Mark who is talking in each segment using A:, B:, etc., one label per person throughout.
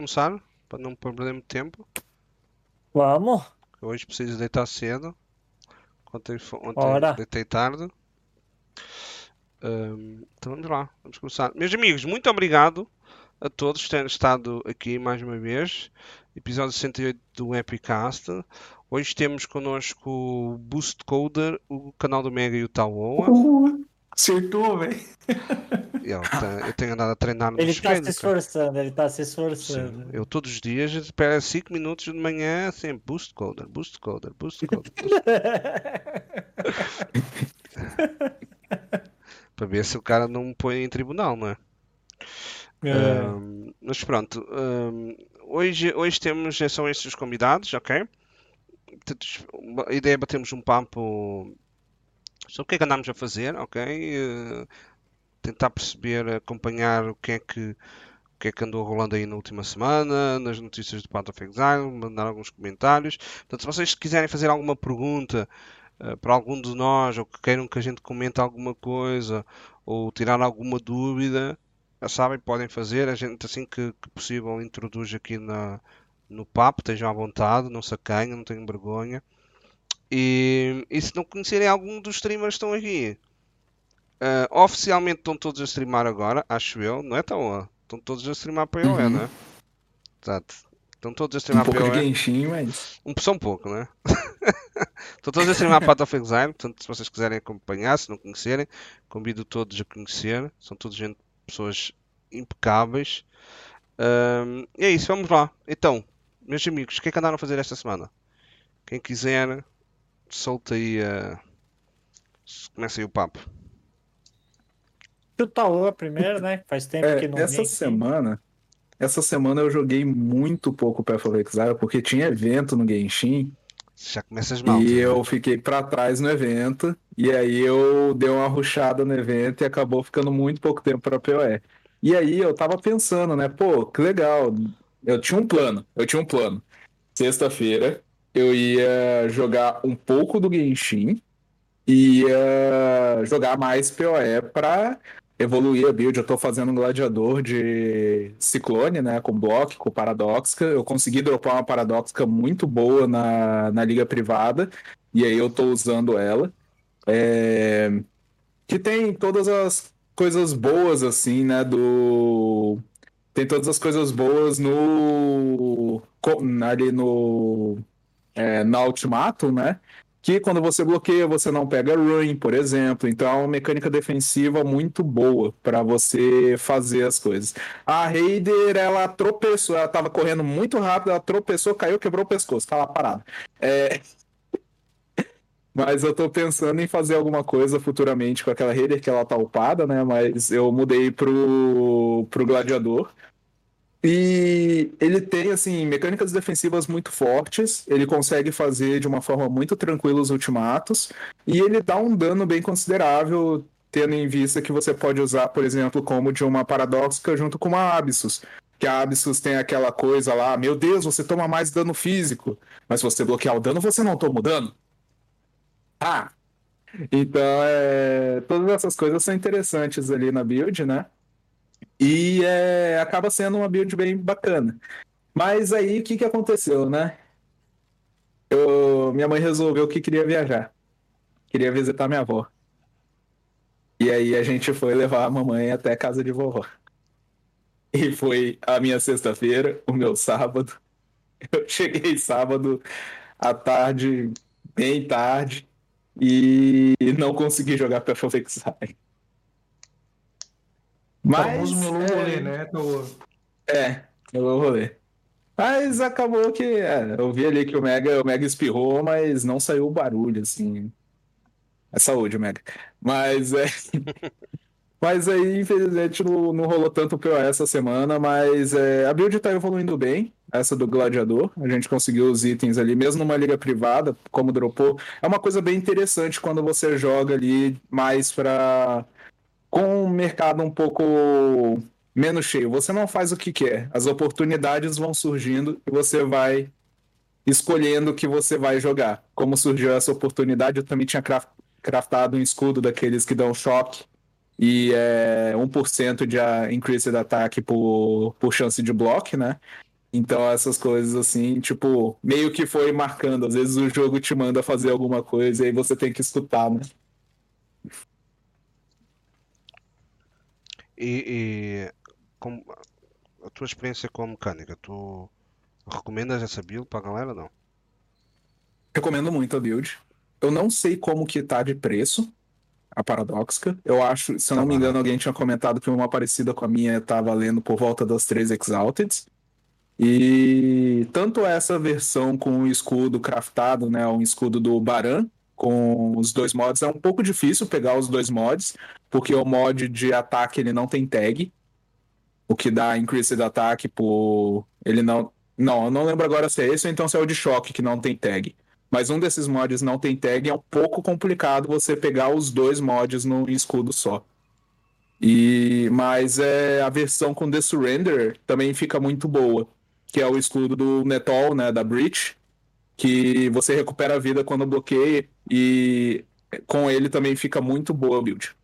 A: começar? Para não perder muito tempo.
B: Vamos.
A: Hoje preciso deitar cedo. Ontem, ontem
B: Ora.
A: deitei tarde. Ahm, então vamos lá, vamos começar. Meus amigos, muito obrigado a todos por terem estado aqui mais uma vez. Episódio 68 do Epicast. Hoje temos connosco o Boost Coder, o canal do Mega e o Taoa.
C: Uh, acertou, velho.
A: Tá- Eu tenho andado a treinar no
B: Ele está se esforçando, ele está se
A: Sim,
B: esforçando.
A: eu todos os dias espero 5 minutos de manhã, sempre Boost Coder, Boost Coder, Boost Coder. Boost para ver se o cara não me põe em tribunal, não é?
B: É.
A: Ahm, mas pronto, ahm, hoje, hoje temos, são estes os convidados, ok? A ideia é batermos um papo sobre o que é que andamos a fazer, ok? Eh, tentar perceber, acompanhar o que é que, o que é que andou rolando aí na última semana, nas notícias do Path of Exile, mandar alguns comentários. Portanto, se vocês quiserem fazer alguma pergunta eh, para algum de nós, ou que queiram que a gente comente alguma coisa, ou tirar alguma dúvida, já sabem, podem fazer. A gente, assim que, que possível, introduz aqui na, no papo. Estejam à vontade, não se acanhem, não tenham vergonha. E, e se não conhecerem algum dos streamers que estão aqui, eh, oficialmente estão todos a streamar agora, acho eu, não é tão? Estão todos a streamar PoE,
C: Uhum.
A: não é? Exato. Estão todos a
C: Um
A: streamar
C: pouco de. Genshin, mas.
A: Um, só um pouco, né? Estão todos a streamar Path of Exile, portanto, se vocês quiserem acompanhar, se não conhecerem, convido todos a conhecer. São todos gente, pessoas impecáveis. E é isso, vamos lá. Então, meus amigos, o que é que andaram a fazer esta semana? Quem quiser, solta aí a. Começa aí o papo.
B: Chuta o primeiro, né? Faz tempo
C: É,
B: que não
C: essa
B: vem.
C: semana. Essa semana eu joguei muito pouco Path of Exile, porque tinha evento no Genshin
A: Já começas mal.
C: e
A: tá
C: eu fiquei pra trás no evento. E aí eu dei uma rushada no evento e acabou ficando muito pouco tempo pra PoE. E aí eu tava pensando, né? Pô, que legal. Eu tinha um plano. Eu tinha um plano. Sexta-feira eu ia jogar um pouco do Genshin e ia jogar mais PoE pra evoluir a build. Eu tô fazendo um gladiador de Ciclone, né? Com bloco, com Paradoxica. Eu consegui dropar uma Paradoxica muito boa na, na liga privada. E aí eu tô usando ela. É, Que tem todas as coisas boas, assim, né? Do. Tem todas as coisas boas no. Ali no. É, na Ultimatum, né? Que quando você bloqueia, você não pega ruin, por exemplo. Então é uma mecânica defensiva muito boa para você fazer as coisas. A Raider, ela tropeçou, ela tava correndo muito rápido, ela tropeçou, caiu, quebrou o pescoço, tá lá parada. É, Mas eu tô pensando em fazer alguma coisa futuramente com aquela Raider que ela tá upada, né? Mas eu mudei pro, pro Gladiador. E ele tem, assim, mecânicas defensivas muito fortes. Ele consegue fazer de uma forma muito tranquila os ultimatos. E ele dá um dano bem considerável, tendo em vista que você pode usar, por exemplo, como de uma Paradoxica junto com uma Abyssus. Que a Abyssus tem aquela coisa lá, meu Deus, você toma mais dano físico. Mas se você bloquear o dano, você não toma o dano. Ah! Então, é... todas essas coisas são interessantes ali na build, né? E é, acaba sendo uma build bem bacana. Mas aí, o que que aconteceu, né? Eu- minha mãe resolveu que queria viajar. Queria visitar minha avó. E aí a gente foi levar a mamãe até a casa de vovó. E foi a minha sexta-feira, o meu sábado. Eu cheguei sábado à tarde, bem tarde, e não consegui jogar of Exile. Mas,
D: famoso melou
C: é,
D: rolê, né? Do...
C: é, vou rolê. Mas acabou que é, eu vi ali que o Mega, o Mega espirrou, mas não saiu o barulho, assim. É saúde, Mega. Mas é. Mas aí, infelizmente, não, não rolou tanto POE essa semana, mas é, a build tá evoluindo bem, essa do Gladiador. A gente conseguiu os itens ali, mesmo numa liga privada, como dropou. É uma coisa bem interessante quando você joga ali mais pra. Com um mercado um pouco menos cheio. Você não faz o que quer. As oportunidades vão surgindo e você vai escolhendo o que você vai jogar. Como surgiu essa oportunidade, eu também tinha craft- craftado um escudo daqueles que dão choque e é 1% de a- increase de ataque por, por chance de block, né? Então essas coisas assim, tipo, meio que foi marcando. Às vezes o jogo te manda fazer alguma coisa e aí você tem que escutar, né?
A: E, e como, a tua experiência com a mecânica, tu recomendas essa build para a galera ou não?
C: Recomendo muito a build. Eu não sei como que tá de preço a Paradoxica. Eu acho, se eu
A: Tá
C: não me engano, alguém tinha comentado que uma parecida com a minha tá valendo por volta das 3 Exalted. E tanto essa versão com o escudo craftado, né, um escudo do Baran, com os dois mods, é um pouco difícil pegar os dois mods, porque o mod de ataque ele não tem tag, o que dá increased ataque por ele não, não, eu não lembro agora se é esse ou então se é o de choque que não tem tag. Mas um desses mods não tem tag, é um pouco complicado você pegar os dois mods num escudo só. E mas é a versão com The Surrender também fica muito boa, que é o escudo do Netol, né, da Breach, que você recupera a vida quando bloqueia e com ele também fica muito boa a build.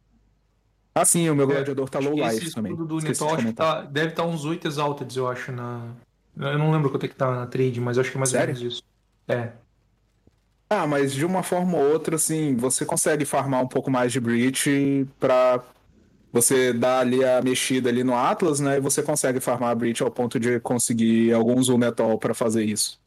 C: Ah, sim, o meu gladiador tá low life também.
D: do
C: de
D: tá, deve estar uns 8 Exalted, eu acho, na. Eu não lembro quanto é que tá na trade, mas acho que é mais
C: Sério?
D: ou menos isso. É.
C: Ah, mas de uma forma ou outra, assim, você consegue farmar um pouco mais de Breach pra você dar ali a mexida ali no Atlas, né? E você consegue farmar a Breach ao ponto de conseguir alguns Unetol pra fazer isso.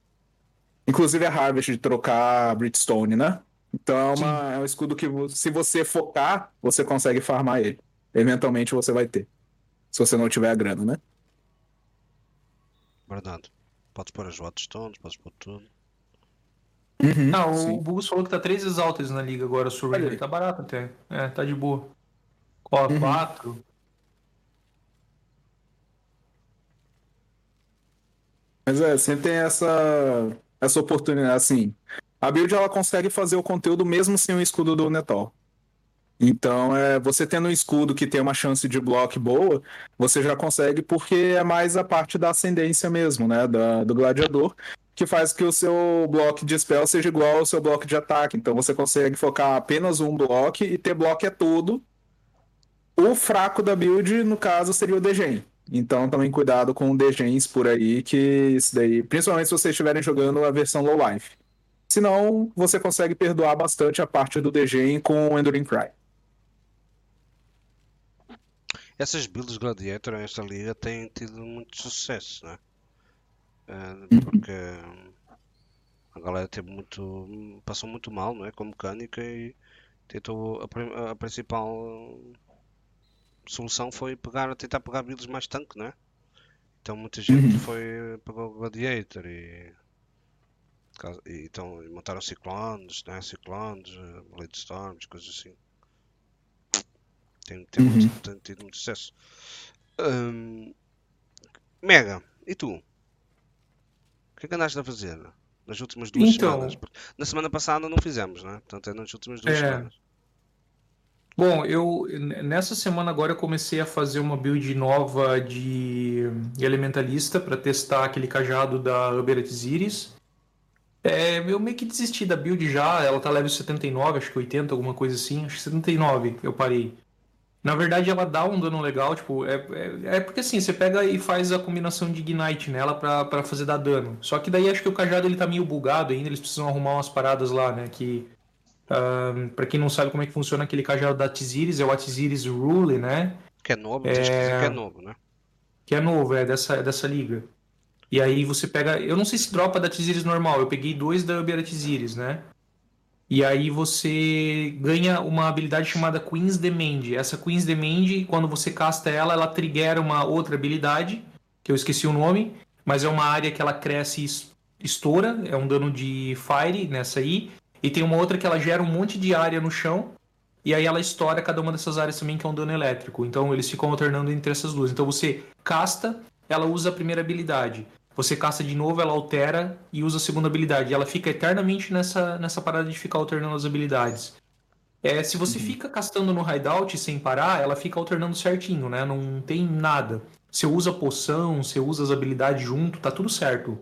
C: Inclusive a Harvest de trocar Bridgestone, né? Então é, uma- é um escudo que, se você focar, você consegue farmar ele. Eventualmente você vai ter. Se você não tiver a grana, né?
A: Verdade. Podes pôr as Wattstones, podes pôr tudo.
D: Ah, o
C: sim.
D: Bugus falou que tá 3 Exalted na liga agora, o Surrender. Tá barato até. É, tá de boa. Ó,
C: Uhum.
D: 4.
C: Mas é, sempre tem essa, essa oportunidade, assim. A build ela consegue fazer o conteúdo mesmo sem o escudo do Netol. Então, é, você tendo um escudo que tem uma chance de block boa, você já consegue, porque é mais a parte da ascendência mesmo, né? Da, do gladiador, que faz que o seu bloco de spell seja igual ao seu bloco de ataque. Então, você consegue focar apenas um bloco e ter bloco é tudo. O fraco da build, no caso, seria o degen. Então, também cuidado com degens por aí, que isso daí, principalmente se vocês estiverem jogando a versão low life. Senão, você consegue perdoar bastante a parte do degen com o Enduring Cry.
A: Essas builds Gladiator nesta liga têm tido muito sucesso, né? Eh,
C: Uhum.
A: porque hum, a galera teve muito, passou muito mal, não é? Com mecânica e tentou a, a principal solução foi pegar, tentar pegar builds mais tanque, né? Então muita gente
C: Uhum.
A: foi pegou o Gladiator e, e então montaram ciclones, né? Ciclones, eh, Blade Storms, coisas assim. Tem, tem,
C: Uhum.
A: muito- tem tido muito sucesso. Hum, Mega, e tu? O que é que andaste a fazer nas últimas duas
D: Então-
A: semanas? Porque Na semana passada não fizemos, né? Portanto, é nas últimas duas
D: É.
A: semanas.
D: Bom, eu nessa semana agora eu comecei a fazer uma build nova de elementalista para testar aquele cajado da Uber. É, eu meio que desisti da build já, ela tá level 79, acho que 80, alguma coisa assim, acho que 79 eu parei. Na verdade ela dá um dano legal, tipo, é, é, é porque assim, você pega e faz a combinação de Ignite nela pra, pra fazer dar dano. Só que daí acho que o cajado ele tá meio bugado ainda, eles precisam arrumar umas paradas lá, né, que... Ahn, pra quem não sabe como é que funciona aquele cajado da Atiziris, é o Atiziris Rule, né?
A: Que é novo, tens que é novo, né?
D: Que é novo, é dessa, é dessa liga. E aí você pega. Eu não sei se dropa da Atiziris normal, eu peguei dois da Uber Atiziris, né? E aí você ganha uma habilidade chamada Queen's Demand. Essa Queen's Demand, quando você casta ela, ela triggera uma outra habilidade, que eu esqueci o nome, mas é uma área que ela cresce e es- estoura, é um dano de Fire nessa aí. E tem uma outra que ela gera um monte de área no chão, e aí ela estoura cada uma dessas áreas também, que é um dano elétrico. Então eles ficam alternando entre essas duas. Então você casta, ela usa a primeira habilidade. Você casta de novo, ela altera e usa a segunda habilidade. E ela fica eternamente nessa, nessa parada de ficar alternando as habilidades. É, se você fica castando no hideout sem parar, ela fica alternando certinho, né? Não tem nada. Você usa poção, você usa as habilidades junto, tá tudo certo.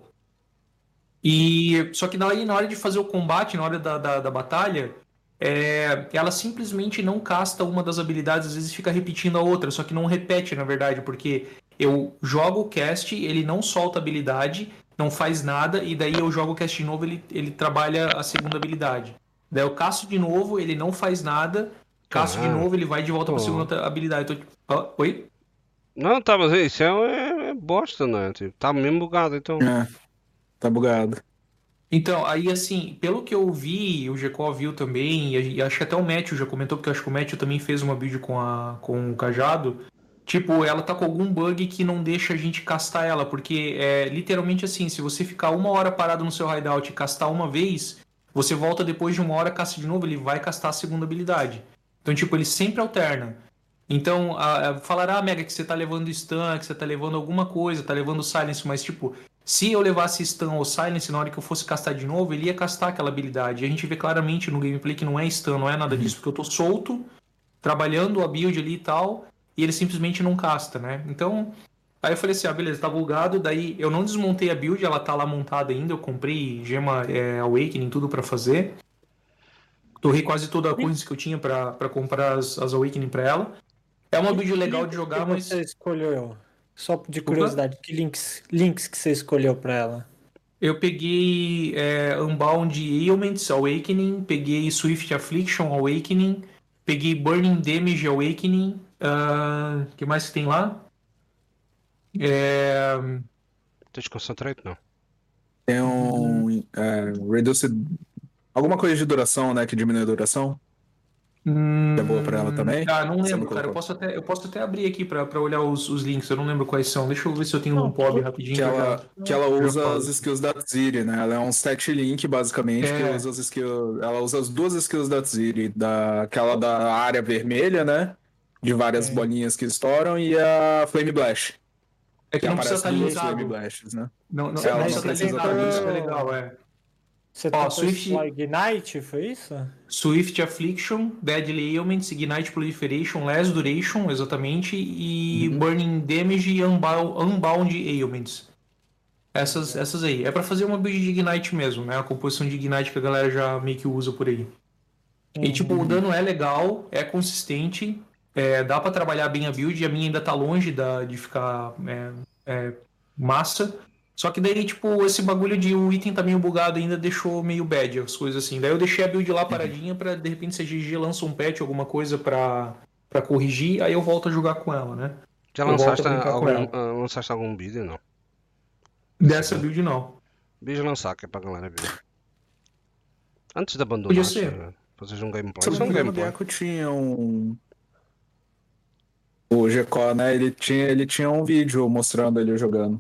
D: E só que daí na hora de fazer o combate, na hora da, da, da batalha, é, ela simplesmente não casta uma das habilidades, às vezes fica repetindo a outra, só que não repete, na verdade, porque eu jogo o cast, ele não solta habilidade, não faz nada, e daí eu jogo o cast de novo, ele, ele trabalha a segunda habilidade. Daí eu caço de novo, ele não faz nada, caço de
A: Ah.
D: novo, ele vai de volta pra
A: Pô.
D: segunda habilidade. Então, tipo, ah, oi?
A: Não, tá, mas isso é, é- é bosta, né? Tipo, tá mesmo bugado, então.
C: É, tá bugado.
D: Então, aí assim, pelo que eu vi, o Gecó viu também, e acho que até o Matthew já comentou, porque acho que o Matthew também fez uma build com, a, com o Cajado. Tipo, ela tá com algum bug que não deixa a gente castar ela, porque é literalmente assim, se você ficar uma hora parado no seu hideout e castar uma vez, você volta depois de uma hora, casta de novo, ele vai castar a segunda habilidade. Então, tipo, ele sempre alterna. Então, a, a, falar, ah, Mega, que você tá levando stun, que você tá levando alguma coisa, tá levando silence, mas tipo, se eu levasse stun ou silence na hora que eu fosse castar de novo, ele ia castar aquela habilidade. E a gente vê claramente no gameplay que não é stun, não é nada disso, porque eu tô solto, trabalhando a build ali e tal, e ele simplesmente não casta, né? Então, aí eu falei assim, ah, beleza, tá bugado, daí eu não desmontei a build, ela tá lá montada ainda, eu comprei gema é, Awakening, tudo pra fazer. Torrei quase toda a coisa que eu tinha pra comprar as, as Awakening pra ela. É uma build legal de jogar, mas...
B: você escolheu? Só de
D: Desculpa?
B: curiosidade, que links, links que você escolheu pra ela?
D: Eu peguei é, Unbound Ailments Awakening, peguei Swift Affliction Awakening, peguei Burning Damage Awakening. O que mais que tem lá? É,
A: Tens concentrate, não.
C: Tem um é, Reduced. Alguma coisa de duração, né? Que diminui a duração. É boa pra ela também?
D: Ah, não
C: Você
D: lembro,
C: não
D: cara. Eu posso até, eu posso até abrir aqui pra, pra olhar os, os links. Eu não lembro quais são. Deixa eu ver se eu tenho um
B: Não,
D: pob
B: que-
D: rapidinho.
C: Que
D: que
C: ela,
D: já-
C: que ela usa as skills da Tziri, né? Ela é um stat link, basicamente, que
D: É.
C: usa as skills. Ela usa as duas skills da Tziri, da, aquela da área vermelha, né? De várias
B: É.
C: bolinhas que estouram, e a Flame Blast.
D: É que não precisa
C: aparece
D: estar
C: duas Flame
D: linkado.
C: Blasts, né?
D: Não, não,
C: Ela
D: não
C: não
D: precisa estar linkado.
C: estar
D: Isso é legal, é.
B: Você
D: Ó, Swift-
B: Ignite, foi isso?
D: Swift Affliction, Deadly Ailments, Ignite Proliferation, Less Duration, exatamente, e
C: Uhum.
D: Burning Damage e Unbound, Unbound Ailments. Essas, essas aí. É pra fazer uma build de Ignite mesmo, né? A composição de Ignite que a galera já meio que usa por aí. E tipo, o dano é legal, é consistente, é, dá pra trabalhar bem a build, a minha ainda tá longe da, de ficar é, é, massa. Só que daí, tipo, esse bagulho de o item tá meio bugado ainda deixou meio bad, as coisas assim. Daí eu deixei a build lá paradinha pra, de repente, se a GG lança um patch, alguma coisa pra, pra corrigir, aí eu volto a jogar com ela, né?
A: Já
D: Eu
A: lançaste algum,
D: ela.
A: ah, lançaste algum vídeo? Não.
D: Dessa build não.
A: Vídeo lançar, que é pra galera ver. Antes de abandonar,
D: Podia ser.
A: fazer um gameplay.
C: Se eu
A: Só
C: não
A: um
C: me engano, o
A: gameplay.
C: Deco tinha um. O Gecó, né? Ele tinha, ele tinha um vídeo mostrando ele jogando.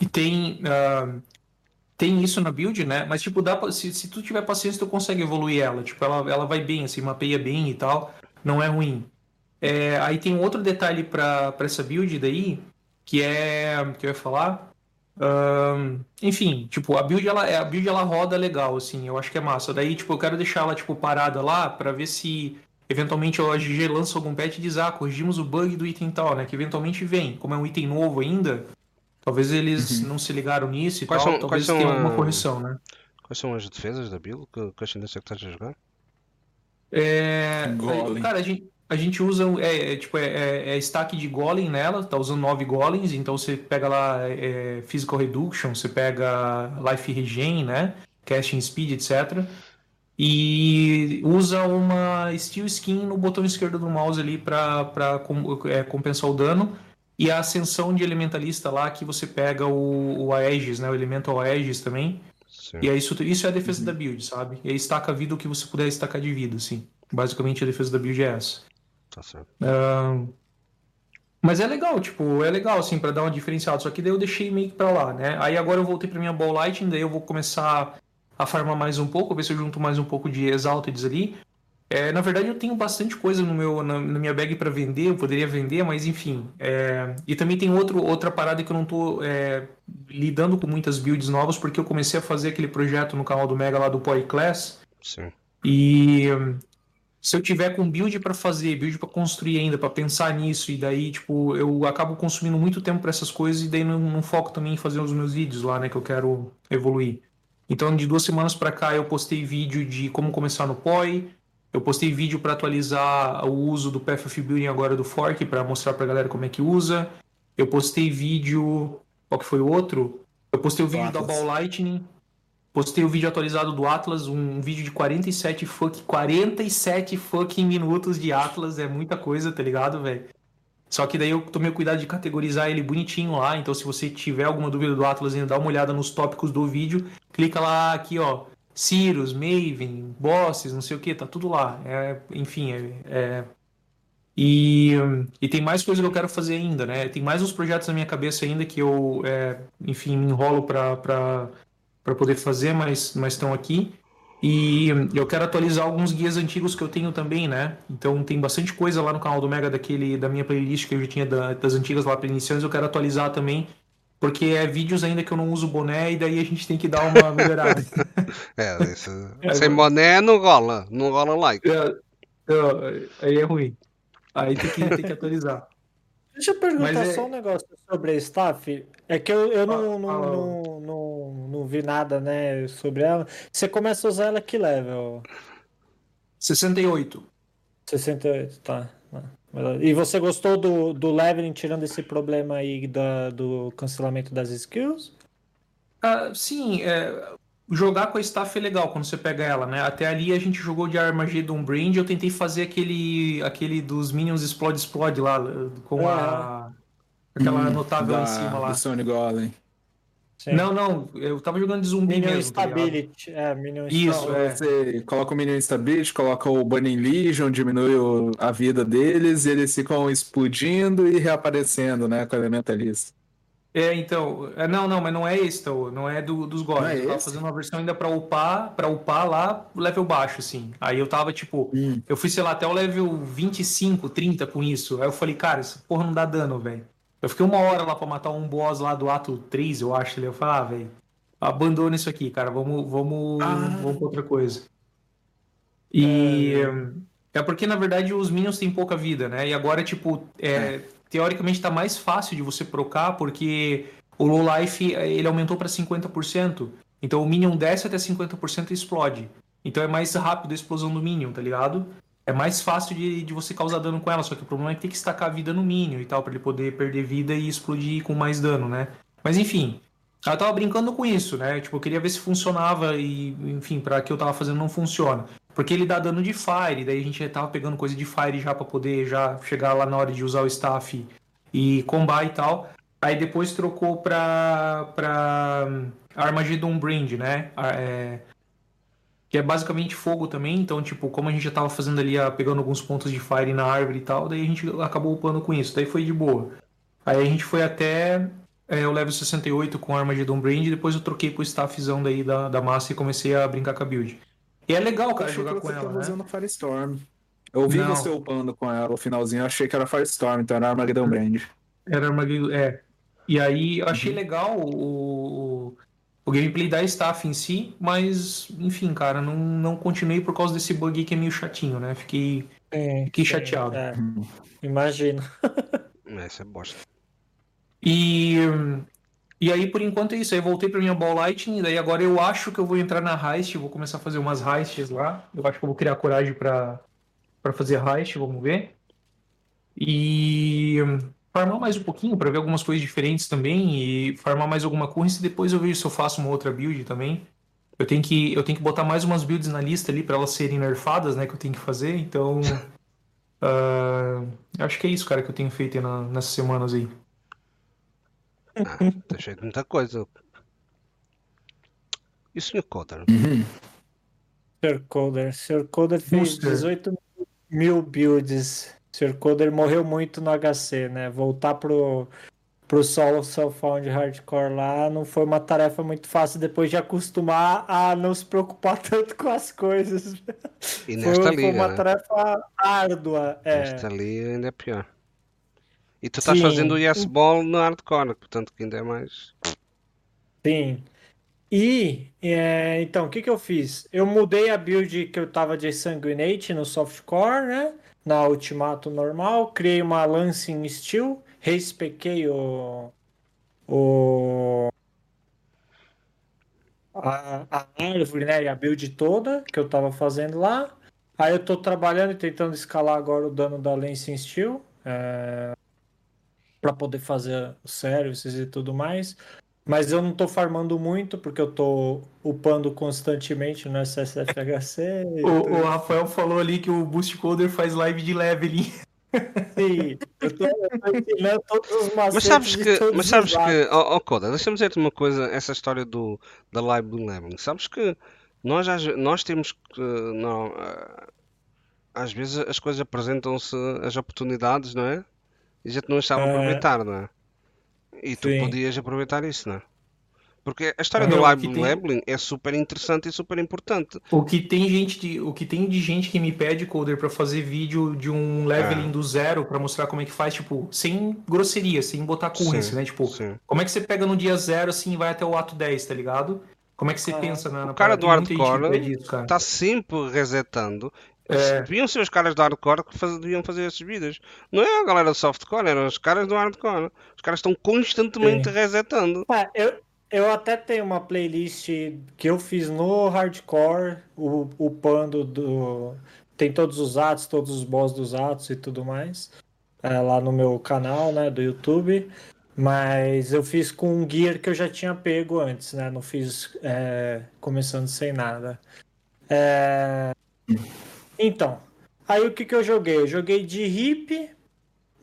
D: E tem. ah, tem isso na build, né? Mas, tipo, dá pra, se, se tu tiver paciência, tu consegue evoluir ela. Tipo, ela, ela vai bem, assim, mapeia bem e tal. Não é ruim. É, aí tem um outro detalhe pra, pra essa build daí, que é. que eu ia falar. Ahn, enfim, tipo, a build, ela, a build ela roda legal, assim, eu acho que é massa. Daí, tipo, eu quero deixar ela, tipo, parada lá pra ver se eventualmente a GG lança algum patch e diz, ah, corrigimos o bug do item tal, né? Que eventualmente vem. Como é um item novo ainda, talvez eles não se ligaram nisso e
A: Quais
D: tal,
A: são-
D: talvez tenha alguma
A: ah,
D: correção, né?
A: Quais são as defesas da build? Que, que tendência que estás a jogar?
D: É,
C: Golem.
D: cara, a gente, a gente usa é, é, tipo é, é, é stack de golem nela, tá usando nove golems, então você pega lá é, physical reduction, você pega life regen, né, casting speed, etc. E usa uma steel skin no botão esquerdo do mouse ali para compensar o dano. E a ascensão de elementalista lá que você pega o, o Aegis, né, o elemental Aegis também.
A: Sim.
D: E aí isso, isso é a defesa da build, sabe? E aí estaca a vida o que você puder estacar de vida, assim. Basicamente a defesa da build é essa.
A: Tá certo.
D: Ahn, Mas é legal, tipo, é legal, assim, pra dar uma diferenciada. Só que daí eu deixei meio que pra lá, né? Aí agora eu voltei pra minha ball lighting, daí eu vou começar a farmar mais um pouco, ver se eu junto mais um pouco de exalted ali. É, na verdade, eu tenho bastante coisa no meu, na, na minha bag pra vender, eu poderia vender, mas enfim. é, E também tem outro, outra parada que eu não tô é, lidando com muitas builds novas, porque eu comecei a fazer aquele projeto no canal do Mega lá do Poi Class.
A: Sim.
D: E se eu tiver com build pra fazer, build pra construir ainda, pra pensar nisso, e daí, tipo, eu acabo consumindo muito tempo pra essas coisas, e daí não, não foco também em fazer os meus vídeos lá, né, que eu quero evoluir. Então, de duas semanas pra cá, eu postei vídeo de como começar no POI, Eu postei vídeo para atualizar o uso do of Building agora do Fork, para mostrar pra galera como é que usa. Eu postei vídeo. Qual que foi o outro? Eu postei o vídeo da
C: Atlas.
D: Ball Lightning. Postei o vídeo atualizado do Atlas, um vídeo de 47 fuck, 47 fucking minutos de Atlas, é muita coisa, tá ligado, velho? Só que daí eu tomei o cuidado de categorizar ele bonitinho lá, então se você tiver alguma dúvida do Atlas, ainda dá uma olhada nos tópicos do vídeo, clica lá aqui, ó, Cirrus, Maven, Bosses, não sei o que, tá tudo lá. É, enfim, é, é- E, e tem mais coisa que eu quero fazer ainda, né? Tem mais uns projetos na minha cabeça ainda que eu, é, enfim, me enrolo pra poder fazer, mas mas estão aqui. E eu quero atualizar alguns guias antigos que eu tenho também, né? Então tem bastante coisa lá no canal do Mega daquele, da minha playlist que eu já tinha da- das antigas lá para iniciantes, eu quero atualizar também, porque é vídeos ainda que eu não uso boné e daí a gente tem que dar uma melhorada.
A: É, isso,
D: É,
A: sem boné não rola, não rola like.
D: É, é, aí é ruim. Aí tem que, tem que atualizar.
B: Deixa eu perguntar
D: Mas é-
B: só um negócio sobre a staff. É que eu, eu não, não,
D: Fala.
B: não, não, não vi nada, né, sobre ela. Você começa a usar ela que level?
D: 68.
B: 68, tá. E você gostou do, do leveling tirando esse problema aí da, do cancelamento das skills?
D: Ah, sim, é, jogar com a staff é legal quando você pega ela, né? Até ali a gente jogou de Armageddon Brand, eu tentei fazer aquele, aquele dos Minions Explode Explode lá, com a aquela
C: Hum,
D: notável
C: da-
D: em cima lá.
C: Do Sony Golem.
B: Sim.
D: Não, não, eu tava jogando de zumbi
B: Minion
D: mesmo, tá?
B: Stability. É, Minion
D: Isso,
B: Stability.
D: é.
C: Você coloca o Minion Instability, coloca o Burning Legion, diminui o- a vida deles e eles ficam explodindo e reaparecendo, né, com o Elementalista.
D: É, então, é, não, não, mas não é esse, então, não é do, dos.
C: Não é
D: eu tava fazendo uma versão ainda pra upar, para upar lá, level baixo, assim. Aí eu tava, tipo,
C: Hum.
D: eu fui, sei lá, até o level 25, 30 com isso. Aí eu falei, cara, essa porra não dá dano, velho. Eu fiquei uma hora lá pra matar um boss lá do ato 3, eu acho. Eu falei, ah, velho, abandona isso aqui, cara, vamos, vamos,
C: Ah.
D: vamos pra outra coisa. E é porque, na verdade, os minions têm pouca vida, né? E agora, tipo, é, teoricamente tá mais fácil de você procar, porque o low life ele aumentou pra 50%. Então o minion desce até 50% e explode. Então é mais rápido a explosão do minion, tá ligado? É mais fácil de, de você causar dano com ela, só que o problema é que tem que estacar a vida no minion e tal, pra ele poder perder vida e explodir com mais dano, né? Mas enfim, eu tava brincando com isso, né? Tipo, eu queria ver se funcionava e, enfim, pra que eu tava fazendo não funciona. Porque ele dá dano de fire, daí a gente já tava pegando coisa de fire já pra poder já chegar lá na hora de usar o staff e combar e tal. Aí depois trocou pra, pra Armageddon Brand, né? É, que é basicamente fogo também, então, tipo, como a gente já tava fazendo ali, ah, pegando alguns pontos de fire na árvore e tal, daí a gente acabou upando com isso, daí foi de boa. Aí a gente foi até é, o level 68 com Armageddon Brand, e depois eu troquei pro staffzão daí da, da massa e comecei a brincar com a build. E é legal, cara, jogar com ela, né?
C: usando Firestorm. Eu vi
D: Não.
C: você upando com ela no finalzinho, eu achei que era Firestorm, então era Armageddon Brand.
D: Era Armageddon, é. E aí eu achei legal o, o, gameplay da staff em si, mas, enfim, cara, não, não continuei por causa desse bug aí que é meio chatinho, né? Fiquei.
B: Sim,
D: Fiquei
B: sim,
D: chateado.
B: é. Imagino.
A: Essa é bosta.
D: E, e aí, por enquanto, é isso. Aí eu voltei pra minha Ball Lightning, daí agora eu acho que eu vou entrar na Heist, vou começar a fazer umas heists lá. Eu acho que eu vou criar coragem pra, pra fazer heist, vamos ver. E farmar mais um pouquinho pra ver algumas coisas diferentes também e farmar mais alguma coisa e depois eu vejo se eu faço uma outra build também. Eu tenho que, eu tenho que botar mais umas builds na lista ali pra elas serem nerfadas, né, que eu tenho que fazer, então... ah, acho que é isso, cara, que eu tenho feito aí na- nessas semanas aí.
A: Ah, tá cheio de muita coisa. E o Sr. Coder?
C: Uhum.
B: Sr. Coder. Sr. Coder fez
D: Booster.
B: 18 mil builds. Sr. Coder morreu muito no HC, né? Voltar pro, pro solo self-found hardcore lá não foi uma tarefa muito fácil depois de acostumar a não se preocupar tanto com as coisas.
A: E
B: Foi,
A: nesta
B: foi
A: liga,
B: uma
A: né?
B: tarefa árdua. É.
A: Nesta liga ainda é pior. E tu estás
B: Sim.
A: fazendo o Yes Ball no hardcore, portanto que ainda é mais.
B: Sim. E, é, então, o que que eu fiz? Eu mudei a build que eu tava de Sanguinate no softcore, né? Na Ultimato normal. Criei uma Lancing Steel. Respequei o... o a, a árvore, né? E a build toda que eu tava fazendo lá. Aí eu tô trabalhando e tentando escalar agora o dano da Lancing Steel. É... para poder fazer os services e tudo mais. Mas eu não tô farmando muito, porque eu tô upando constantemente no SSFHC.
D: O, o Rafael falou ali que o Boost Coder faz live de leveling.
B: Sim, eu ensinando todos os
A: Mas sabes que, mas sabes que, oh, oh Coda, deixa-me dizer-te uma coisa, essa história do, da live do leveling. Sabes que nós, nós temos que, não, ah, às vezes as coisas apresentam-se, as oportunidades, não é? E a gente não sabe
B: É.
A: aproveitar, não é? E tu
B: Sim.
A: podias aproveitar isso, não é? Porque a história
D: É,
A: do live
D: tem-
A: leveling é super interessante e super importante.
D: O que tem gente de, o que tem de gente que me pede coder pra fazer vídeo de um leveling
A: É.
D: do zero pra mostrar como é que faz, tipo, sem grosseria, sem botar currency,
A: Sim,
D: né? Tipo,
A: sim.
D: como é que você pega no dia zero assim e vai até o ato 10, tá ligado? Como é que você
B: Ah.
D: pensa na, na
A: O cara do hardcore
D: pede isso, cara.
A: Está sempre resetando.
D: É.
A: Deviam ser os caras do hardcore que faz- deviam fazer esses vídeos. Não é a galera do softcore, eram os caras do hardcore. Os caras estão constantemente
B: Sim.
A: resetando.
B: Ah, eu, eu até tenho uma playlist que eu fiz no hardcore, o, upando do. Tem todos os atos, todos os boss dos atos e tudo mais. é, lá no meu canal, né, do YouTube. Mas eu fiz com um gear que eu já tinha pego antes, né? Não fiz é, começando sem nada. É, Então, aí o que que eu joguei? Eu joguei de hip,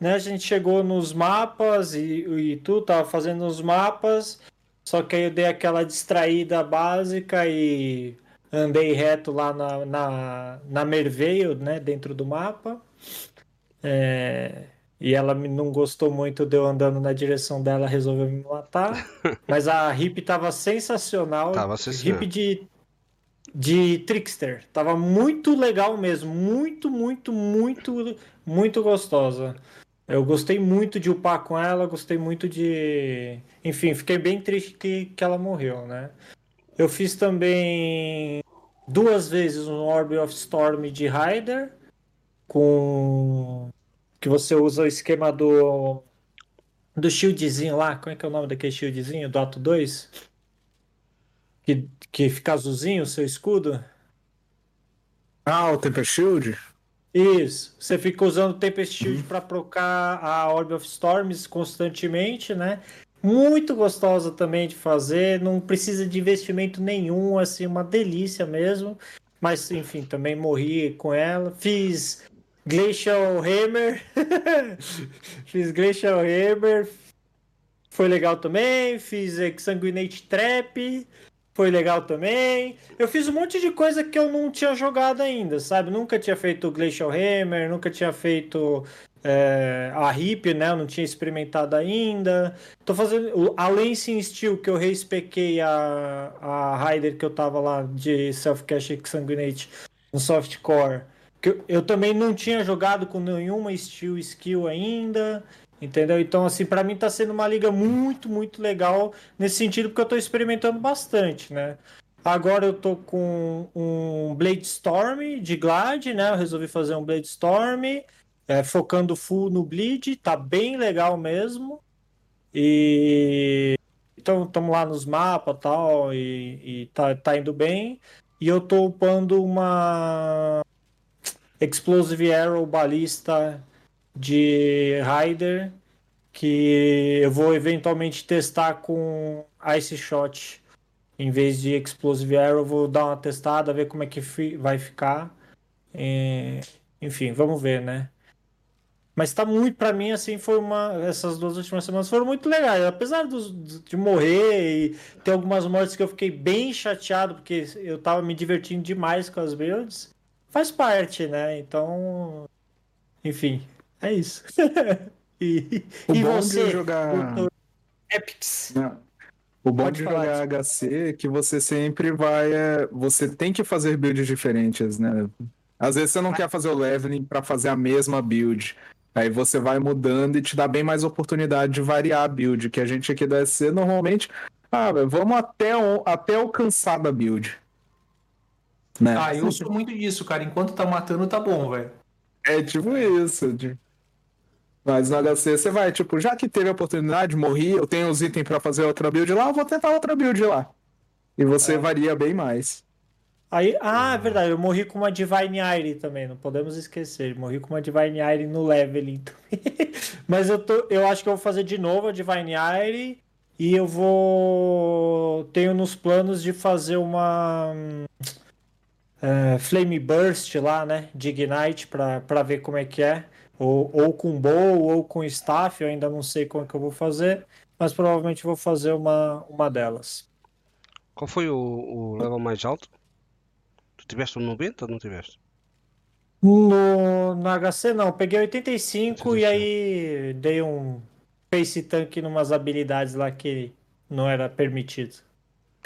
B: né? A gente chegou nos mapas e, e tu tava fazendo os mapas, só que aí eu dei aquela distraída básica e andei reto lá na, na, na Merveio, né? Dentro do mapa. É, E ela não gostou muito de eu andando na direção dela, resolveu me matar. Mas a hip tava sensacional.
A: Tava, sim,
B: hip de, de Trickster. Tava muito legal mesmo. Muito, muito, muito, muito gostosa. Eu gostei muito de upar com ela, gostei muito de. Enfim, fiquei bem triste que, que ela morreu, né? Eu fiz também duas vezes um Orb of Storm de Rider, com. que você usa o esquema do. do shieldzinho lá. Como é que é o nome daquele shieldzinho? Do ato 2? Que, que fica azulzinho o seu escudo?
C: Ah, o Temper Shield?
B: Isso, você fica usando o Tempest Shield para procar a Orb of Storms constantemente, né? Muito gostosa também de fazer, não precisa de investimento nenhum, assim, uma delícia mesmo. Mas, enfim, também morri com ela. Fiz Glacial Hammer, fiz Glacial Hammer, foi legal também. Fiz Exsanguinate Trap, foi legal também. Eu fiz um monte de coisa que eu não tinha jogado ainda, sabe? Nunca tinha feito Glacial Hammer, nunca tinha feito é, a Hip, né? Eu não tinha experimentado ainda. Tô fazendo a Lancing Steel, que eu respequei a, a Rider que eu tava lá de Self-Cache Exsanguinate no Softcore. Que eu, eu também não tinha jogado com nenhuma Steel Skill ainda. Entendeu? Então, assim, pra mim tá sendo uma liga muito, muito legal nesse sentido, porque eu tô experimentando bastante, né? Agora eu tô com um Blade Storm de Glad, né? Eu resolvi fazer um Blade Storm, é, focando full no Bleed, tá bem legal mesmo. E então estamos lá nos mapas tal, e, e tá, tá indo bem. E eu tô upando uma Explosive Arrow balista de Rider que eu vou eventualmente testar com Ice Shot em vez de Explosive Arrow. Vou dar uma testada, ver como é que vai ficar. É, Enfim, vamos ver, né? Mas tá muito, pra mim, assim, foi uma. Essas duas últimas semanas foram muito legais. Apesar de morrer e ter algumas mortes que eu fiquei bem chateado, porque eu tava me divertindo demais com as builds, faz parte, né? Então. Enfim, é isso. e
C: O
B: e
C: bom
B: você,
C: de jogar.
B: doutor Epics?
C: Não. O bom
B: Pode
C: de jogar HC é que você sempre vai. é, Você tem que fazer builds diferentes, né? Às vezes você não quer fazer o leveling para fazer a mesma build. Aí você vai mudando e te dá bem mais oportunidade de variar a build. Que a gente aqui da SC normalmente. Ah, velho, vamos até, o- até alcançar da build. Né?
D: Ah, eu sou muito disso, cara. Enquanto tá matando, tá bom, velho.
C: É tipo isso. de- Mas no HC você vai, tipo, já que teve a oportunidade, morri, eu tenho os itens pra fazer outra build lá, eu vou tentar outra build lá. E você
B: É.
C: varia bem mais.
B: Aí, ah, é verdade, eu morri com uma Divine Ire também, não podemos esquecer. Morri com uma Divine Ire no leveling também. Mas eu, tô, eu acho que eu vou fazer de novo a Divine Ire e eu vou. Tenho nos planos de fazer uma. é, Flame Burst lá, né? De Ignite pra, pra ver como é que é. Ou, ou com bow ou com staff, eu ainda não sei como é que eu vou fazer. Mas provavelmente vou fazer uma, uma delas.
A: Qual foi o, o level mais alto? Tu tiveste um 90 ou não tiveste?
B: No, no HC não, peguei 85 e aí dei um face tank numas habilidades lá que não era permitido.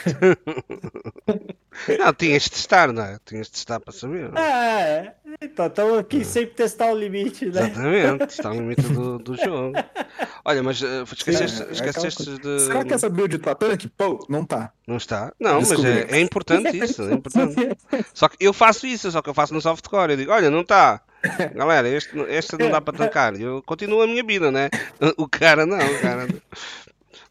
A: Não, tinhas de testar, não é? Tinhas de testar para saber. não é?
B: É, então estamos aqui sempre testar o limite, né?
A: Exatamente, está no limite do, do jogo. Olha, mas eh, esqueceste,
C: É, é
A: esqueceste
C: aquela
A: de.
C: Será que essa build tá tanque? Pô, não tá.
A: Não está? Não,
C: Descobri.
A: mas é, é importante isso, é importante. Só que eu faço isso, só que eu faço no softcore. Eu digo, olha, não está. Galera, este, este não dá para tancar. Eu continuo a minha vida, né? O cara não, o cara.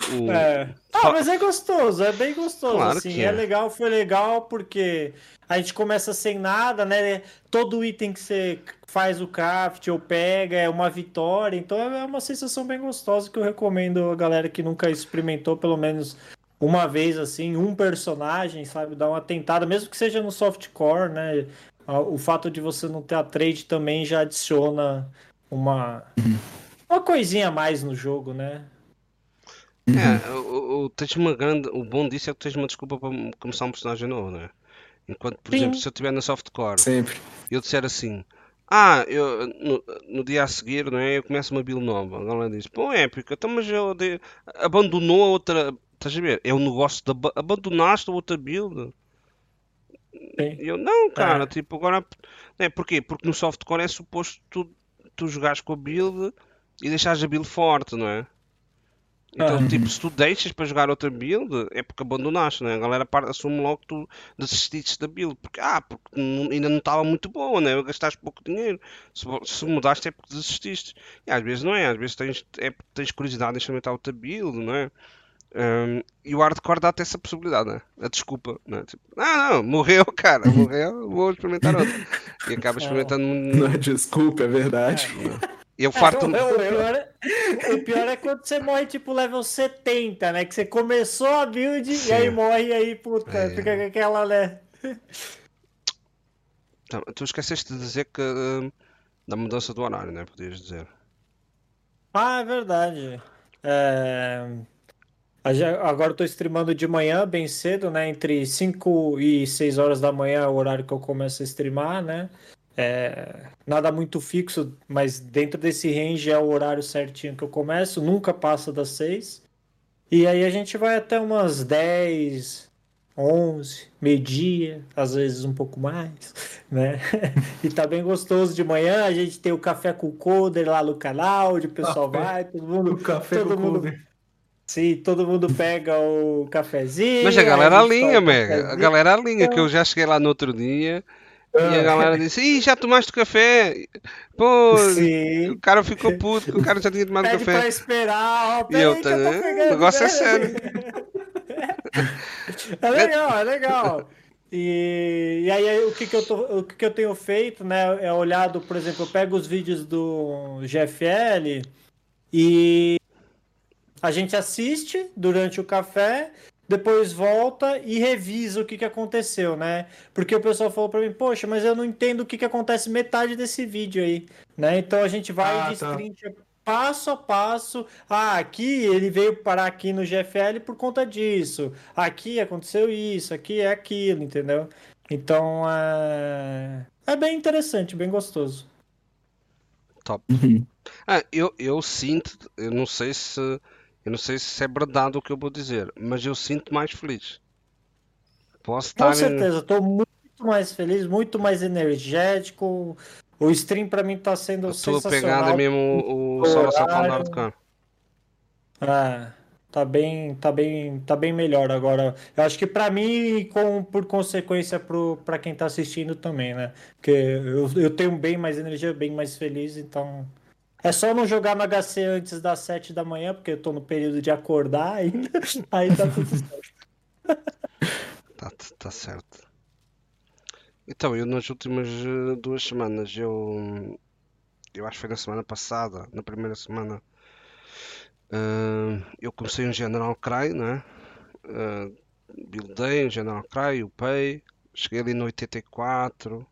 A: O...
B: É. Ah, mas é gostoso, é bem gostoso,
A: Claro
B: assim,
A: que
B: é.
A: é.
B: legal, foi legal porque a gente começa sem nada, né? Todo item que você faz o craft ou pega é uma vitória, então é uma sensação bem gostosa que eu recomendo a galera que nunca experimentou pelo menos uma vez assim, um personagem, sabe, dar uma tentada, mesmo que seja no softcore, né? O fato de você não ter a trade também já adiciona uma uma coisinha a mais no jogo, né?
A: É, o, o, tens uma grande, o bom disso é que tens uma desculpa para começar um personagem novo, né? Enquanto, por
B: Sim.
A: exemplo, se eu estiver na softcore
C: Sempre.
A: e eu disser assim, ah, eu, no, no dia a seguir, não é? Eu começo uma build nova. A galera diz, pô, épico, então, mas eu de- abandonou a outra. Estás a ver? É o negócio de aba- abandonaste a outra build.
B: Sim.
A: Eu, não, cara,
B: É.
A: tipo, agora. É, porquê? Porque no softcore é suposto tu, tu jogares com a build e deixares a build forte, não é? Então,
B: Ah.
A: tipo, se tu deixas para jogar outra build, é porque abandonaste, né? A galera assume logo que tu desististe da build. Porque, ah, porque não- ainda não estava muito boa, né? Gastaste pouco dinheiro. Se, se mudaste é porque desististe. E às vezes não é, às vezes tens, é porque tens curiosidade em experimentar outra build, não é? Hum, e o hardcore dá-te essa possibilidade, né? A desculpa, né? Tipo, ah, não, morreu, cara, morreu, vou experimentar outra. E acaba experimentando.
C: Não é desculpa, é verdade.
A: Eu farto.
B: É, o, pior é, o pior é quando você morre tipo level 70, né? Que você começou a build
A: Sim.
B: e aí morre e aí, puta,
A: É.
B: fica com aquela, né?
A: Tá, Tu esqueceste de dizer que. hum, da mudança do horário, né? Podias dizer.
B: Ah, é verdade. É, Agora eu tô streamando de manhã, bem cedo, né? Entre 5 e 6 horas da manhã é o horário que eu começo a streamar, né? É, Nada muito fixo, mas dentro desse range é o horário certinho que eu começo, nunca passa das 6. E aí a gente vai até umas 10, 11, meio-dia, às vezes um pouco mais, né? E tá bem gostoso de manhã, a gente tem o café com o Coder lá no canal, onde o pessoal
D: Café.
B: vai, todo mundo,
D: O café
B: todo
D: com
B: mundo, sim, todo mundo pega o cafezinho.
A: Mas a galera alinha, mega. A galera alinha, que eu já cheguei lá no outro dia e a galera disse: Ih, já tomaste café? Pô,
B: Sim.
A: o cara ficou puto, que o cara já tinha tomado
B: Pede pra
A: café.
B: esperar, ó,
A: E eu,
B: peraí que eu tô
A: tá, O negócio é sério.
B: É legal, é legal. E, e aí o que, que, eu tô, o que, que eu tenho feito, né? É olhado, por exemplo, eu pego os vídeos do GFL e a gente assiste durante o café, depois volta e revisa o que, que aconteceu, né? Porque o pessoal falou pra mim, poxa, mas eu não entendo o que, que acontece metade desse vídeo aí, né? Então a gente vai
D: Ah,
B: de
D: tá.
B: passo a passo. Ah, aqui ele veio parar aqui no GFL por conta disso. Aqui aconteceu isso, aqui é aquilo, entendeu? Então é, é bem interessante, bem gostoso.
A: Top.
C: Uhum.
A: Ah, eu, eu sinto, eu não sei se eu não sei se é verdade o que eu vou dizer, mas eu sinto mais feliz. Posso
B: Com
A: estar em-
B: certeza, estou muito mais feliz, muito mais energético. O stream pra mim tá sendo
A: a tua
B: sensacional.
A: pegada é mesmo o, o Sapão
B: horário.
A: Hardcore.
B: Ah, tá bem, tá bem, tá bem melhor agora. Eu acho que pra mim e com, por consequência pro, pra quem tá assistindo também, né? Porque eu, eu tenho bem mais energia, bem mais feliz, então. É só não jogar no HC antes das 7 da manhã, porque eu tô no período de acordar ainda. Aí tá tudo certo.
A: Tá, tá certo. Então, eu nas últimas eh, duas semanas, eu, eu acho que foi na semana passada, na primeira semana, eh, eu comecei um General Cry, né? Uh, buildei um General Cry, upei, cheguei ali no 84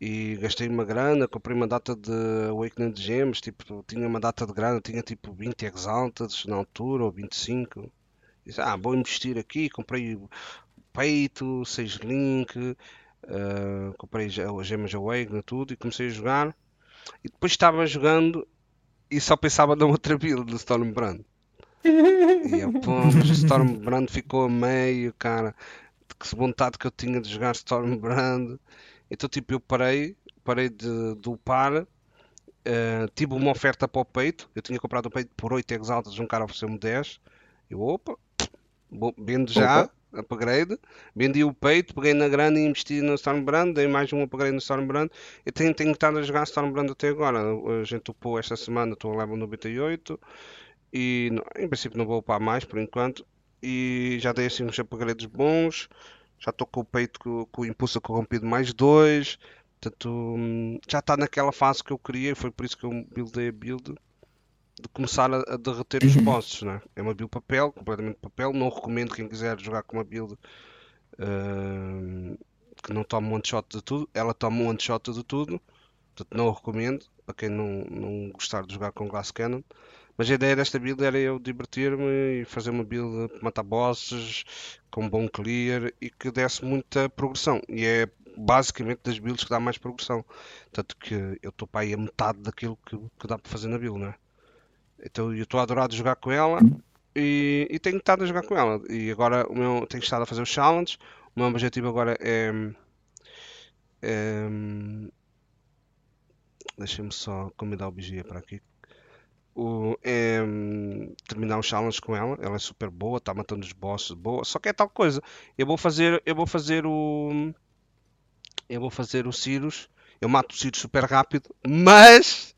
A: e gastei uma grana, comprei uma data de Awakening de Gems, tipo, tinha uma data de grana, tinha tipo 20 Exalted na altura, ou 25. Disse, ah, vou investir aqui, comprei peito, 6 link, uh, comprei as gemas Awakening, tudo, e comecei a jogar. E depois estava jogando e só pensava na outra build do Stormbrand. E mas o Stormbrand ficou a meio, cara. Que vontade que eu tinha de jogar Stormbrand. Então, tipo, eu parei, parei de, de upar. Uh, tive uma oferta para o peito. Eu tinha comprado o peito por 8 exaltas, um cara ofereceu-me 10. Eu, opa, vendo já, opa. upgrade. Vendi o peito, peguei na grana e investi no Stormbrand. Dei mais um upgrade no Stormbrand. Eu tenho, tenho estado a jogar Stormbrand até agora. A gente upou esta semana, estou a level 98. E em princípio não vou upar mais por enquanto. E já dei assim uns upgrades bons. Já estou com o peito com, com o impulso corrompido mais 2. Portanto, hum, já está naquela fase que eu queria. Foi por isso que eu buildei a build. De começar a, a derreter os uhum. bosses. Né? É uma build papel, completamente papel. Não recomendo quem quiser jogar com uma build uh, que não tome um one shot de tudo. Ela toma um one shot de tudo. Portanto, não recomendo para quem não, não gostar de jogar com Glass Cannon. Mas a ideia desta build era eu divertir-me e fazer uma build para matar bosses com bom clear e que desse muita progressão. E é basicamente das builds que dá mais progressão. Tanto que eu estou para aí a metade daquilo que, que dá para fazer na build, né? Então eu estou a adorar de jogar com ela e, e, tenho estado a jogar com ela. E agora o meu, tenho estado a fazer os challenges. O meu objetivo agora é. é Deixa-me só convidar o Bigia para aqui o, é, terminar o challenge com ela. Ela é super boa, está matando os bosses boa. Só que é tal coisa. Eu vou fazer, eu vou fazer o, eu vou fazer o Sirius. Eu mato o Sirius super rápido, mas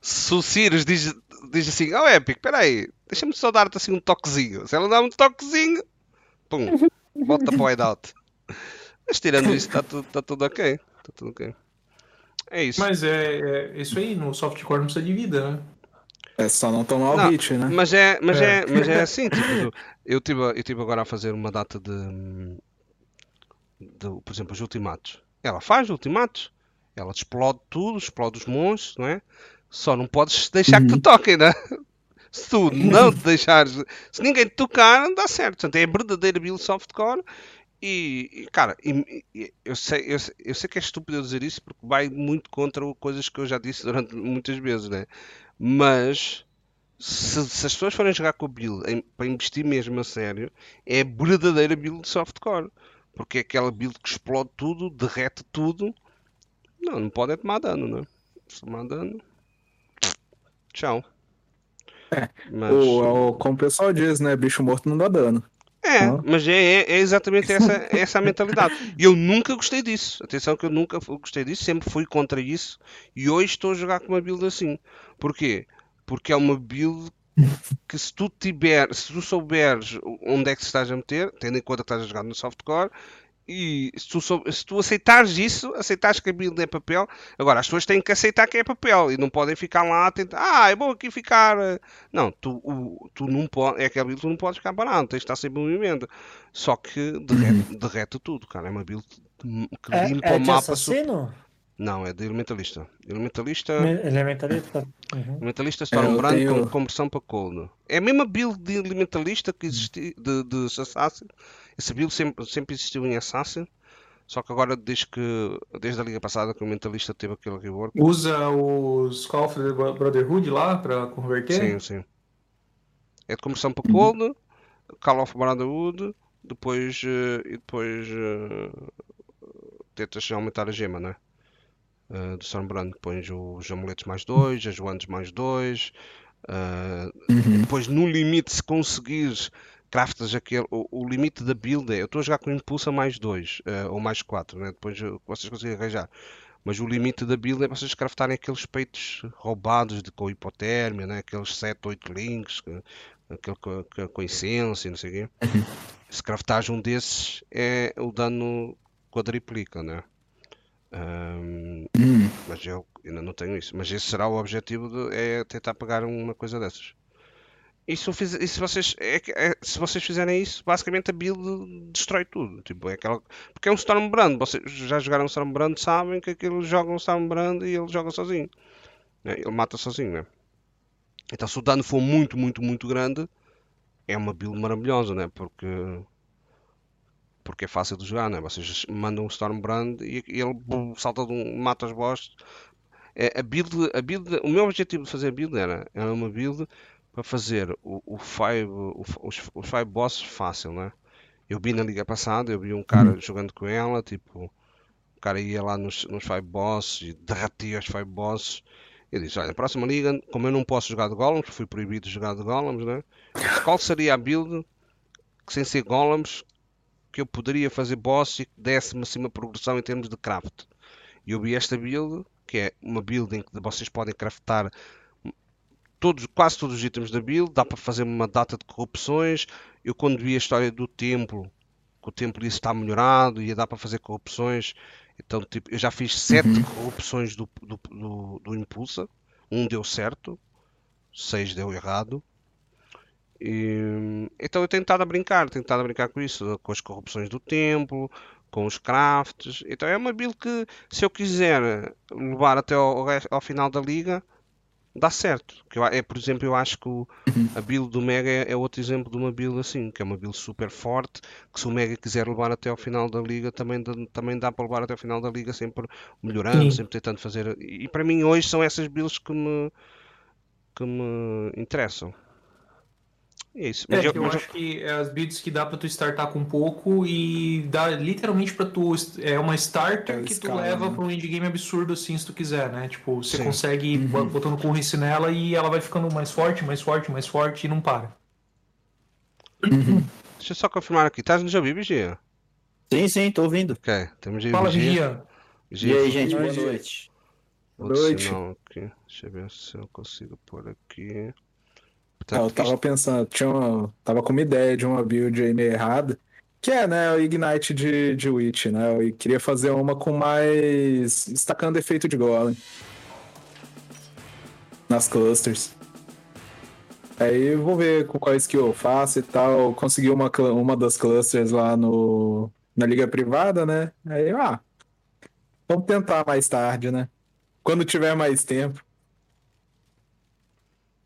A: se o Sirius diz, diz assim, oh Epic, peraí, deixa-me só dar-te assim um toquezinho. Se ela dá um toquezinho, pum, volta para o hideout. Mas tirando isso, está tudo, tá tudo ok. Está tudo ok. É isso.
D: Mas é, é, isso aí, no softcore não precisa de vida, né?
C: É só não tomar não, o hit, né?
A: Mas é, mas é. é, mas é assim, tipo, eu tive, eu tive agora a fazer uma data de, de por exemplo, os ultimatos. Ela faz ultimatos, ela explode tudo, explode os monstros, não é? Só não podes deixar uhum. que te toquem, né? Se tu não te deixares, se ninguém te tocar, não dá certo. Portanto, é a verdadeira build softcore e, e, cara, e, e, eu, sei, eu, eu, sei que é estúpido eu dizer isso porque vai muito contra coisas que eu já disse durante muitas vezes, né? Mas se, se, as pessoas forem jogar com a build em, para investir mesmo a sério, é a verdadeira build de softcore. Porque é aquela build que explode tudo, derrete tudo. Não, não pode é tomar dano, né? Se tomar dano. Tchau.
C: É, Mas... o, o, como o pessoal diz, né? Bicho morto não dá dano.
A: É, mas é, é, é, exatamente essa, essa a mentalidade. E eu nunca gostei disso. Atenção que eu nunca gostei disso, sempre fui contra isso. E hoje estou a jogar com uma build assim. Porquê? Porque é uma build que se tu tiver, se tu souberes onde é que estás a meter, tendo em conta que estás a jogar no softcore, e se tu, se tu aceitares isso, aceitares que a build é papel, agora as pessoas têm que aceitar que é papel e não podem ficar lá a tentar, ah, é bom aqui ficar. Eh. Não, tu, o, tu não podes, é aquela build tu não podes ficar parado, tens de estar sempre em movimento. Só que derrete, uhum. derrete tudo, cara. É uma build que
B: é, limpa é, é o mapa. Assassino?
A: Não, é de elementalista. Elementalista.
B: Elementalista.
A: Uhum. Elementalista Stormbrand é, tenho... com conversão para cold. É a mesma build de elementalista que existe de, de Assassin. Essa build sempre, sempre existiu em Assassin. Só que agora, desde, que, desde a liga passada que o Mentalista teve aquele rework.
D: Usa os Call of the Brotherhood lá para converter?
A: Sim, sim. É de conversão para cold, uhum. Call of Brotherhood, depois, uh, e depois uh, tentas aumentar a gema, né? uh, do Stormbrand. Pões os amuletos mais 2, as wands mais 2. Uh, uhum. Depois, no limite, se conseguires, craftas aquele. O, o limite da build é. Eu estou a jogar com impulsa mais 2 uh, ou mais 4, né? depois vocês conseguem arranjar. Mas o limite da build é vocês craftarem aqueles peitos roubados de, com hipotérmia, né? aqueles 7, 8 links, aquele com, com essência, não sei o quê. Uhum. Se craftares um desses, é, o dano quadriplica, né?
C: Hum.
A: mas eu ainda não tenho isso. Mas esse será o objetivo de, é tentar pegar uma coisa dessas. E vocês, é é- se vocês fizerem isso, basicamente a build destrói tudo. Tipo, é aquela, porque é um Stormbrand. Vocês já jogaram Stormbrand, sabem que aquilo joga um Stormbrand e ele joga sozinho. né? Ele mata sozinho, né? Então se o dano for muito, muito, muito grande, é uma build maravilhosa, né? Porque porque é fácil de jogar, né? Vocês mandam um Stormbrand e e ele bum, salta de um, mata os bosses. É, a build, a build, o meu objetivo de fazer a build era, era uma build para fazer o, o five, o- os, os five bosses fácil, né? Eu vi na liga passada, eu vi um cara jogando com ela, tipo, o cara ia lá nos, nos five bosses e derretia os five bosses. Eu disse, olha, na próxima liga, como eu não posso jogar de golems, fui proibido de jogar de golems, né? Qual seria a build que sem ser golems que eu poderia fazer boss e que desse-me assim uma progressão em termos de craft. E eu vi esta build, que é uma build em que vocês podem craftar todos, quase todos os itens da build, dá para fazer uma data de corrupções. Eu quando vi a história do templo, que o templo ia estar melhorado, ia dar para fazer corrupções. Então, tipo, eu já fiz sete corrupções do, do, do, do Impulsa. Um deu certo, seis deu errado. E, então eu tenho estado a brincar, tenho estado a brincar com isso, com as corrupções do templo, com os crafts. Então é uma build que, se eu quiser levar até ao, ao final da liga, dá certo. Que eu, é, por exemplo, eu acho que o- a build do Mega é, é outro exemplo de uma build assim, que é uma build super forte, que se o Mega quiser levar até ao final da liga, também, dá- também dá para levar até ao final da liga, sempre melhorando,
D: Sim.
A: sempre tentando fazer. E, e para mim hoje são essas builds que me, que me interessam. É isso.
D: É,
A: Mas eu-
D: que eu acho que é as builds que dá pra tu startar com pouco e dá literalmente pra tu. É uma starter
C: É
D: que tu leva
C: né?
D: pra um endgame absurdo assim, se tu quiser, né? Tipo, você
A: Sim.
D: consegue ir
C: Uhum.
D: botando currency nela e ela vai ficando mais forte, mais forte, mais forte e não para.
A: Deixa eu só confirmar aqui. Estás no Javi, Vigia?
E: Sim, sim, tô ouvindo.
A: Ok, temos
D: Fala,
A: Vigia.
D: Vigia.
E: E aí, gente, boa noite.
A: Vou
C: Boa noite.
A: sinal aqui. Deixa eu ver se eu consigo pôr aqui.
C: Ah, eu tava pensando, tinha uma, tava com uma ideia de uma build aí meio errada, que é, né, o Ignite de, de Witch, né? Eu queria fazer uma com mais. destacando efeito de Golem. Nas clusters. Aí vou ver com qual skill eu faço e tal. Consegui uma, uma das clusters lá no, na liga privada, né? Aí, ah, vamos tentar mais tarde, né? Quando tiver mais tempo.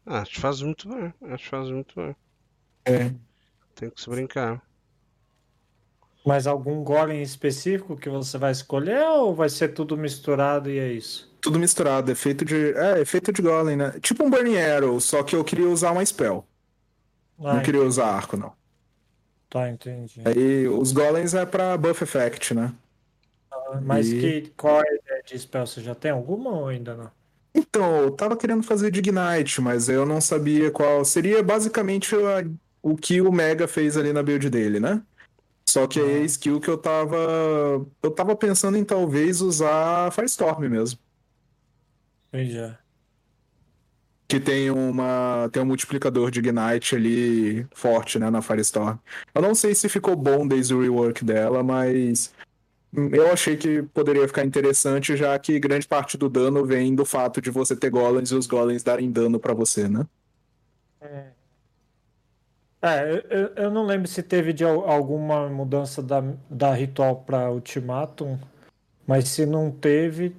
A: Ah, acho que fazes muito bem. Acho que fazes muito bem.
C: É.
A: Tem que se brincar.
B: Mas algum golem específico que você vai escolher ou vai ser tudo misturado e é isso?
C: Tudo misturado, efeito de. É, efeito de Golem, né? Tipo um Burning Arrow, só que eu queria usar uma spell.
B: Ah,
C: Não queria usar arco, não.
B: Tá, entendi.
C: Aí os Golems é pra buff effect, né?
B: Mas
C: E-
B: que, qual é a ideia de spell? Você já tem alguma ou ainda não?
C: Então, eu tava querendo fazer de Ignite, mas eu não sabia qual. Seria basicamente a- o que o Mega fez ali na build dele, né? Só que aí a skill que eu tava. Eu tava pensando em talvez usar Firestorm mesmo.
B: Entendi.
C: Que tem uma. Tem um multiplicador de Ignite ali forte, né, na Firestorm. Eu não sei se ficou bom desde o rework dela, mas. Eu achei que poderia ficar interessante, já que grande parte do dano vem do fato de você ter golems e os golems darem dano pra você, né?
B: É, eu, eu- eu não lembro se teve de al- alguma mudança da, da ritual para Ultimatum, mas se não teve,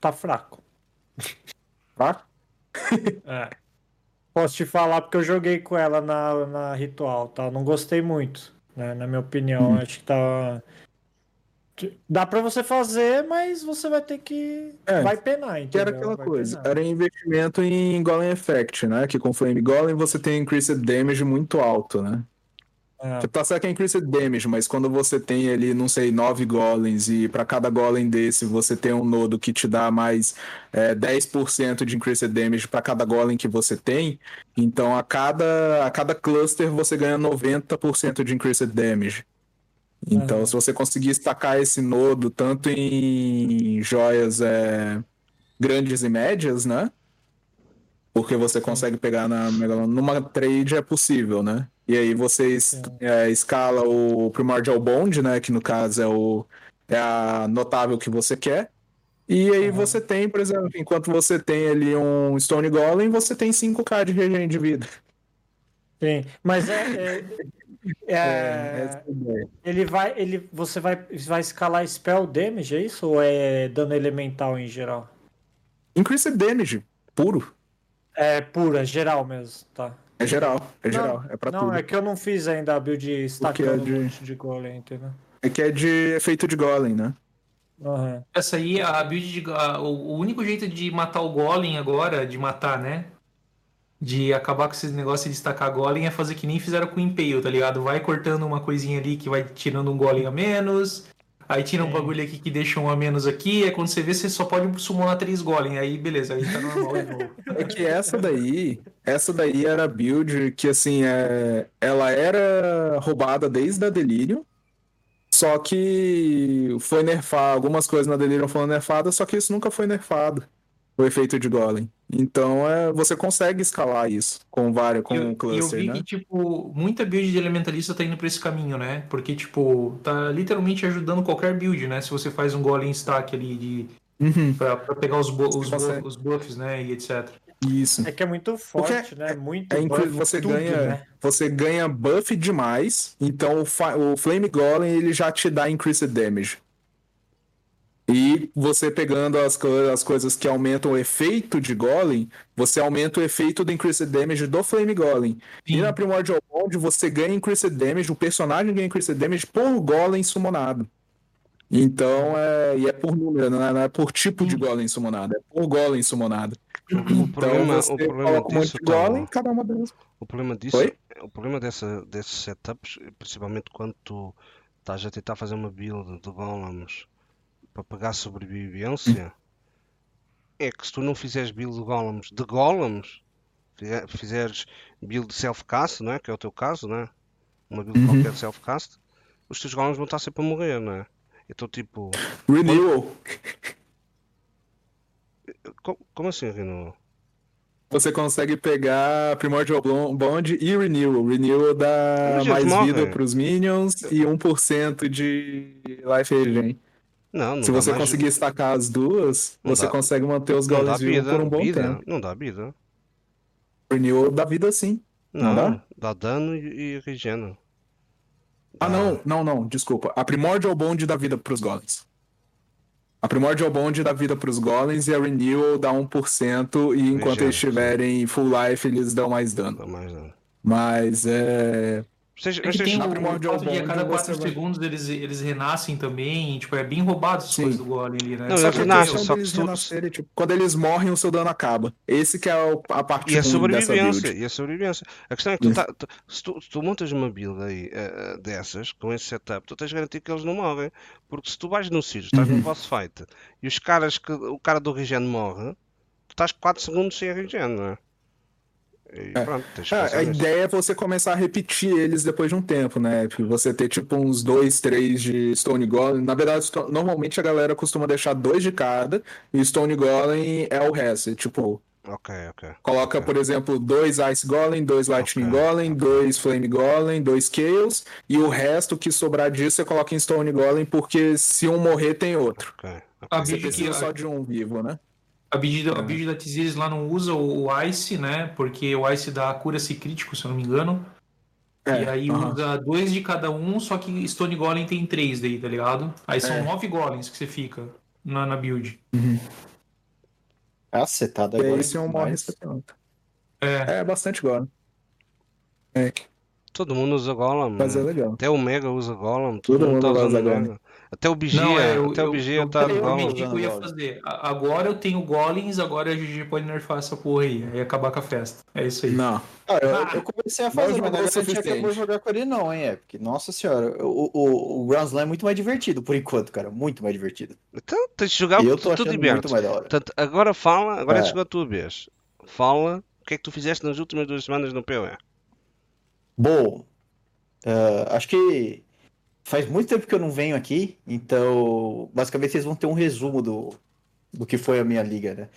B: tá fraco.
C: Tá?
B: É. Posso te falar porque eu joguei com ela na, na ritual, tá? Não gostei muito, né? Na minha opinião,
C: Uhum.
B: acho que tá. Dá pra você fazer, mas você vai ter que.
C: É,
B: Vai penar,
C: Que era
B: entendeu?
C: aquela
B: Vai
C: coisa,
B: penar.
C: era investimento em Golem Effect, né? Que com Flame Golem você tem increased damage muito alto, né?
B: É.
C: Tá certo que é increased damage, mas quando você tem ali, não sei, nove golems e pra cada golem desse você tem um nodo que te dá mais é, 10% de increased damage pra cada golem que você tem, então a cada, a cada cluster você ganha 90% de increased damage. Então,
B: Aham.
C: se você conseguir estacar esse nodo tanto em joias é, grandes e médias, né? Porque você consegue pegar na. Numa trade é possível, né? E aí você es- é, escala o Primordial Bond, né? Que no caso é o, é a notável que você quer. E aí
B: Uhum.
C: você tem, por exemplo, enquanto você tem ali um Stone Golem, você tem 5k de regen de vida.
B: Sim, mas é, é- é-
C: é ideia.
B: ele vai, ele, você vai, vai escalar spell damage, é isso? Ou é dano elemental em geral?
C: Increased damage, puro.
B: É pura, geral mesmo, tá?
C: É geral, é
B: Não,
C: geral, é pra
B: não,
C: tudo.
B: é que eu não fiz ainda a build stacando
C: de-
B: um monte de golem, entendeu?
C: É que é de efeito de golem, né?
B: Aham.
D: Essa aí, a build de. a- o, o único jeito de matar o Golem agora, de matar, né? De acabar com esse negócio de destacar Golem é fazer que nem fizeram com o Impale, tá ligado? Vai cortando uma coisinha ali que vai tirando um Golem a menos. Aí tira um
B: Sim.
D: bagulho aqui que deixa um a menos aqui. Aí quando você vê, você só pode summonar três Golem. Aí beleza, aí tá normal de novo.
C: É que essa daí, essa daí era a build que assim, é, ela era roubada desde a Delirium, só que foi nerfar, algumas coisas na Delirium foram nerfadas, só que isso nunca foi nerfado, o efeito de Golem. Então é, você consegue escalar isso com vários, com
D: E eu,
C: um
D: e eu
C: cluster,
D: vi
C: né?
D: que, tipo, muita build de elementalista tá indo pra esse caminho, né? Porque, tipo, tá literalmente ajudando qualquer build, né? Se você faz um golem stack ali de,
C: Uhum,
D: pra, pra pegar os, os, os buffs, né? E etc.
C: isso.
B: É que é muito forte, né? Muito
C: É
B: buff,
C: você
B: tudo,
C: ganha,
B: né?
C: você ganha buff demais, então o, o Flame Golem ele já te dá increased damage. E você pegando as, co- as coisas que aumentam o efeito de Golem, você aumenta o efeito do increased damage do Flame Golem. E
D: Sim.
C: na Primordial Bond você ganha increased damage, o personagem ganha increased damage por Golem summonado. Então é, e é por número, não é, não é por tipo de Golem summonado, é por Golem summonado.
A: O
C: Então
A: problema,
C: você
A: o problema
C: um
A: disso,
C: de Golem,
A: Paulo,
C: cada uma delas.
A: o problema disso,
C: Oi?
A: o problema dessa, desses setups, principalmente quando tu estás a tentar fazer uma build de golems para pegar sobrevivência, é que se tu não fizeres build de golems de golems, fize- fizeres build de self-cast, não é? Que é o teu caso, não é? Uma build
C: Uhum.
A: qualquer de self-cast, os teus golems vão estar sempre a morrer, não é? Então, tipo,
C: Renewal.
A: co- como assim, Rino?
C: Você consegue pegar Primordial Bond e Renewal. Renewal dá mais
A: morrem.
C: vida pros minions e 1% de Life Regen.
A: Não, não
C: Se
A: dá
C: você
A: mais-
C: conseguir estacar as duas,
A: Não
C: você
A: dá.
C: consegue manter os
A: dá
C: golems vivos
A: vida,
C: por um bom
A: vida,
C: tempo.
A: não dá vida.
C: Renewal dá vida sim.
A: Não,
C: Não
A: dá dano e, e regen.
C: Ah,
A: Dá.
C: não, não, não, desculpa. A Primordial Bond dá vida pros golems. A Primordial Bond dá vida pros golems e a Renewal dá 1% e enquanto
A: Regen,
C: eles estiverem full life, eles dão mais dano.
A: Dá mais dano.
C: Mas é.
A: Vocês,
D: É que
A: vocês-
D: tem
C: a
D: o,
C: Primordial
D: de a cada
C: você
D: 4
C: vai-
D: segundos eles, eles renascem também. Tipo, é bem roubado essas
C: Sim.
D: coisas do Golem ali, né?
A: Não,
C: Só
A: eles
C: que a
A: só que tu-
C: renascerem, tipo, quando eles morrem, o seu dano acaba. Esse que é o- a parte
A: E a
C: ruim dessa
A: sobrevivência,
C: build.
A: e a sobrevivência. A questão é que tu tá- tu- se, tu, se tu montas uma build aí eh, dessas, com esse setup, tu tens de garantir que eles não morrem. Porque se tu vais no sítio, estás
C: Uhum.
A: no boss fight, e os caras que o cara do regen morre, tu estás 4 segundos sem regen, não é? E
C: É.
A: pronto,
C: Ah,
A: pensar
C: a ideia é você começar a repetir eles depois de um tempo, né? Porque Você ter tipo uns dois, três de Stone Golem. Na verdade, normalmente a galera costuma deixar dois de cada, e Stone Golem é o resto. Tipo,
A: Ok, ok.
C: coloca,
A: ok.
C: por exemplo, dois Ice Golem, dois Lightning Golem, dois Flame Golem, dois Chaos, e o resto que sobrar disso você coloca em Stone Golem, porque se um morrer, tem outro.
A: Ok, ok.
D: A
C: Você precisa só de um vivo, né?
D: A build, a
C: É.
D: build da Tiziris lá não usa o, o Ice, né? Porque o Ice dá cura-se crítico, se eu não me engano.
C: É,
D: e aí
C: aham.
D: usa dois de cada um, só que Stone Golem tem três daí, tá ligado? Aí são
C: É.
D: nove Golems que você fica na, na build.
E: Cacetada
C: E
E: agora.
C: aí, se um morre,
E: demais.
C: você tem outro.
D: É.
C: É bastante Golem. É,
A: Todo mundo usa Golem.
C: mas é
A: né?
C: legal.
A: Até o Mega usa Golem.
C: Todo
A: Todo mundo tá
C: mundo
A: usando
C: usa Golem.
A: Até o Vigia,
D: Não, é, eu,
A: até o
D: eu,
A: Vigia
D: eu,
A: tá
D: eu que eu ia fazer. Agora eu tenho Golems, agora a GG pode nerfar essa porra aí. Aí acabar com a festa. É isso aí.
C: Não.
E: Ah, eu,
D: Ah,
E: eu comecei a fazer, mas
C: jogou
E: não gente acabou jogar com ele não, hein, é, porque, nossa senhora, o, o, o Grand Slam é muito mais divertido, por enquanto, cara, muito mais divertido.
A: Então
E: E
A: o
E: eu tô
A: tu divertes.
E: muito mais da hora.
A: Portanto, agora fala, agora
E: É.
A: chegou a tua vez. Fala o que é que tu fizeste nas últimas duas semanas no PoE.
E: Bom, ah, acho que faz muito tempo que eu não venho aqui, então basicamente vocês vão ter um resumo do, do que foi a minha liga, né?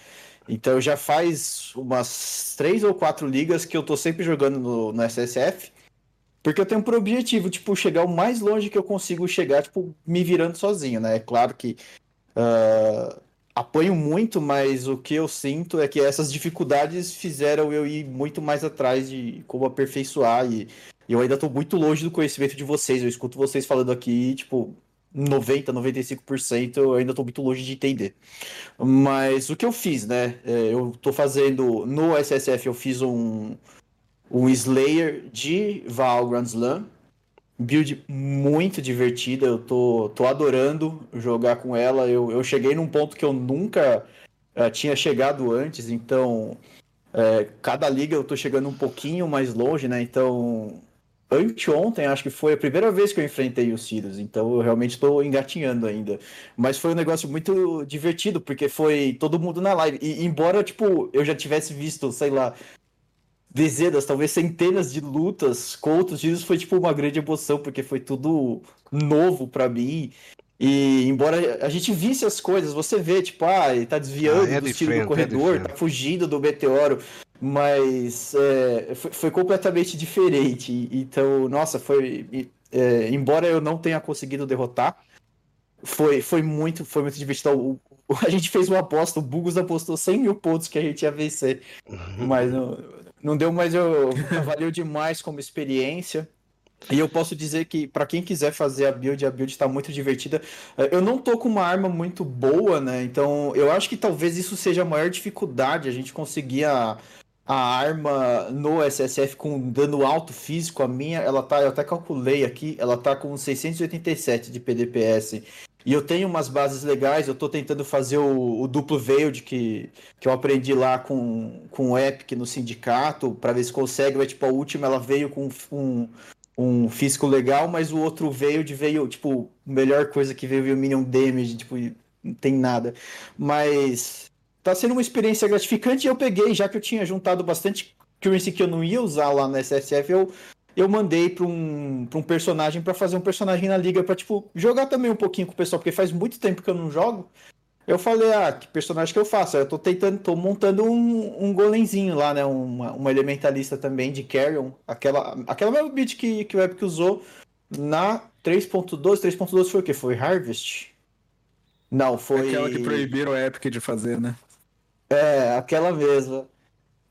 E: Então já faz umas três ou quatro ligas que eu tô sempre jogando no, no SSF. Porque eu tenho por objetivo, tipo, chegar o mais longe que eu consigo chegar, tipo, me virando sozinho, né? É claro que ah, apanho muito, mas o que eu sinto é que essas dificuldades fizeram eu ir muito mais atrás de como aperfeiçoar e eu ainda tô muito longe do conhecimento de vocês. Eu escuto vocês falando aqui, tipo, 90, 95% eu ainda tô muito longe de entender. Mas o que eu fiz, né? É, Eu tô fazendo no SSF, eu fiz um, um Slayer de Val Grand Slam. Build muito divertida, eu tô, tô adorando jogar com ela. Eu, eu cheguei num ponto que eu nunca eh, tinha chegado antes, então eh, cada liga eu tô chegando um pouquinho mais longe, né? Então, anteontem acho que foi a primeira vez que eu enfrentei o Sirius, então eu realmente tô engatinhando ainda. Mas foi um negócio muito divertido, porque foi todo mundo na live. E embora, tipo, eu já tivesse visto, sei lá, dezenas, talvez centenas de lutas com outros Sirius, foi tipo uma grande emoção, porque foi tudo novo pra mim. E embora a gente visse as coisas, você vê, tipo, ah, ele tá desviando
A: Ah, é
E: dos tiros
A: diferente, é
E: do corredor,
A: diferente.
E: tá fugindo do meteoro, mas é, foi, foi completamente diferente. Então, nossa, foi. é, embora eu não tenha conseguido derrotar, foi, foi muito, foi muito divertido. O- o- a gente fez uma aposta, o Bugos apostou 100 mil pontos que a gente ia vencer. Mas não, não deu, mas eu valeu demais como experiência. E eu posso dizer que, para quem quiser fazer a build, a build tá muito divertida. Eh, Eu não tô com uma arma muito boa, né? Então, eu acho que talvez isso seja a maior dificuldade, a gente conseguir a, a arma no SSF com dano alto físico. A minha, ela tá, eu até calculei aqui, ela tá com 687 de PDPS. E eu tenho umas bases legais, eu tô tentando fazer o, o duplo veiled que, que eu aprendi lá com, com o Epic no sindicato, para ver se consegue. Mas, tipo, a última ela veio com um, um físico legal, mas o outro veiled veio, tipo, melhor coisa que veio veio Minion Damage, tipo, não tem nada. Mas tá sendo uma experiência gratificante e eu peguei, já que eu tinha juntado bastante currency que eu não ia usar lá no SSF, eu eu mandei para um, pra um personagem para fazer um personagem na liga para tipo jogar também um pouquinho com o pessoal, porque faz muito tempo que eu não jogo. Eu falei, ah, que personagem que eu faço? Eu tô tentando, tô montando um, um golemzinho lá, né? Uma, uma elementalista também de Carrion. Aquela, aquela mesma build que, que o Epic usou na 3.12. 3.12 foi o quê? Foi Harvest? Não, foi.
C: Aquela que proibiram o Epic de fazer, né?
E: É, aquela mesma.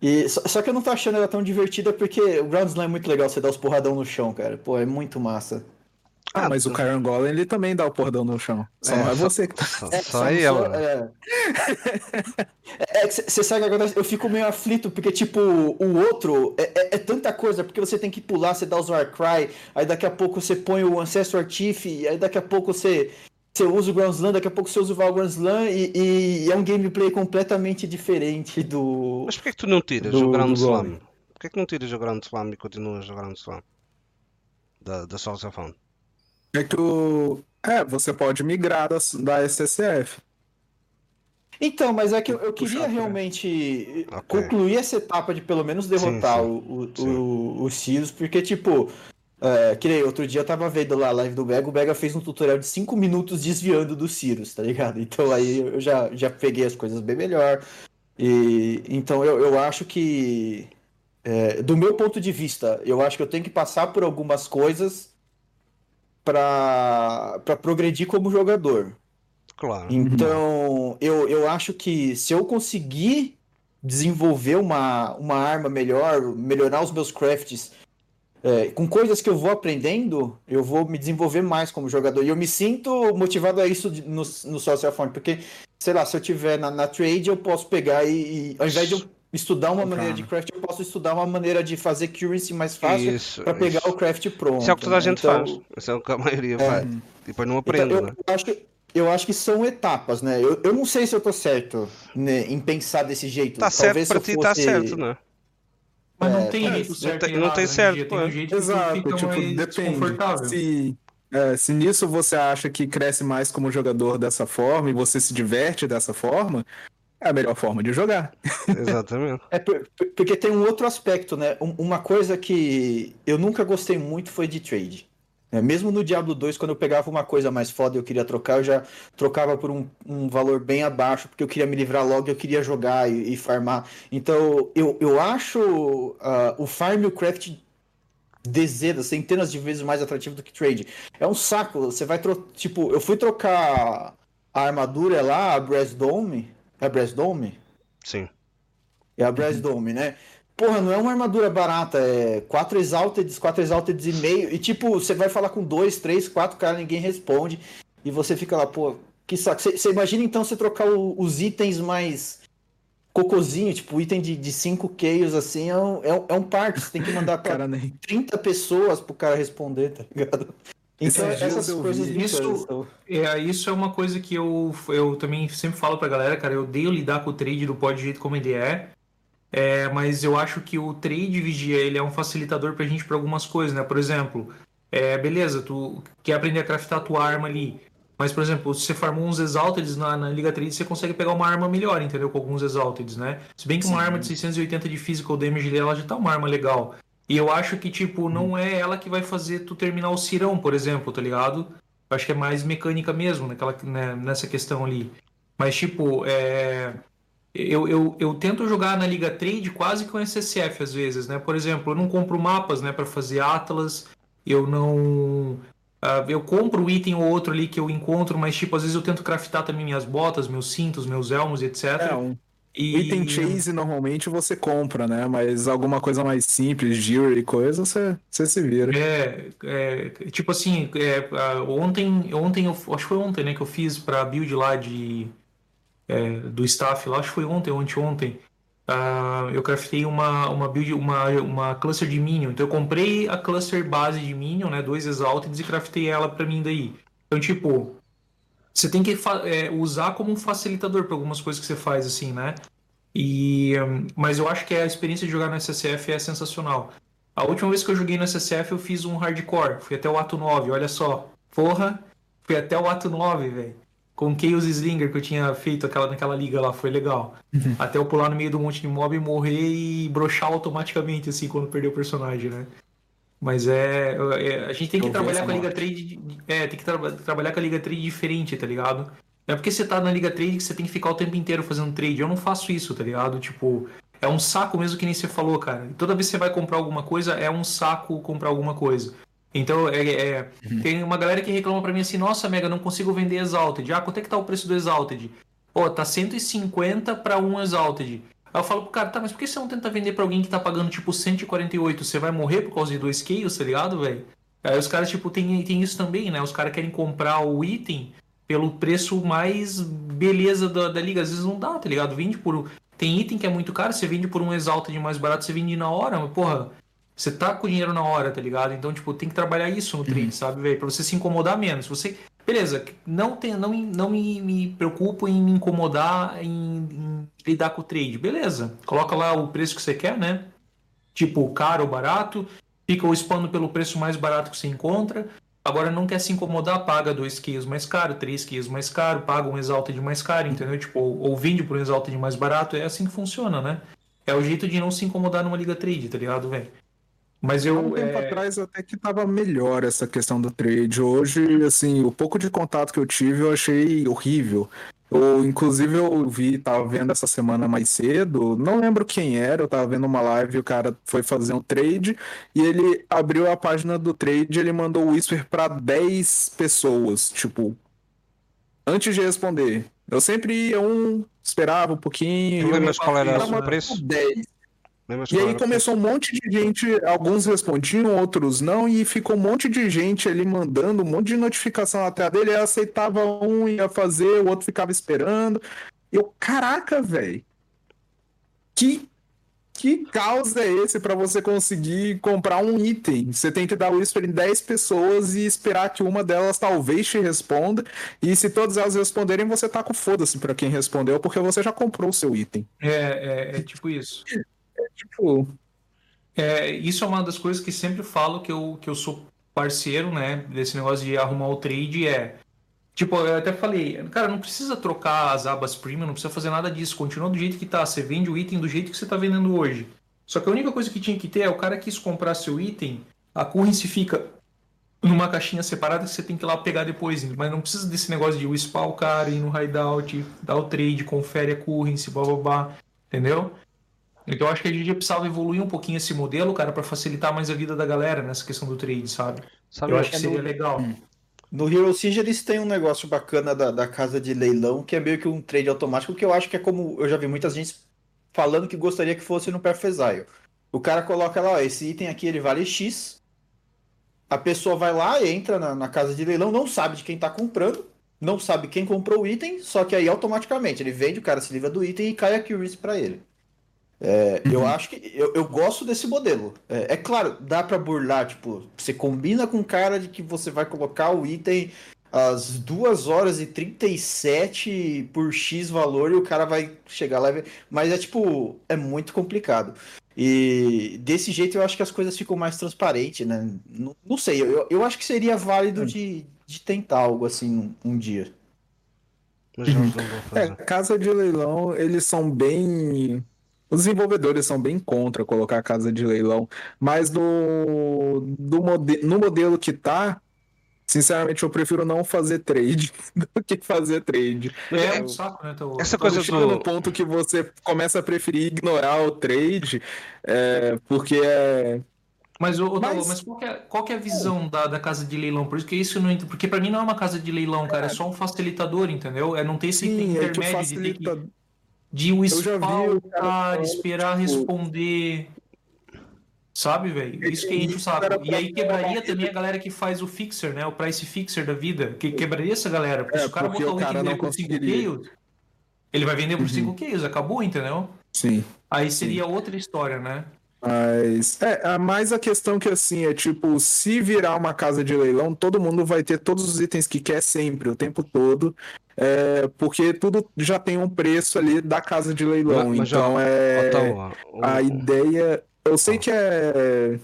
E: E, só, só que eu não tô achando ela tão divertida porque o Ground Slam é muito legal você dar os porradão no chão, cara. Pô, é muito massa.
C: Ah, mas o Kyron Golem ele também dá o porradão no chão. Só
A: É,
C: não é
A: só-
C: você que tá.
A: Só,
E: É,
A: só
E: só-
A: aí ela.
E: É, é que você sabe que agora eu fico meio aflito, porque, tipo, o outro é, é- é tanta coisa, porque você tem que pular, você dá os Warcry, aí daqui a pouco você põe o Ancestor Chief, aí daqui a pouco você, você usa o Ground Slam, daqui a pouco você usa o Val Ground Slam, e, e é um gameplay completamente diferente do.
A: Mas porquê que tu não tiras
E: Do-
A: o Grand Slam?
E: Golem.
A: Porquê que não tiras o Grand Slam e continuas o Grand Slam? Da, da Souls of?
C: É que o. É, você pode migrar da, da SSF.
E: Então, mas é que eu, eu queria
C: pra-
E: realmente
A: Ok.
E: concluir essa etapa de pelo menos derrotar
A: Sim, sim.
E: o, o, o Sirius, porque, tipo, é, que nem outro dia eu tava vendo lá a live do Bega, o Bega fez um tutorial de 5 minutos desviando do Sirius, tá ligado? Então aí eu já, já peguei as coisas bem melhor. E então eu, eu acho que, é, do meu ponto de vista, eu acho que eu tenho que passar por algumas coisas pra progredir como jogador.
A: Claro.
E: Então, eu, eu acho que se eu conseguir desenvolver uma, uma arma melhor, melhorar os meus crafts, é, com coisas que eu vou aprendendo, eu vou me desenvolver mais como jogador. E eu me sinto motivado a isso no, no Social Phone, porque, sei lá, se eu tiver na, na trade, eu posso pegar e, e ao invés de eu estudar uma maneira de craft, eu posso estudar uma maneira de fazer currency mais fácil para pegar
A: isso.
E: o craft pronto.
A: Isso é o que toda a
E: né?
A: gente
E: Então,
A: faz. Isso é o que a maioria
E: É.
A: faz. E depois não
E: então,
A: aprende,
E: eu,
A: né?
E: eu acho que, eu acho que são etapas, né? Eu, eu não sei se eu tô certo né, em pensar desse jeito.
A: Tá certo
E: Talvez
A: para
E: eu
A: ti, tá
E: fosse-
A: certo, né?
D: Mas não
E: É,
D: tem
E: é,
D: jeito
A: não
D: certo
A: tem-
D: e
A: não
D: errado
A: tem certo.
D: Tem um jeito que
C: Exato,
D: fica
C: tipo,
D: mais
C: depende.
D: desconfortável.
C: Se, é, se nisso você acha que cresce mais como jogador dessa forma e você se diverte dessa forma, é a melhor forma de jogar.
A: Exatamente.
E: É por- por- porque tem um outro aspecto, né? Um- uma coisa que eu nunca gostei muito foi de trade. né? Mesmo no Diablo 2, quando eu pegava uma coisa mais foda e eu queria trocar, eu já trocava por um, um valor bem abaixo, porque eu queria me livrar logo, eu queria jogar e, e farmar. Então, eu, eu acho ah, o farm e o craft dezenas, centenas de vezes mais atrativo do que trade. É um saco. Você vai trocar. Tipo, eu fui trocar a armadura lá, a Brass Dome. É a Brass Dome?
A: Sim.
E: É a Brass Dome, né? Porra, não é uma armadura barata, é 4 Exalted, 4 Exalted e meio. E tipo, você vai falar com dois, três, quatro caras, ninguém responde. E você fica lá, pô, que saco. Você, imagina então você trocar o- os itens mais cocôzinho, tipo, item de 5 queios, assim, é um, é um, é um parto. Você tem que mandar pra
C: Cara, nem.
E: 30 pessoas pro cara responder, tá ligado? Então,
C: Esses
E: essas coisas
D: isso-. É, isso é uma coisa que eu, eu também sempre falo pra galera, cara. Eu odeio lidar com o trade do pod do jeito como ele é. É, mas eu acho que o trade vigia ele é um facilitador pra gente pra algumas coisas, né? Por exemplo, é, beleza, tu quer aprender a craftar tua arma ali. Mas, por exemplo, se você farmou uns Exalteds na, na Liga Trade, você consegue pegar uma arma melhor, entendeu? Com alguns Exalteds, né? Se bem que uma
C: Sim.
D: arma de 680 de physical damage ela já tá uma arma legal. E eu acho que, tipo, não é ela que vai fazer tu terminar o Cirão, por exemplo, tá ligado? Eu acho que é mais mecânica mesmo, naquela, né, nessa questão ali. Mas, tipo, é... eu, eu, eu tento jogar na Liga Trade quase com SSF às vezes, né? Por exemplo, eu não compro mapas, né, para fazer Atlas, eu não. ah, eu compro um item ou outro ali que eu encontro, mas, tipo, às vezes eu tento craftar também minhas botas, meus cintos, meus elmos, etc.
C: É, um
D: e...
C: item chase normalmente você compra, né? Mas alguma coisa mais simples, jewelry e coisa, você, você se vira.
D: É, é, tipo assim, é, ontem, ontem eu, acho que foi ontem, né, que eu fiz pra build lá de é, do staff lá, acho que foi ontem, ou anteontem. Ah, eu craftei uma, uma build, uma, uma cluster de minion. Então eu comprei a cluster base de minion, né, dois exalted e craftei ela pra mim daí. Então, tipo, você tem que é, usar como um facilitador para algumas coisas que você faz, assim, né? E, hum, mas eu acho que a experiência de jogar no SSF é sensacional. A última vez que eu joguei no SSF eu fiz um hardcore, fui até o ato 9, olha só. Porra, fui até o ato 9, velho. Com o Chaos Slinger que eu tinha feito aquela, naquela liga lá, foi legal. Até eu pular no meio do monte de mob e morrer e brochar automaticamente, assim, quando perder o personagem, né? Mas é, é- A gente tem que
C: Eu vi
D: trabalhar com a Liga. Trade. de- É, tem que tra- trabalhar com a Liga Trade diferente, tá ligado? Não é porque você tá na Liga Trade que você tem que ficar o tempo inteiro fazendo trade. Eu não faço isso, tá ligado? Tipo, é um saco mesmo que nem você falou, cara. Toda vez que você vai comprar alguma coisa, é um saco comprar alguma coisa. Então, é, é- tem uma galera que reclama pra mim assim, nossa, Mega, não consigo vender Exalted. Ah, quanto é que tá o preço do Exalted? Pô, tá 150 pra um Exalted. Aí eu falo pro cara, tá, mas por que você não tenta vender pra alguém que tá pagando, tipo, 148? Você vai morrer por causa de dois kills, tá ligado, velho? Aí os caras, tipo, tem, tem isso também, né? Os caras querem comprar o item pelo preço mais beleza da, da liga. Às vezes não dá, tá ligado? Vende por. Tem item que é muito caro, você vende por um exalta de mais barato, você vende na hora, mas, porra, você tá com dinheiro na hora, tá ligado? Então, tipo, tem que trabalhar isso no trade, sabe, velho? Pra você se incomodar menos. Você. Beleza, não, tem, não, não me, me preocupo em me incomodar em, em lidar com o trade. Beleza, coloca lá o preço que você quer, né? Tipo, caro ou barato. Fica o spam pelo preço mais barato que você encontra. Agora não quer se incomodar, paga dois quilos mais caro, três quilos mais caro, paga um exalted mais caro, entendeu? Tipo, ou, vende por um exalted mais barato, é assim que funciona, né? É o jeito de não se incomodar numa liga trade, tá ligado, velho? Mas
C: Há um
D: eu.
C: tempo
D: é,
C: atrás até que tava melhor essa questão do trade. Hoje, assim, o pouco de contato que eu tive eu achei horrível. Eu, inclusive, eu vi, tava vendo essa semana mais cedo, não lembro quem era, eu tava vendo uma live, o cara foi fazer um trade e ele abriu a página do trade, ele mandou o whisper pra 10 pessoas, tipo, antes de responder. Eu sempre ia um, esperava um pouquinho,
A: Tu
C: eu
A: lembras qual era o preço?
C: 10. E aí começou um monte de gente, alguns respondiam, outros não, e ficou um monte de gente ali mandando um monte de notificação até dele, aí aceitava um, ia fazer, o outro ficava esperando. Eu, caraca, velho. Que que caos é esse pra você conseguir comprar um item? Você tem que dar o whisper em 10 pessoas e esperar que uma delas talvez te responda. E se todas elas responderem, você tá com foda-se pra quem respondeu, porque você já comprou o seu item.
D: é, é, é tipo isso.
C: Tipo,
D: É, isso é uma das coisas que sempre falo que eu, que eu sou parceiro, né? Desse negócio de arrumar o trade é. Tipo, eu até falei, cara, não precisa trocar as abas premium, não precisa fazer nada disso. Continua do jeito que tá. Você vende o item do jeito que você tá vendendo hoje. Só que a única coisa que tinha que ter é o cara quis comprar seu item, a currency fica numa caixinha separada que você tem que ir lá pegar depois. Mas não precisa desse negócio de wispar o cara, ir no hideout, dar o trade, confere a currency, blá blá blá. Entendeu? Então eu acho que a gente precisava evoluir um pouquinho esse modelo, cara, para facilitar mais a vida da galera nessa questão do trade, sabe?
A: Sabe,
D: Eu acho que
E: é
D: seria
E: no-
D: legal.
E: No Hero Siege eles têm um negócio bacana da, da casa de leilão, que é meio que um trade automático, que eu acho que é como eu já vi muita gente falando que gostaria que fosse no Exile. O cara coloca lá, ó, esse item aqui ele vale X. A pessoa vai lá, entra na, na casa de leilão, não sabe de quem tá comprando, não sabe quem comprou o item, só que aí automaticamente ele vende, o cara se livra do item e cai a Curious pra ele. É, Eu acho que eu, eu gosto desse modelo. É, é claro, dá pra burlar, tipo, você combina com o cara de que você vai colocar o item às 2 horas e 37 por X valor e o cara vai chegar lá e ver. Mas é tipo, é muito complicado. E desse jeito eu acho que as coisas ficam mais transparentes, né? Não, não sei, eu, eu acho que seria válido de, de tentar algo assim um, um dia.
A: Vão
C: É, casa de leilão, eles são bem. Os desenvolvedores são bem contra colocar casa de leilão, mas do, do mode... no modelo que tá, sinceramente, eu prefiro não fazer trade do que fazer trade.
D: É
A: é-
D: um saco, né? Então,
A: essa
C: Quando
A: coisa
C: chega no
A: do.
C: ponto que você começa a preferir ignorar o trade, é, porque é.
D: Mas, ô,
C: Mas-
D: Dalô, mas qual, que é, qual que é a visão da, da casa de leilão? Por isso que isso não. Porque pra mim não é uma casa de leilão, cara. É só um facilitador, entendeu? É não ter esse
C: Sim, é que
D: intermédio de ter que
C: facilita.
D: De o
C: falando,
D: esperar
C: tipo-
D: responder. Sabe, velho? Isso que enche o saco.
C: Era
D: E aí quebraria também a galera que faz o fixer, né? O price fixer da vida. Que quebraria essa galera. Porque
C: É,
D: se o cara botar
C: o não
D: dele por 5
C: conseguiria.
D: kills, ele vai vender por
C: Uhum.
D: 5 kills. Acabou, entendeu?
C: Sim.
D: Aí seria outra história, né?
C: Mas é, a mais a questão que assim é tipo, se virar uma casa de leilão, todo mundo vai ter todos os itens que quer sempre, o tempo todo, é, porque tudo já tem um preço ali da casa de leilão.
A: Mas- mas já-
C: então é
A: Ottawa, o-
C: a ideia, eu sei que é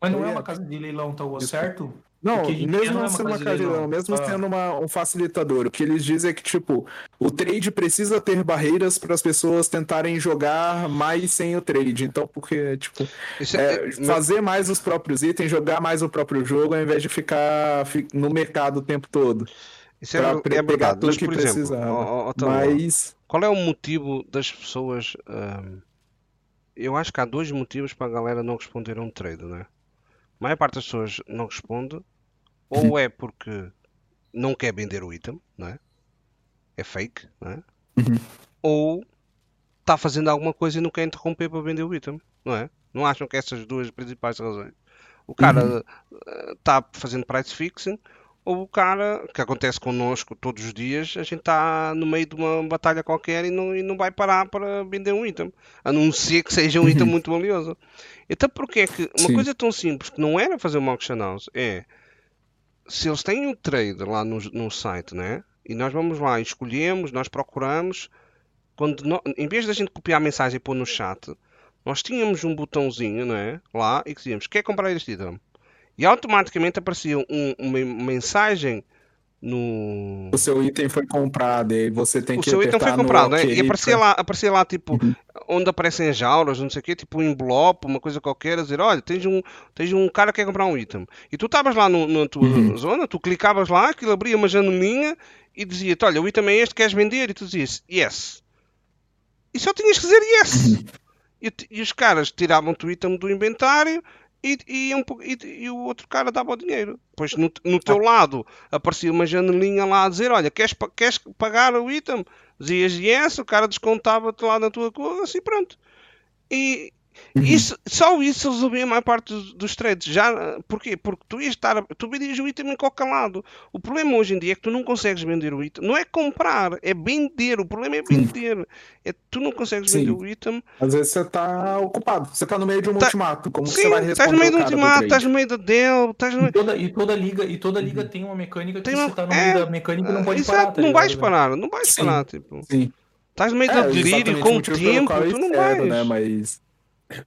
D: Mas não é
C: É.
D: uma casa de leilão, tá certo?
C: Não, mesmo
D: não é
C: sendo uma
D: leilão,
C: mesmo
D: Ah.
C: sendo uma- um facilitador, o que eles dizem é que, tipo, o trade precisa ter barreiras para as pessoas tentarem jogar mais sem o trade. Então, porque, tipo,
A: Isso
C: é,
A: é-
C: fazer mais os próprios itens, jogar mais o próprio jogo, ao invés de ficar fi- no mercado o tempo todo.
A: Isso é,
C: Pra
A: é
C: pegar tudo
A: mas
C: que
A: por exemplo,
C: precisava.
A: ó, ó, Ottawa,
C: Mas,
A: qual é o motivo das pessoas? ahm, eu acho que há dois motivos para a galera não responder a um trade, né? A maior parte das pessoas não responde, ou é porque não quer vender o item, não é? É fake, não é?
C: Uhum.
A: Ou está fazendo alguma coisa e não quer interromper para vender o item, não é? Não acham que essas duas principais razões? O cara está fazendo price fixing, ou o cara, que acontece connosco todos os dias, a gente está no meio de uma batalha qualquer e não, e não vai parar para vender um item, a não ser que seja um item muito valioso. Então, porque é que uma
C: Sim.
A: coisa tão simples que não era fazer uma auction house é se eles têm um trade lá no, no site, né? E nós vamos lá, escolhemos, nós procuramos, quando nó- em vez da gente copiar a mensagem e pôr no chat, nós tínhamos um botãozinho, não é? Lá e que dizíamos, quer comprar este item? E automaticamente aparecia um- uma mensagem no.
C: o seu item foi comprado e você tem
A: O
C: que
A: seu item foi comprado, né?
C: OK
A: E aparecia lá, aparecia lá tipo, onde aparecem as jaulas, não sei o quê, tipo um envelope, uma coisa qualquer, a dizer, olha, tens um, tens um cara que quer comprar um item. E tu estavas lá no- na tua
C: Uhum.
A: zona, tu clicavas lá, aquilo abria uma janelinha e dizia-te, olha, o item é este, queres vender? E tu dizias, yes. E só tinhas que dizer yes.
C: Uhum.
A: E, e os caras tiravam-te o item do inventário e, e, um po- e- e o outro cara dava o dinheiro. Pois no, no teu lado aparecia uma janelinha lá a dizer: Olha, queres, queres pagar o item? Dizias yes, o cara descontava-te lá na tua coisa assim pronto. E isso, só isso resolvia a maior parte dos, dos trades. Já, porquê? Porque tu ias estar, tu vendias o item em qualquer lado. O problema hoje em dia é que tu não consegues vender o item. Não é comprar, é vender. O problema é vender. É tu não consegues
C: Sim.
A: vender o item
C: Às vezes você tá ocupado, você tá no meio de um
A: Tá-
C: ultimato, como que você
A: Sim,
C: vai
A: estás
C: responder
A: no meio do
C: cara do
A: ultimato, estás no meio da Dell, estás no
D: E toda, e toda liga, e toda liga tem uma mecânica que
A: Tem
D: você
A: uma-
D: tá no
A: é,
D: meio da mecânica e não pode
A: Exato,
D: parar, tá
A: não vais parar, não vais
C: Sim.
A: parar, tipo.
C: Sim.
A: Estás no meio
C: É,
A: da delírio, com
C: o
A: tempo, tu não
C: espero,
A: vais.
C: né? Mas,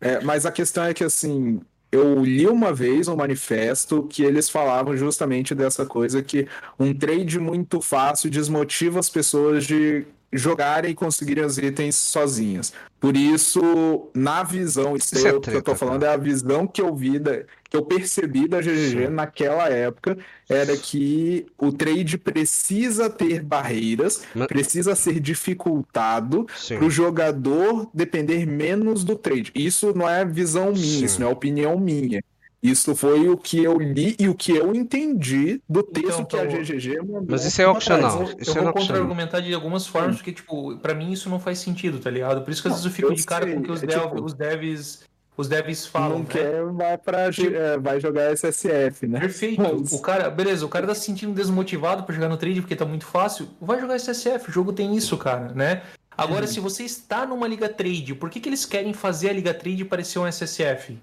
C: é, mas a questão é que, assim, eu li uma vez um manifesto que eles falavam justamente dessa coisa que um trade muito fácil desmotiva as pessoas de jogarem e conseguirem os itens sozinhas. Por isso, na visão, isso,
A: Isso é
C: o que eu tô falando, é a visão que eu vi, da, que eu percebi da GGG
A: Sim.
C: naquela época, era que o trade precisa ter barreiras,
A: Mas-
C: precisa ser dificultado para o jogador depender menos do trade. Isso não é visão minha,
A: Sim.
C: isso não é opinião minha. Isso foi o que eu li e o que eu entendi do texto
D: Então,
C: que a
D: então-
C: GGG mandou.
A: Mas isso é opcional.
D: Eu,
A: Isso
D: eu
A: é
D: vou contra-argumentar de algumas formas, porque, tipo, pra mim isso não faz sentido, tá ligado? Por isso que às vezes eu fico
C: eu
D: de cara
C: sei,
D: que os,
C: é
D: dev-
C: tipo-
D: os devs, os devs falam.
C: não
D: né?
C: quer, vai, pra,
D: Tipo-
C: é, vai jogar SSF, né?
D: Perfeito.
C: Mas-
D: O cara, beleza, o cara tá se sentindo desmotivado pra jogar no trade porque tá muito fácil. Vai jogar SSF, o jogo tem isso, cara, né? Agora, se você está numa liga trade, por que, que eles querem fazer a liga trade parecer um SSF?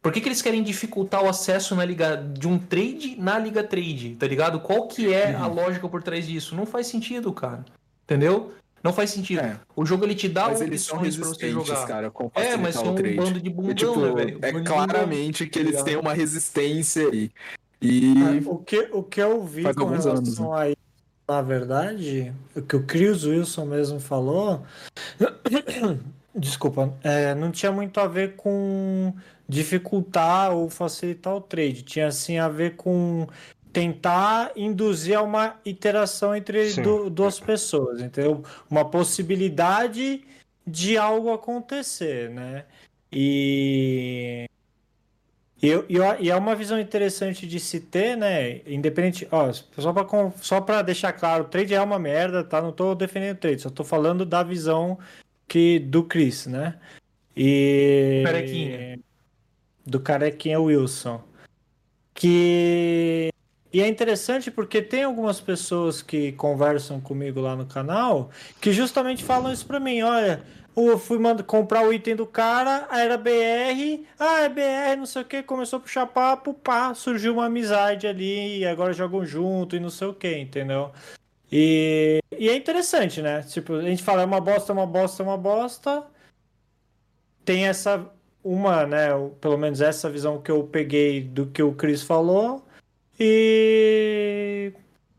D: Por que, que eles querem dificultar o acesso na liga de um trade na liga trade, tá ligado? Qual que é a lógica por trás disso? Não faz sentido, cara. Entendeu? Não faz sentido.
C: É,
D: O jogo ele te dá
C: mas eles são
D: opções pra você jogar.
C: cara,
D: É, mas são um
C: trade.
D: bando de bundão,
C: É, tipo,
D: né, velho?
C: é
D: de bundão.
C: claramente que eles
D: Ligado?
C: têm uma resistência aí. E
B: O que, o que eu vi
C: Faz
B: com relação
C: anos,
B: a isso, na verdade, o que o Chris Wilson mesmo falou, desculpa, é, não tinha muito a ver com dificultar ou facilitar o trade, tinha assim a ver com tentar induzir a uma interação entre du- duas pessoas, entendeu? Uma possibilidade de algo acontecer, né? E e, e e é uma visão interessante de se ter, né? Independente. Ó, só para só pra deixar claro, o trade é uma merda, tá? Não tô defendendo o trade, só tô falando da visão que, do Chris, né? E.
D: Carequinha.
B: Do carequinha Wilson. Que. E é interessante porque tem algumas pessoas que conversam comigo lá no canal que justamente falam isso pra mim. Olha, eu fui mand- comprar o item do cara, era BR, ah, é BR, não sei o que, começou a puxar papo, pá, surgiu uma amizade ali, e agora jogam junto e não sei o que, entendeu? E, e é interessante, né? Tipo, a gente fala, é uma bosta, é uma bosta, é uma bosta. Tem essa, uma, né? Pelo menos essa visão que eu peguei do que o Chris falou. E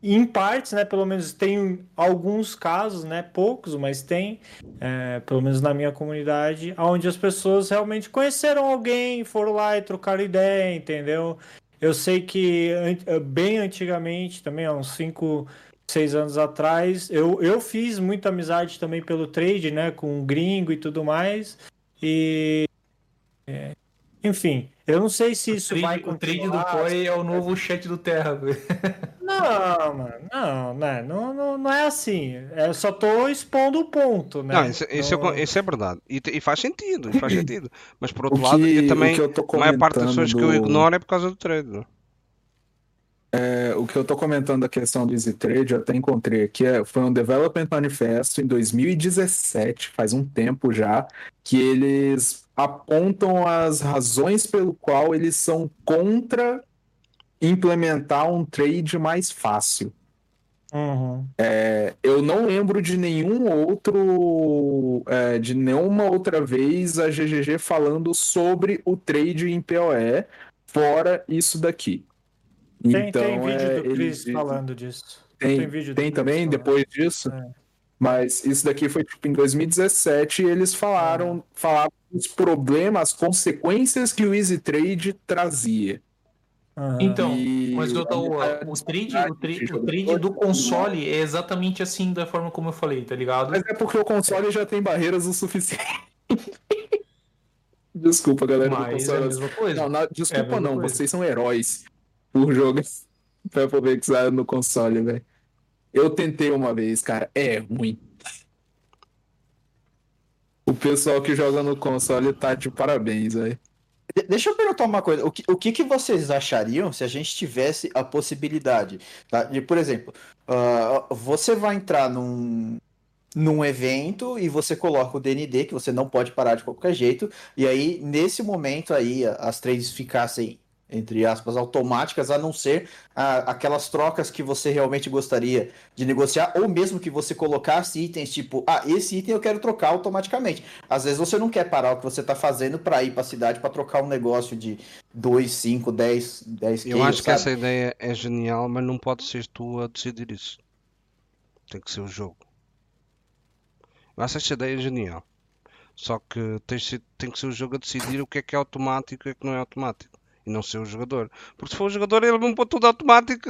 B: em partes, né? Pelo menos tem alguns casos, né? Poucos, mas tem, é, pelo menos na minha comunidade, onde as pessoas realmente conheceram alguém, foram lá e trocaram ideia, entendeu? Eu sei que eh, bem antigamente, também há uns 5, 6 anos atrás, eu, eu fiz muita amizade também pelo trade, né? Com um gringo e tudo mais. E. é, enfim, eu não sei se isso
D: o
B: vai
D: trade, o trade do
B: continuar,
D: Core é o novo chat do Terra, velho.
B: não, mano, não, né? Não, não, não é assim. Eu só tô expondo o ponto, né?
A: Não, isso, isso, é,
B: Não-
A: co- isso é verdade. E, e faz sentido, faz sentido. Mas por outro
C: O
A: lado,
C: que-
A: eu também,
C: que eu tô
A: a maior parte das pessoas que eu
C: do-
A: ignoro é por causa do trade. não?
C: É, o que eu tô comentando da questão do Easy Trade, eu até encontrei aqui, é, foi um Development Manifesto em 2017, faz um tempo já, que eles apontam as razões pelo qual eles são contra implementar um trade mais fácil.
B: Uhum.
C: Eu não lembro de nenhum outro, é, de nenhuma outra vez a GGG falando sobre o trade em PoE, fora isso daqui.
B: Tem,
C: Então,
B: tem vídeo
C: é,
B: do Chris
C: eles-
B: falando disso.
C: tem,
B: vídeo do
C: tem também
B: falando.
C: depois disso.
B: É.
C: Mas isso daqui foi tipo em 2017 e eles falaram, falaram os problemas, as consequências que o Easy Trade trazia.
B: Uhum.
D: Então,
C: E
D: mas eu tô, o, trade, o, trade, o trade do console é exatamente assim da forma como eu falei, tá ligado?
C: Mas é porque o console já tem barreiras o suficiente. Desculpa, galera do
D: Mas é a mesma coisa.
C: Não, na-
D: É a
C: desculpa
D: mesma
C: não,
D: coisa.
C: vocês são heróis por jogo pra poder que no console, velho. Eu tentei uma vez, cara, é ruim. O pessoal que joga no console tá de parabéns, velho.
E: De- Deixa eu perguntar uma coisa. O que, o que, que vocês achariam se a gente tivesse a possibilidade, tá? De, por exemplo, ah, você vai entrar num, num evento e você coloca o DND, que você não pode parar de qualquer jeito, e aí, nesse momento aí, as trades ficassem, entre aspas, automáticas, a não ser ah, aquelas trocas que você realmente gostaria de negociar, ou mesmo que você colocasse itens tipo, ah, esse item eu quero trocar automaticamente. Às vezes você não quer parar o que você está fazendo para ir para a cidade para trocar um negócio de 2, 5, 10, 10
A: Eu acho que
E: sabe?
A: essa ideia é genial, mas não pode ser tu a decidir isso. Tem que ser o jogo. Eu acho esta ideia genial. Só que tem, que ser- tem que ser o jogo a decidir o que é que é automático e o que não é automático. E não ser o jogador. Porque se for o jogador, ele vai pôr tudo automático.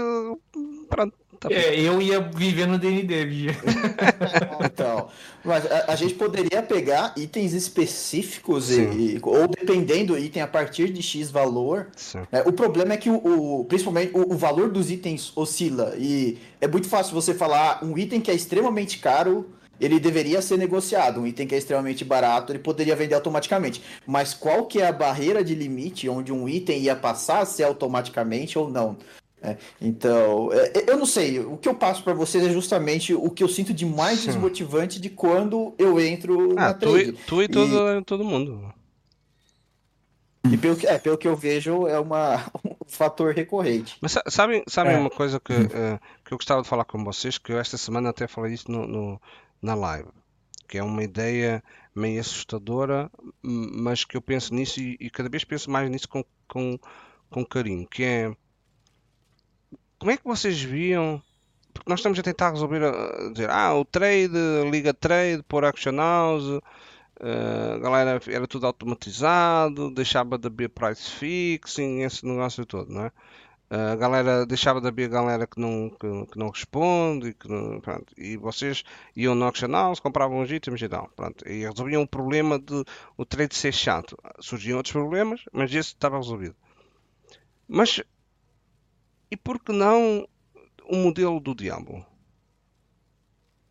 A: Pronto. Tá.
D: É, eu ia viver no DND.
E: Então, mas a, a gente poderia pegar itens específicos e, e- ou dependendo do item a partir de X valor.
A: Sim.
E: É, o problema é que o, o- principalmente o, o valor dos itens oscila e é muito fácil você falar ah, um item que é extremamente caro ele deveria ser negociado, um item que é extremamente barato ele poderia vender automaticamente. Mas qual que é a barreira de limite onde um item ia passar a ser automaticamente ou não? É, então, é, eu não sei. O que eu passo pra vocês é justamente o que eu sinto de mais
A: Sim.
E: desmotivante de quando eu entro
A: Ah,
E: na
A: tu, e-
E: trade.
A: tu e todo, todo mundo.
E: E pelo que, é, pelo que eu vejo, é uma, um fator recorrente.
A: Mas sa- sabem, sabem
B: É.
A: uma coisa que, eh, que eu gostava de falar com vocês, que eu esta semana até falei isso no, no- na live, que é uma ideia meio assustadora, mas que eu penso nisso e, e cada vez penso mais nisso com, com, com carinho, que é como é que vocês viam, porque nós estamos a tentar resolver, a, a dizer, ah, o trade, liga trade, pôr action house, eh, a galera era tudo automatizado, deixava de haver price fixing, esse negócio todo, não é? A galera deixava de haver galera que não, que, que não responde e, que não- pronto. e vocês iam no auction house, compravam os itens e tal. Pronto. E resolviam o problema de o trade ser chato. Surgiam outros problemas, mas esse estava resolvido. Mas e por que não o modelo do Diablo?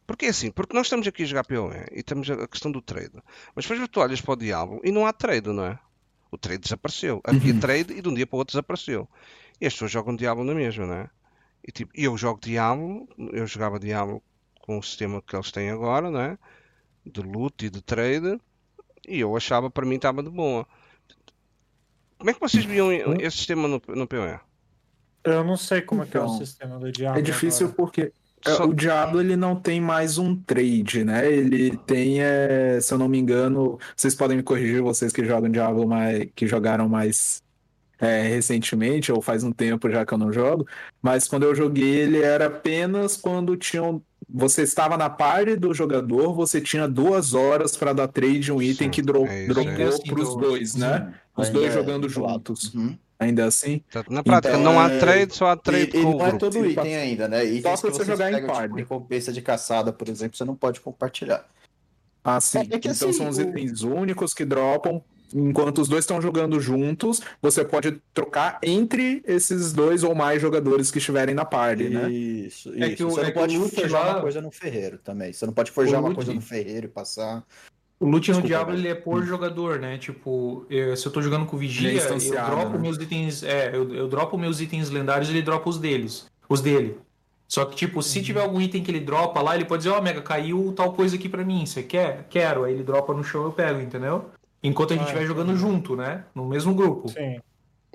A: Porque é assim, porque nós estamos aqui a jogar PoE e temos a questão do trade. Mas depois tu olhas para o Diablo e não há trade, não é? O trade desapareceu. Havia trade e de um dia para o outro desapareceu. E as pessoas jogam Diablo na mesma, não é? E tipo, eu jogo Diablo, eu jogava Diablo com o sistema que eles têm agora, não é? De loot e de trade, e eu achava para mim estava de boa. Como é que vocês viam esse sistema no, no PoE?
B: Eu não sei como é que é o
C: Então,
B: sistema do Diablo.
C: É difícil
B: agora.
C: porque é,
A: Só-
C: o Diablo ele não tem mais um trade, né? Ele tem, é, se eu não me engano, vocês podem me corrigir, vocês que jogam Diablo mais, que jogaram mais é, recentemente, ou faz um tempo já que eu não jogo, mas quando eu joguei ele era apenas quando tinham. Você estava na party do jogador, você tinha duas horas para dar trade de um item
A: Sim,
C: que dro
A: é
C: dropou
D: é. Assim,
C: para os
D: do-
C: dois, né? Os
E: Ainda
C: dois
E: é
C: jogando
E: vinculado.
C: juntos.
E: Uhum.
C: Ainda assim.
A: Portanto, na prática,
E: Então,
A: não há
E: é-
A: trade, só há trade
E: e
A: com o
E: não é todo
C: Sim,
E: item ainda, né? Itens
C: Só se
E: que
C: você jogar em
E: pegam, tipo, recompensa de caçada, por exemplo, você não pode compartilhar.
C: Ah, sim.
E: É- é que
C: então
E: assim,
C: são os
E: o-
C: itens únicos que dropam. Enquanto os dois estão jogando juntos, você pode trocar entre esses dois ou mais jogadores que estiverem na party, né?
E: Isso,
D: É
E: isso.
D: que o-
E: você
D: é
E: não pode forjar
D: lá-
E: uma coisa no ferreiro também. Você não pode forjar uma coisa no ferreiro e passar.
D: O loot no Diablo ele é por jogador, né? Tipo, eu- se eu tô jogando com
C: Ele é
D: Vigia, eu dropo
C: né?
D: meus itens. É, eu, eu dropo meus itens lendários ele dropa os deles. Os dele. Só que, tipo, se tiver algum item que ele dropa lá, ele pode dizer, ó, Mega, caiu tal coisa aqui pra mim. Você quer? Quero. Aí ele dropa no chão eu pego, entendeu? Enquanto a gente
B: Ah,
D: estiver jogando
B: entendi.
D: junto, né? No mesmo grupo.
B: Sim.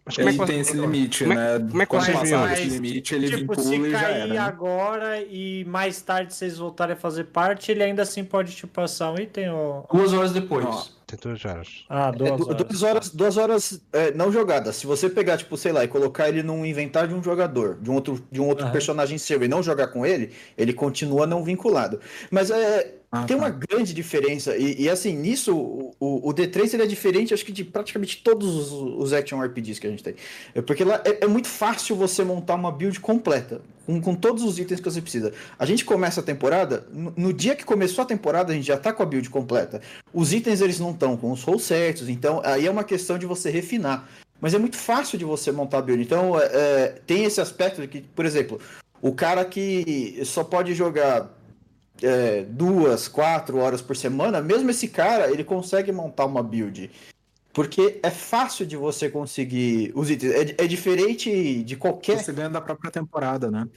A: Mas como é que
C: tem esse limite,
A: como é-
C: né?
A: como é que
C: Quando
A: vocês
C: passar
B: viam?
C: esse limite, ele
B: tipo,
C: vincula
B: se
C: e já
B: cair
C: era. né?
B: agora e mais tarde vocês voltarem a fazer parte, ele ainda assim pode te passar um item ou...
D: Duas horas depois.
C: Ó,
A: Tem duas horas.
B: Ah,
E: É,
B: duas
E: du-
B: horas.
E: duas horas, duas horas é, não jogadas. Se você pegar, tipo, sei lá, e colocar ele num inventário de um jogador, de um outro, de um outro
B: Aham.
E: personagem seu e não jogar com ele, ele continua não vinculado. Mas é,
C: Ah,
E: tem
C: tá.
E: uma grande diferença. E, e, assim, nisso, o, o, o D3 ele é diferente, acho que de praticamente todos os, os action RPGs que a gente tem. É porque lá é, é muito fácil você montar uma build completa. Com, com todos os itens que você precisa. A gente começa a temporada, no, no dia que começou a temporada, a gente já tá com a build completa. Os itens eles não estão com os rolls certos, então aí é uma questão de você refinar. Mas é muito fácil de você montar a build. Então é, é, tem esse aspecto de que, por exemplo, o cara que só pode jogar é, duas, quatro horas por semana, mesmo esse cara, ele consegue montar uma build. Porque é fácil de você conseguir os itens. É, é diferente de qualquer
C: Você ganha da própria temporada, né?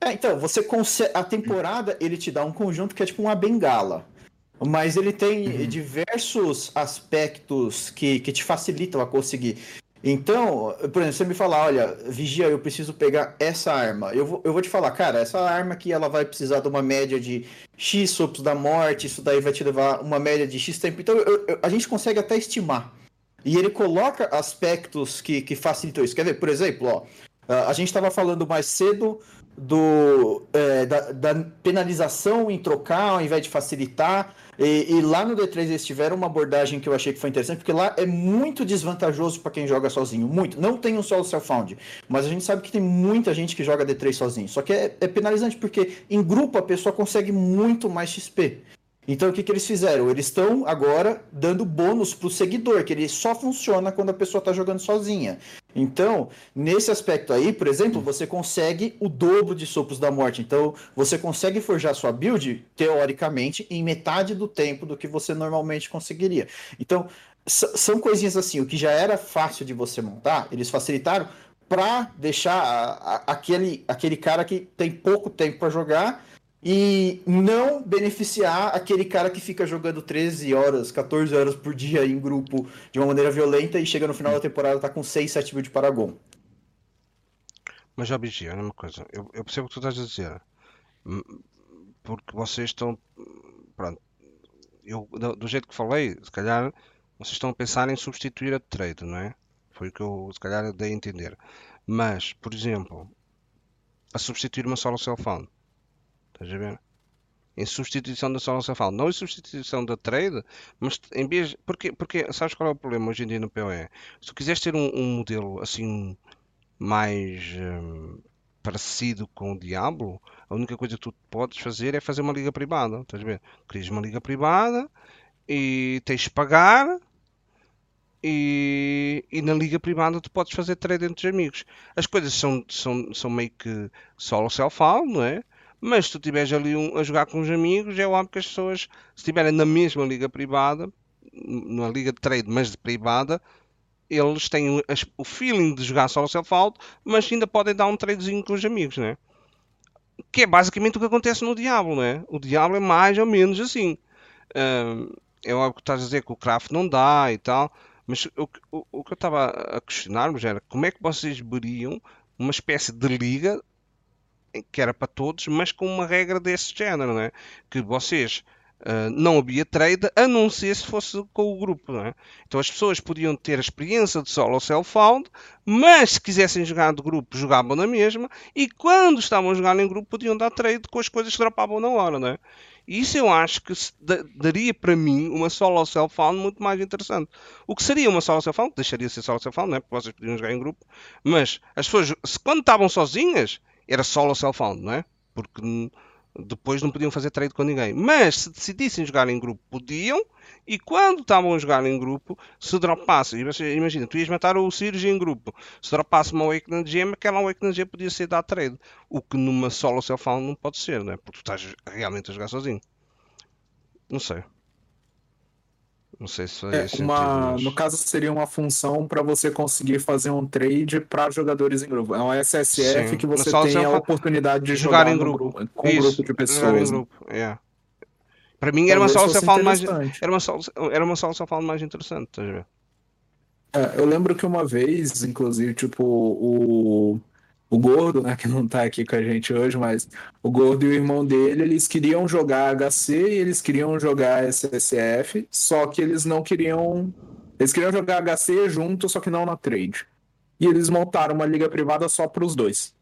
E: é, então, você consegue. A temporada ele te dá um conjunto que é tipo uma bengala. Mas ele tem diversos aspectos que, que te facilitam a conseguir. Então, por exemplo, você me falar, olha, vigia, eu preciso pegar essa arma. Eu vou, eu vou te falar, cara, essa arma aqui ela vai precisar de uma média de X sopros da morte, isso daí vai te levar uma média de X tempo. Então, eu- eu- a gente consegue até estimar. E ele coloca aspectos que, que facilitam isso. Quer ver, por exemplo, ó, a a gente estava falando mais cedo do, é, da, da penalização em trocar ao invés de facilitar. E, e, lá no D3 eles tiveram uma abordagem que eu achei que foi interessante, porque lá é muito desvantajoso para quem joga sozinho. Muito. Não tem um solo self-found. Mas a gente sabe que tem muita gente que joga D3 sozinho. Só que é, é penalizante, porque em grupo a pessoa consegue muito mais XP. Então o que, que eles fizeram? Eles estão agora dando bônus para o seguidor, que ele só funciona quando a pessoa está jogando sozinha. Então, nesse aspecto aí, por exemplo, você consegue o dobro de sopros da morte. Então, você consegue forjar sua build, teoricamente, em metade do tempo do que você normalmente conseguiria. Então, são coisinhas assim, o que já era fácil de você montar, eles facilitaram para deixar a, a, aquele, aquele cara que tem pouco tempo para jogar e não beneficiar aquele cara que fica jogando 13 horas, 14 horas por dia em grupo de uma maneira violenta e chega no final da temporada tá com 6, 7 mil de Paragon.
A: Mas já BG, olha uma coisa, eu, eu, percebo o que tu estás a dizer, porque vocês estão, pronto, eu, do, do, jeito que falei, se calhar vocês estão a pensar em substituir a trade, não é? Foi o que eu se calhar dei a entender. Mas, por exemplo, a substituir uma solo cell phone Estás a ver? Em substituição da solo cefal. Não em substituição da trade, mas em vez. Porque, porque sabes qual é o problema hoje em dia no PoE? Se tu quiseres ter um, um modelo assim mais um, parecido com o Diablo, a única coisa que tu podes fazer é fazer uma liga privada. Estás a ver? Crias uma liga privada e tens de pagar. E, e, na liga privada tu podes fazer trade entre os amigos. As coisas são, são, são meio que solo self-found, não é? Mas se tu estiveres ali um, a jogar com os amigos, é óbvio que as pessoas, se estiverem na mesma liga privada, numa liga de trade, mas de privada, eles têm o feeling de jogar solo self-out, mas ainda podem dar um tradezinho com os amigos, né? Que é basicamente o que acontece no Diablo, né? O Diablo é mais ou menos assim. é óbvio que estás a dizer que o craft não dá e tal, mas o, o, o que eu estava a questionar-me era como é que vocês veriam uma espécie de liga que era para todos, mas com uma regra desse género, não é? Que vocês uh, não havia trade a não ser se fosse com o grupo, não é? Então as pessoas podiam ter a experiência de solo self-found, mas se quisessem jogar de grupo, jogavam na mesma, e quando estavam a jogar em grupo, podiam dar trade com as coisas que dropavam na hora, não é? Isso eu acho que daria para mim uma solo self-found muito mais interessante. O que seria uma solo self-found? Deixaria de ser solo self-found, é? porque vocês podiam jogar em grupo. Mas as pessoas, quando estavam sozinhas, era solo self-found, não é? Porque depois não podiam fazer trade com ninguém. Mas se decidissem jogar em grupo, podiam. E quando estavam a jogar em grupo, se dropasse, imagina, tu ias matar o Sirius em grupo, se dropasse uma Awakening Gem, aquela Awakening Gem podia ser dar trade. O que numa solo self-found não pode ser, não é? Porque tu estás realmente a jogar sozinho. Não sei. Não sei se
C: é, uma, No caso, seria uma função para você conseguir fazer um trade para jogadores em grupo. É um SSF Sim. que você tem a oportunidade de jogar, jogar em grupo, grupo com Isso, um grupo de pessoas.
A: Yeah. Para mim era uma solução mais era uma solução, era uma solução mais interessante, ver?
C: É, eu lembro que uma vez, inclusive, tipo, o o Gordo, né, que não tá aqui com a gente hoje, mas o Gordo e o irmão dele, eles queriam jogar HC e eles queriam jogar SSF, só que eles não queriam. Eles queriam jogar HC junto, só que não na trade. E eles montaram uma liga privada só para os dois.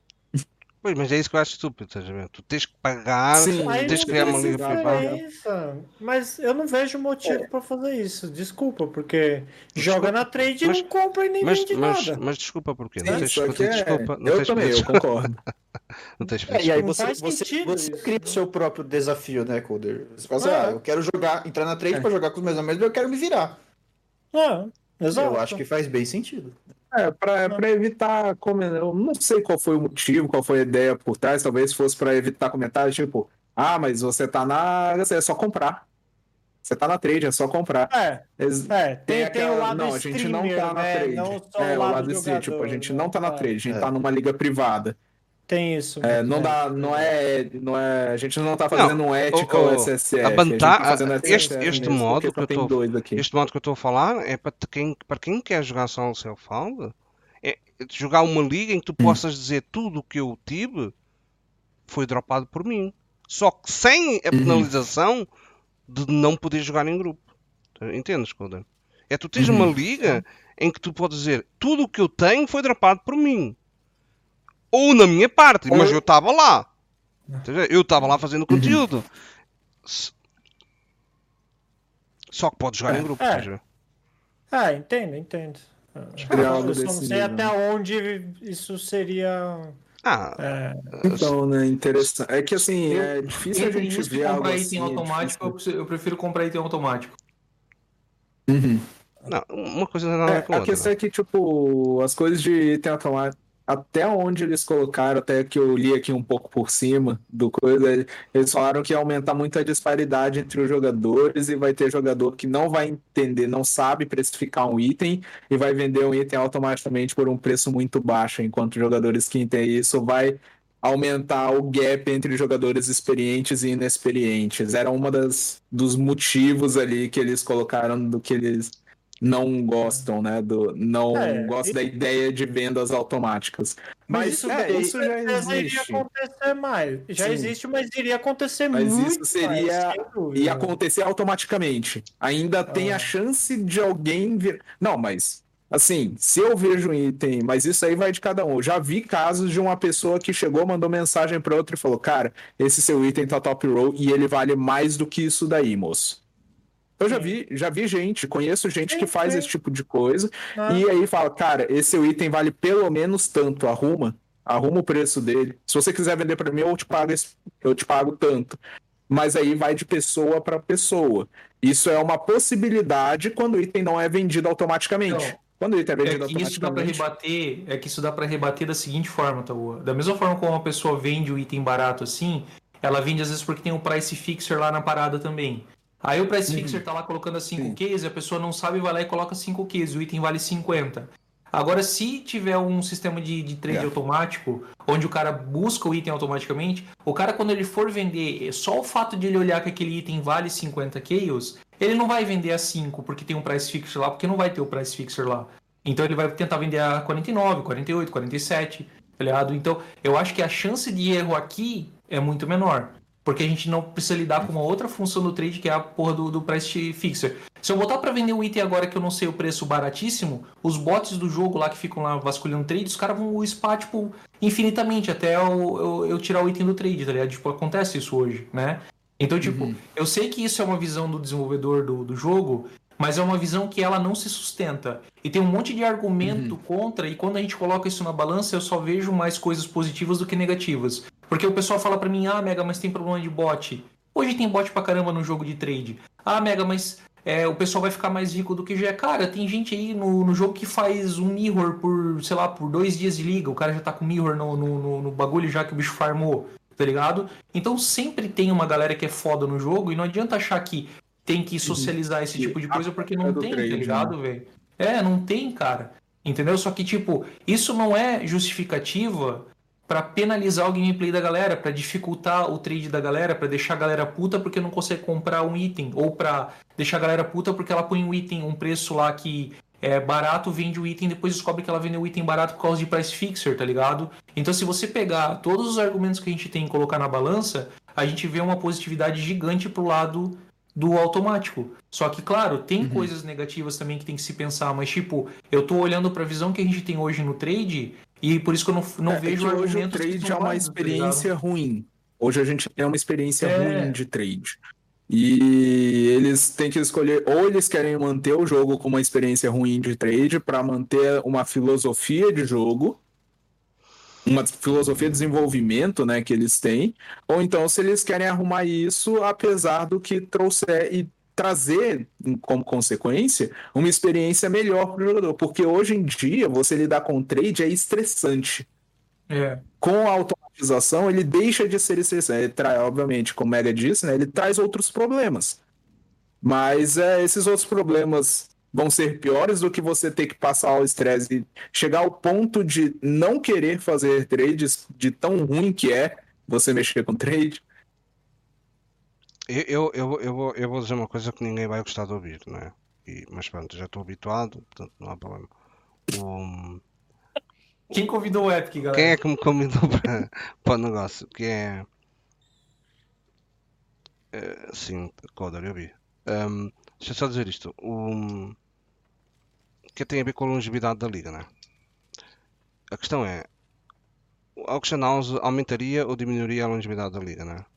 A: Pois, mas é isso que eu acho estúpido, estás a ver? Tu tens que pagar, Sim, tens que criar uma liga
B: privada. Mas eu não vejo motivo é. para fazer isso, desculpa, porque desculpa, joga na trade mas, e não compra e nem
A: mas,
B: vende
A: mas,
B: nada.
A: Mas desculpa porquê? Não tens que é... desculpa.
C: Não eu tens também, eu concordo.
A: não tens
E: é, E aí você, você, você cria o seu próprio desafio, né, Coder? Você fala assim, ah, ah eu quero jogar, entrar na trade é. para jogar com os meus amigos, eu quero me virar.
B: Ah, exato.
E: Eu acho que faz bem sentido.
C: É, para evitar. Eu não sei qual foi o motivo, qual foi a ideia por trás. Talvez fosse para evitar comentários tipo: ah, mas você tá na. É só comprar. Você tá na trade, é só comprar.
B: É, é tem, tem, aquela... tem o lado
C: Não, a gente não tá na né? trade. Não é, o lado, lado de tipo, a gente não tá na trade, a gente é. tá numa liga privada.
B: Tem isso.
C: É, não, dá, não, é, não é. A gente não tá fazendo não, um ethical o, o, SSF.
A: A bantar, tá este, este modo que eu tô, este modo que eu estou a falar é para quem, para quem quer jogar só o self-found, é jogar uma liga em que tu hum. possas dizer tudo o que eu tive foi dropado por mim. Só que sem a uhum. penalização uhum. de não poder jogar em grupo. Entendes, Coden? É tu tens uhum. uma liga em que tu podes dizer tudo o que eu tenho foi dropado por mim Ou na minha parte, mas eu estava lá. A? Eu estava lá fazendo conteúdo. Só que pode jogar em grupo,
B: É.
A: a?
B: Ah, entendo, entendo.
C: Algo
B: Eu só não sei até onde isso seria.
A: Ah,
B: é,
C: Então, né, interessante. É que assim,
D: Eu-
C: é difícil a gente ver algo
D: comprar
C: assim.
D: item
C: é
D: automático, eu
C: difícil.
D: prefiro- eu prefiro comprar item automático.
C: Uhum.
A: não, uma coisa não nada a
C: É,
A: ver com a
C: a
A: outra.
C: questão é que, tipo, as coisas de item automático, até onde eles colocaram, até que eu li aqui um pouco por cima do coisa, eles falaram que ia aumentar muito a disparidade entre os jogadores e vai ter jogador que não vai entender, não sabe precificar um item e vai vender um item automaticamente por um preço muito baixo, enquanto jogadores que entendem isso vai aumentar o gap entre jogadores experientes e inexperientes. Era uma das dos motivos ali que eles colocaram do que eles não gostam, né? Do, não
B: É,
C: gostam
B: e-
C: da ideia de vendas automáticas. Mas,
B: isso,
C: é, isso já
B: certeza iria
C: existe.
B: acontecer mais. Já
C: Sim.
B: existe, mas iria acontecer
C: Mas
B: muito
C: isso seria-
B: mais.
C: E acontecer automaticamente. Ainda tem
B: Ah.
C: a chance de alguém vir. Não, mas assim, se eu vejo um item, mas isso aí vai de cada um. Eu já vi casos de uma pessoa que chegou, mandou mensagem para outra e falou: Cara, esse seu item tá top roll e ele vale mais do que isso daí, moço. Eu já vi, já vi gente, conheço gente que faz esse tipo de coisa.
B: Ah,
C: E aí fala, cara, esse item vale pelo menos tanto, arruma, arruma o preço dele. Se você quiser vender para mim, eu te pago, esse- eu te pago tanto. Mas aí vai de pessoa para pessoa. Isso é uma possibilidade quando o item não é vendido automaticamente.
D: Então,
C: quando o item é
D: É
C: vendido
D: que isso dá
C: automaticamente.
D: rebater, é que isso dá pra rebater da seguinte forma, Taua. Da mesma forma como uma pessoa vende o item barato assim, ela vende às vezes porque tem um price fixer lá na parada também. Aí o price
C: Uhum.
D: fixer tá lá colocando 5
C: Sim.
D: Qs e a pessoa não sabe, vai lá e coloca 5 Qs, o item vale 50. Agora, se tiver um sistema de, de trade
C: É.
D: automático, onde o cara busca o item automaticamente, o cara, quando ele for vender, só o fato de ele olhar que aquele item vale 50 Chaos, ele não vai vender a 5 porque tem um price fixer lá, porque não vai ter o price fixer lá. Então ele vai tentar vender a 49, 48, 47, tá ligado? Então eu acho que a chance de erro aqui é muito menor. Porque a gente não precisa lidar com uma outra função do trade, que é a porra do, do price fixer. Se eu botar pra vender um item agora que eu não sei o preço baratíssimo, os bots do jogo lá que ficam lá vasculhando trade, os caras vão spar, tipo, infinitamente, até eu, eu, eu tirar o item do trade, tá ligado? Tipo, acontece isso hoje, né? Então, tipo,
C: Uhum.
D: eu sei que isso é uma visão do desenvolvedor do, do jogo, mas é uma visão que ela não se sustenta. E tem um monte de argumento
C: Uhum.
D: contra, e quando a gente coloca isso na balança, eu só vejo mais coisas positivas do que negativas. Porque o pessoal fala pra mim, ah, Mega, mas tem problema de bot. Hoje tem bot pra caramba no jogo de trade. Ah, Mega, mas é, o pessoal vai ficar mais rico do que já é. Cara, tem gente aí no, no jogo que faz um mirror por, sei lá, por dois dias de liga. O cara já tá com mirror no, no, no- bagulho já que o bicho farmou, tá ligado? Então sempre tem uma galera que é foda no jogo e não adianta achar que tem que socializar esse tipo de coisa porque não tem, tá
C: trade,
D: ligado, velho? É, não tem, cara. Entendeu? Só que, tipo, isso não é justificativa pra penalizar o gameplay da galera, pra dificultar o trade da galera, pra deixar a galera puta porque não consegue comprar um item, ou pra deixar a galera puta porque ela põe um item, um preço lá que é barato, vende o item, depois descobre que ela vendeu o item barato por causa de price fixer, tá ligado? Então, se você pegar todos os argumentos que a gente tem e colocar na balança, a gente vê uma positividade gigante pro lado do automático. Só que, claro, tem
C: Uhum.
D: coisas negativas também que tem que se pensar, mas, tipo, eu tô olhando pra visão que a gente tem hoje no trade e por isso que eu não, não
C: É, é
D: vejo
C: que hoje o trade é uma
D: tá
C: experiência ruim. Hoje a gente tem uma experiência
D: É.
C: ruim de trade. E eles têm que escolher, ou eles querem manter o jogo com uma experiência ruim de trade para manter uma filosofia de jogo, uma filosofia de desenvolvimento, né, que eles têm, ou então se eles querem arrumar isso, apesar do que trouxer e trazer como consequência uma experiência melhor para o jogador, porque hoje em dia você lidar com trade é estressante
D: É.
C: com a automatização, ele deixa de ser estressante. Ele traz, obviamente, como o Mega disse, né, ele traz outros problemas. Mas é, esses outros problemas vão ser piores do que você ter que passar o estresse e chegar ao ponto de não querer fazer trades de tão ruim que é você mexer com trade.
A: Eu, eu, eu, vou, eu vou dizer uma coisa que ninguém vai gostar de ouvir, não é? E, mas pronto, já estou habituado, portanto não há problema. O-
D: Quem convidou o Epic, galera?
A: Quem é que me convidou para, para o negócio? Que é. eh, sim, Coder, eu vi. Ahm, deixa eu só dizer isto. O... Que tem a ver com a longevidade da liga, não é? A questão é. o Auction House aumentaria ou diminuiria a longevidade da liga, né? Uh,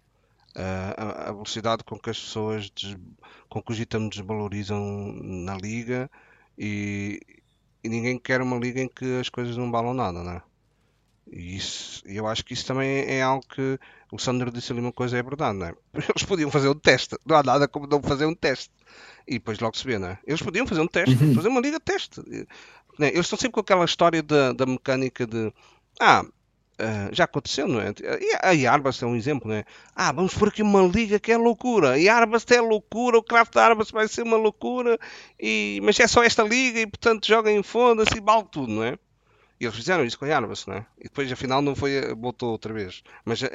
A: a, a velocidade com que as pessoas, des, com que os itens desvalorizam na liga e, e ninguém quer uma liga em que as coisas não valam nada, né? E isso, eu acho que isso também é algo que o Sandro disse ali uma coisa, é verdade, não é? Eles podiam fazer um teste, não há nada como não fazer um teste e depois logo se vê, não é? Eles podiam fazer um teste,
C: Uhum.
A: fazer uma liga teste. Né? Eles estão sempre com aquela história da, da mecânica de ah, ah, já aconteceu, não é? E a Yarbas é um exemplo, não é? Ah, vamos por aqui uma liga que é loucura. E a Yarbas é loucura, o craft da Yarbas vai ser uma loucura, e... mas é só esta liga e portanto joguem foda-se e vale tudo, não é? E eles fizeram isso com a Yarbas, não é? E depois afinal não foi, voltou outra vez. Mas a, a,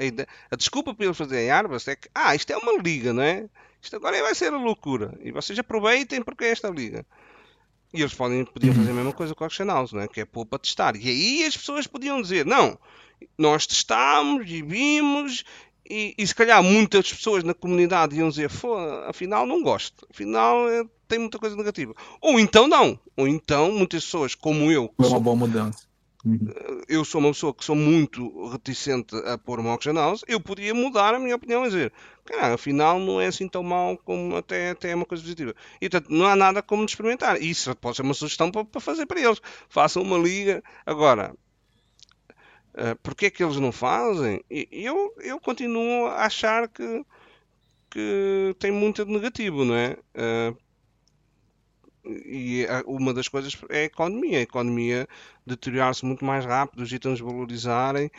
A: a desculpa para eles fazerem a Yarbas é que, ah, isto é uma liga, não é? Isto agora vai ser a loucura. E vocês aproveitem porque é esta liga. E eles podem, podiam fazer a mesma coisa com a Action House, não é? que é pôr para testar. E aí as pessoas podiam dizer: não, nós testámos e vimos, e, e se calhar muitas pessoas na comunidade iam dizer: afinal não gosto, afinal é, tem muita coisa negativa. Ou então não, ou então muitas pessoas como eu.
C: Foi uma boa mudança. Uhum.
A: Eu sou uma pessoa que sou muito reticente a pôr uma auction house, eu podia mudar a minha opinião e dizer, cara, afinal não é assim tão mal como até, até é uma coisa positiva. E portanto, não há nada como de experimentar. Isso pode ser uma sugestão para, para fazer para eles. Façam uma liga. Agora, uh, porquê é que eles não fazem? E, eu, eu continuo a achar que, que tem muito de negativo, não é? Uh, e uma das coisas é a economia. A economia deteriorar-se muito mais rápido, os itens valorizarem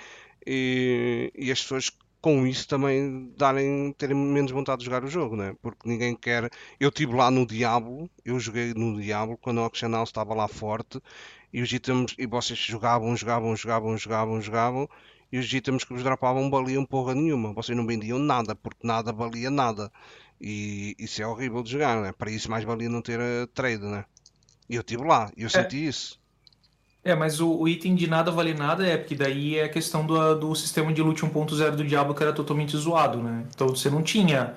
A: e, e, as pessoas com isso também darem, terem menos vontade de jogar o jogo, né? porque ninguém quer. Eu estive lá no Diablo, eu joguei no Diablo quando o Auction House estava lá forte e os itens, e vocês jogavam, jogavam, jogavam, jogavam, jogavam e os itens que vos dropavam valiam porra nenhuma. Vocês não vendiam nada, porque nada valia nada. E isso é horrível de jogar, né? Para isso mais valia não ter uh, trade, né? E eu estive lá, eu senti é. isso.
D: É, mas o, o, item de nada vale nada é porque daí é a questão do, do sistema de loot 1.0 do Diablo que era totalmente zoado, né? Então você não tinha.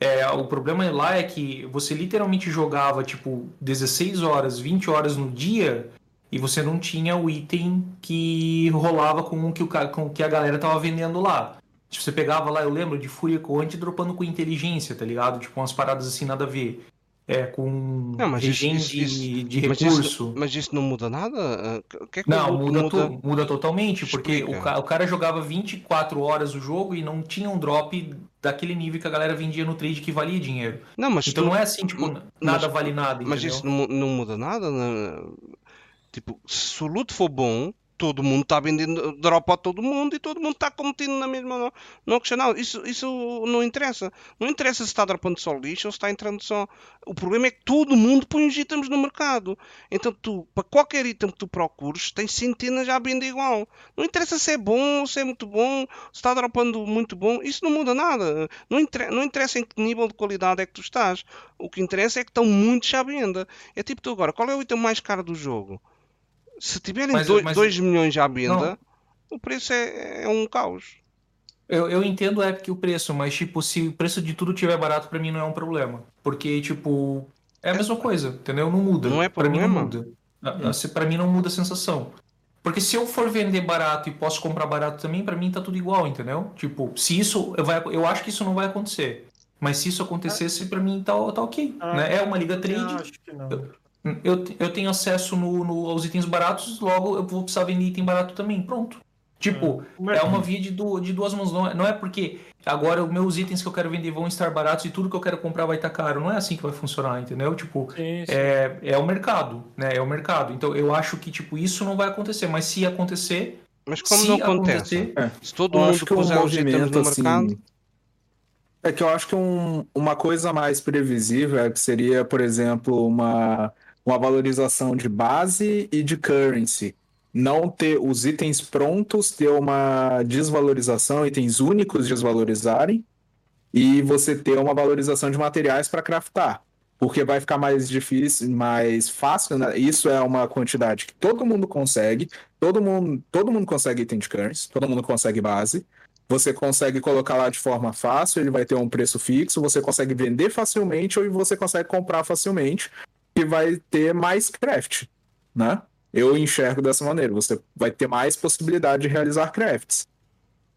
D: É, o problema lá é que você literalmente jogava tipo 16 horas, 20 horas no dia e você não tinha o item que rolava com o que, o, com o que a galera tava vendendo lá. Tipo, você pegava lá, eu lembro, de Fúria Conte dropando com inteligência, tá ligado? Tipo, umas paradas assim, nada a ver. É, com
A: não, mas
D: regen
A: isso,
D: de,
A: isso,
D: de
A: mas
D: recurso.
A: Isso, mas isso não muda nada? O que é que
D: não, muda,
A: muda?
D: Tu, muda totalmente, porque o, o, cara jogava 24 horas o jogo e não tinha um drop daquele nível que a galera vendia no trade que valia dinheiro.
A: Não, mas
D: então
A: tu,
D: não é assim, tipo,
A: mas,
D: nada vale nada.
A: Mas
D: entendeu?
A: isso não, não muda nada? Não, tipo, se o loot for bom, todo mundo está vendendo drop a todo mundo e todo mundo está competindo na mesma no, no auctional. Isso, isso não interessa. Não interessa se está dropando só lixo ou se está entrando só. O problema é que todo mundo põe os itens no mercado. Então tu, para qualquer item que tu procures, tens centenas à venda igual. Não interessa se é bom se é muito bom, se está dropando muito bom. Isso não muda nada. Não não interessa em que nível de qualidade é que tu estás. O que interessa é que estão muitos à venda. É tipo tu agora, qual é o item mais caro do jogo? Se tiverem 2 milhões à venda, não. o preço é, é, um caos.
D: Eu, eu entendo é que o preço, mas tipo, se o preço de tudo tiver barato, para mim não é um problema. Porque, tipo, é a mesma coisa, entendeu? Não muda.
A: Não é
D: pra
A: problema.
D: mim não muda. Hum. Pra mim não muda a sensação. Porque se eu for vender barato e posso comprar barato também, para mim tá tudo igual, entendeu? Tipo, se isso. Eu, vai, eu acho que isso não vai acontecer. Mas se isso acontecesse, para mim tá, tá ok.
B: Ah,
D: né? É uma liga trade.
B: Eu acho que não.
D: Eu, eu, eu tenho acesso no, no, aos itens baratos, logo eu vou precisar vender item barato também. Pronto. Tipo, é, é uma via de, du, de duas mãos. Não é, não é porque agora os meus itens que eu quero vender vão estar baratos e tudo que eu quero comprar vai estar caro. Não é assim que vai funcionar, entendeu? Tipo,
B: sim, sim.
D: É, é o mercado, né? É o mercado. Então eu acho que, tipo, isso não vai acontecer. Mas se acontecer.
A: Mas como
D: se
A: não acontece?
C: É.
A: Se todo
C: Eu
A: mundo
C: um
A: puser os itens no mercado.
C: assim. É que eu acho que um- uma coisa mais previsível é que seria, por exemplo, uma, uma valorização de base e de currency. Não ter os itens prontos, ter uma desvalorização, itens únicos desvalorizarem, e você ter uma valorização de materiais para craftar. Porque vai ficar mais difícil, mais fácil, né? Isso é uma quantidade que todo mundo consegue, todo mundo, todo mundo consegue item de currency, todo mundo consegue base. Você consegue colocar lá de forma fácil, ele vai ter um preço fixo, você consegue vender facilmente ou você consegue comprar facilmente, e vai ter mais craft, né? Eu enxergo dessa maneira. Você vai ter mais possibilidade de realizar crafts.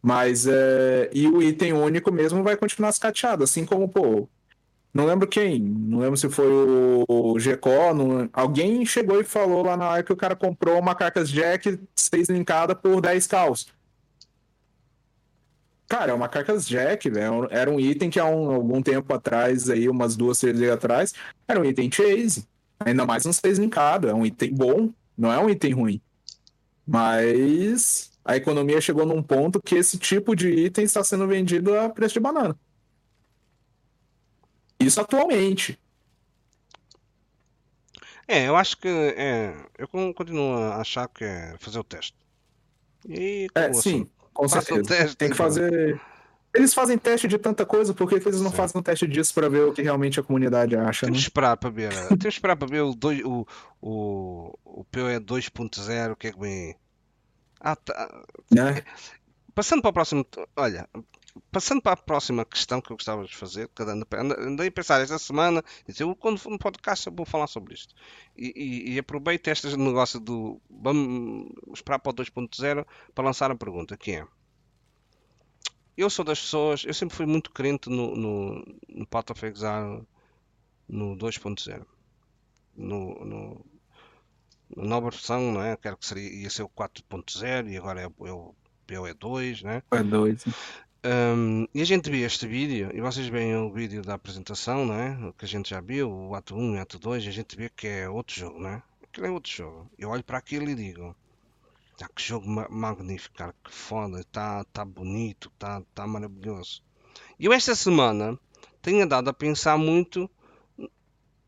C: Mas é... e o item único mesmo vai continuar escateado, assim como, pô, não lembro quem, não lembro se foi o Gecó, não... alguém chegou e falou lá na hora que o cara comprou uma carcas Jack 6 linkada por 10 caos. Cara, é uma carcas Jack, velho. Era um item que há um, algum tempo atrás, aí, umas duas, três dias atrás, era um item chase. Ainda mais um 6 linkado. É um item bom, não é um item ruim. Mas a economia chegou num ponto que esse tipo de item está sendo vendido a preço de banana. Isso atualmente.
A: É, eu acho que é, eu continuo a achar que é fazer o teste. E
C: É, sim,
A: assim.
C: Com certeza.
A: teste,
C: Tem que
A: então.
C: fazer. Eles fazem teste de tanta coisa, por que, eles não
A: Sim.
C: fazem um teste disso pra ver o que realmente a comunidade acha, né?
A: que esperar para ver. Temos que esperar para ver o, dois, o, o, o PoE 2.0, o que é que vem. Ah, tá.
C: Né?
A: Passando para o próximo. Olha, passando para a próxima questão que eu gostava de fazer, andei a pensar esta semana, eu quando for no podcast vou falar sobre isto. E, e, e aproveito este negócio do. Vamos esperar para o 2.0 para lançar a pergunta, que é. Eu sou das pessoas, eu sempre fui muito crente no, no, no Path of Exile no 2.0. No, no, na nova versão, não é? Quero que seria, ia ser o 4.0 e agora é, é o PoE2, né?
C: É doido.
A: Um, e a gente vê este vídeo, e vocês veem o vídeo da apresentação, não é? O que a gente já viu, o ato 1 e ato 2, e a gente vê que é outro jogo, não é? Aquilo é outro jogo. Eu olho para aquilo e digo: ah, que jogo ma- magnífico, cara, que foda, está tá bonito, está tá maravilhoso. E eu esta semana tenho andado a pensar muito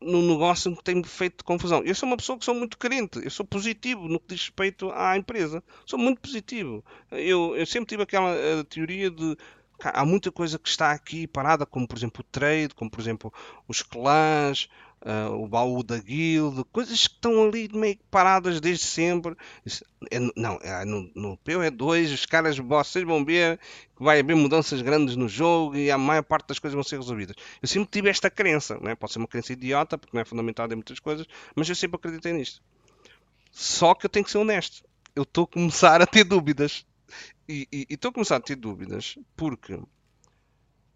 A: no negócio que tem feito confusão. Eu sou uma pessoa que sou muito crente, eu sou positivo no que diz respeito à empresa. Sou muito positivo. Eu, eu sempre tive aquela eh, teoria de há muita coisa que está aqui parada, como por exemplo o trade, como por exemplo os clãs, ah, o baú da guild, coisas que estão ali meio paradas desde sempre. É não, é no, no PoE2 os caras, vocês vão ver que vai haver mudanças grandes no jogo e a maior parte das coisas vão ser resolvidas. Eu sempre tive esta crença, né? pode ser uma crença idiota, porque não é fundamentada em muitas coisas, mas eu sempre acreditei nisto. Só que eu tenho que ser honesto. Eu estou a começar a ter dúvidas. E estou a começar a ter dúvidas porque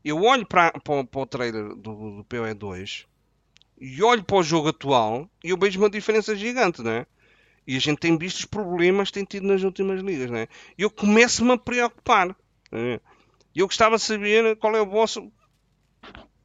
A: eu olho para, para o trailer do, do PoE2 e olho para o jogo atual e eu vejo uma diferença gigante, né? E a gente tem visto os problemas que tem tido nas últimas ligas, né? E eu começo-me a preocupar. né? E eu gostava de saber qual é o vosso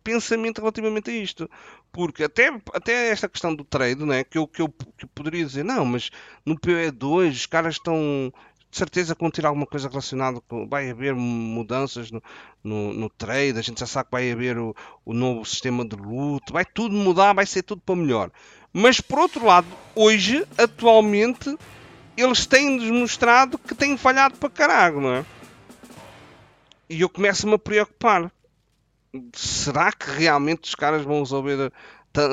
A: pensamento relativamente a isto. Porque até, até esta questão do trade, né, que, eu, que, eu, que eu poderia dizer, não, mas no PE2 os caras estão de certeza que vão ter alguma coisa relacionada com. Vai haver mudanças no, no, no trade, a gente já sabe que vai haver o, o novo sistema de loot, vai tudo mudar, vai ser tudo para melhor. Mas por outro lado, hoje, atualmente, eles têm-nos mostrado que têm falhado para caralho, não é? E eu começo-me a preocupar. Será que realmente os caras vão resolver,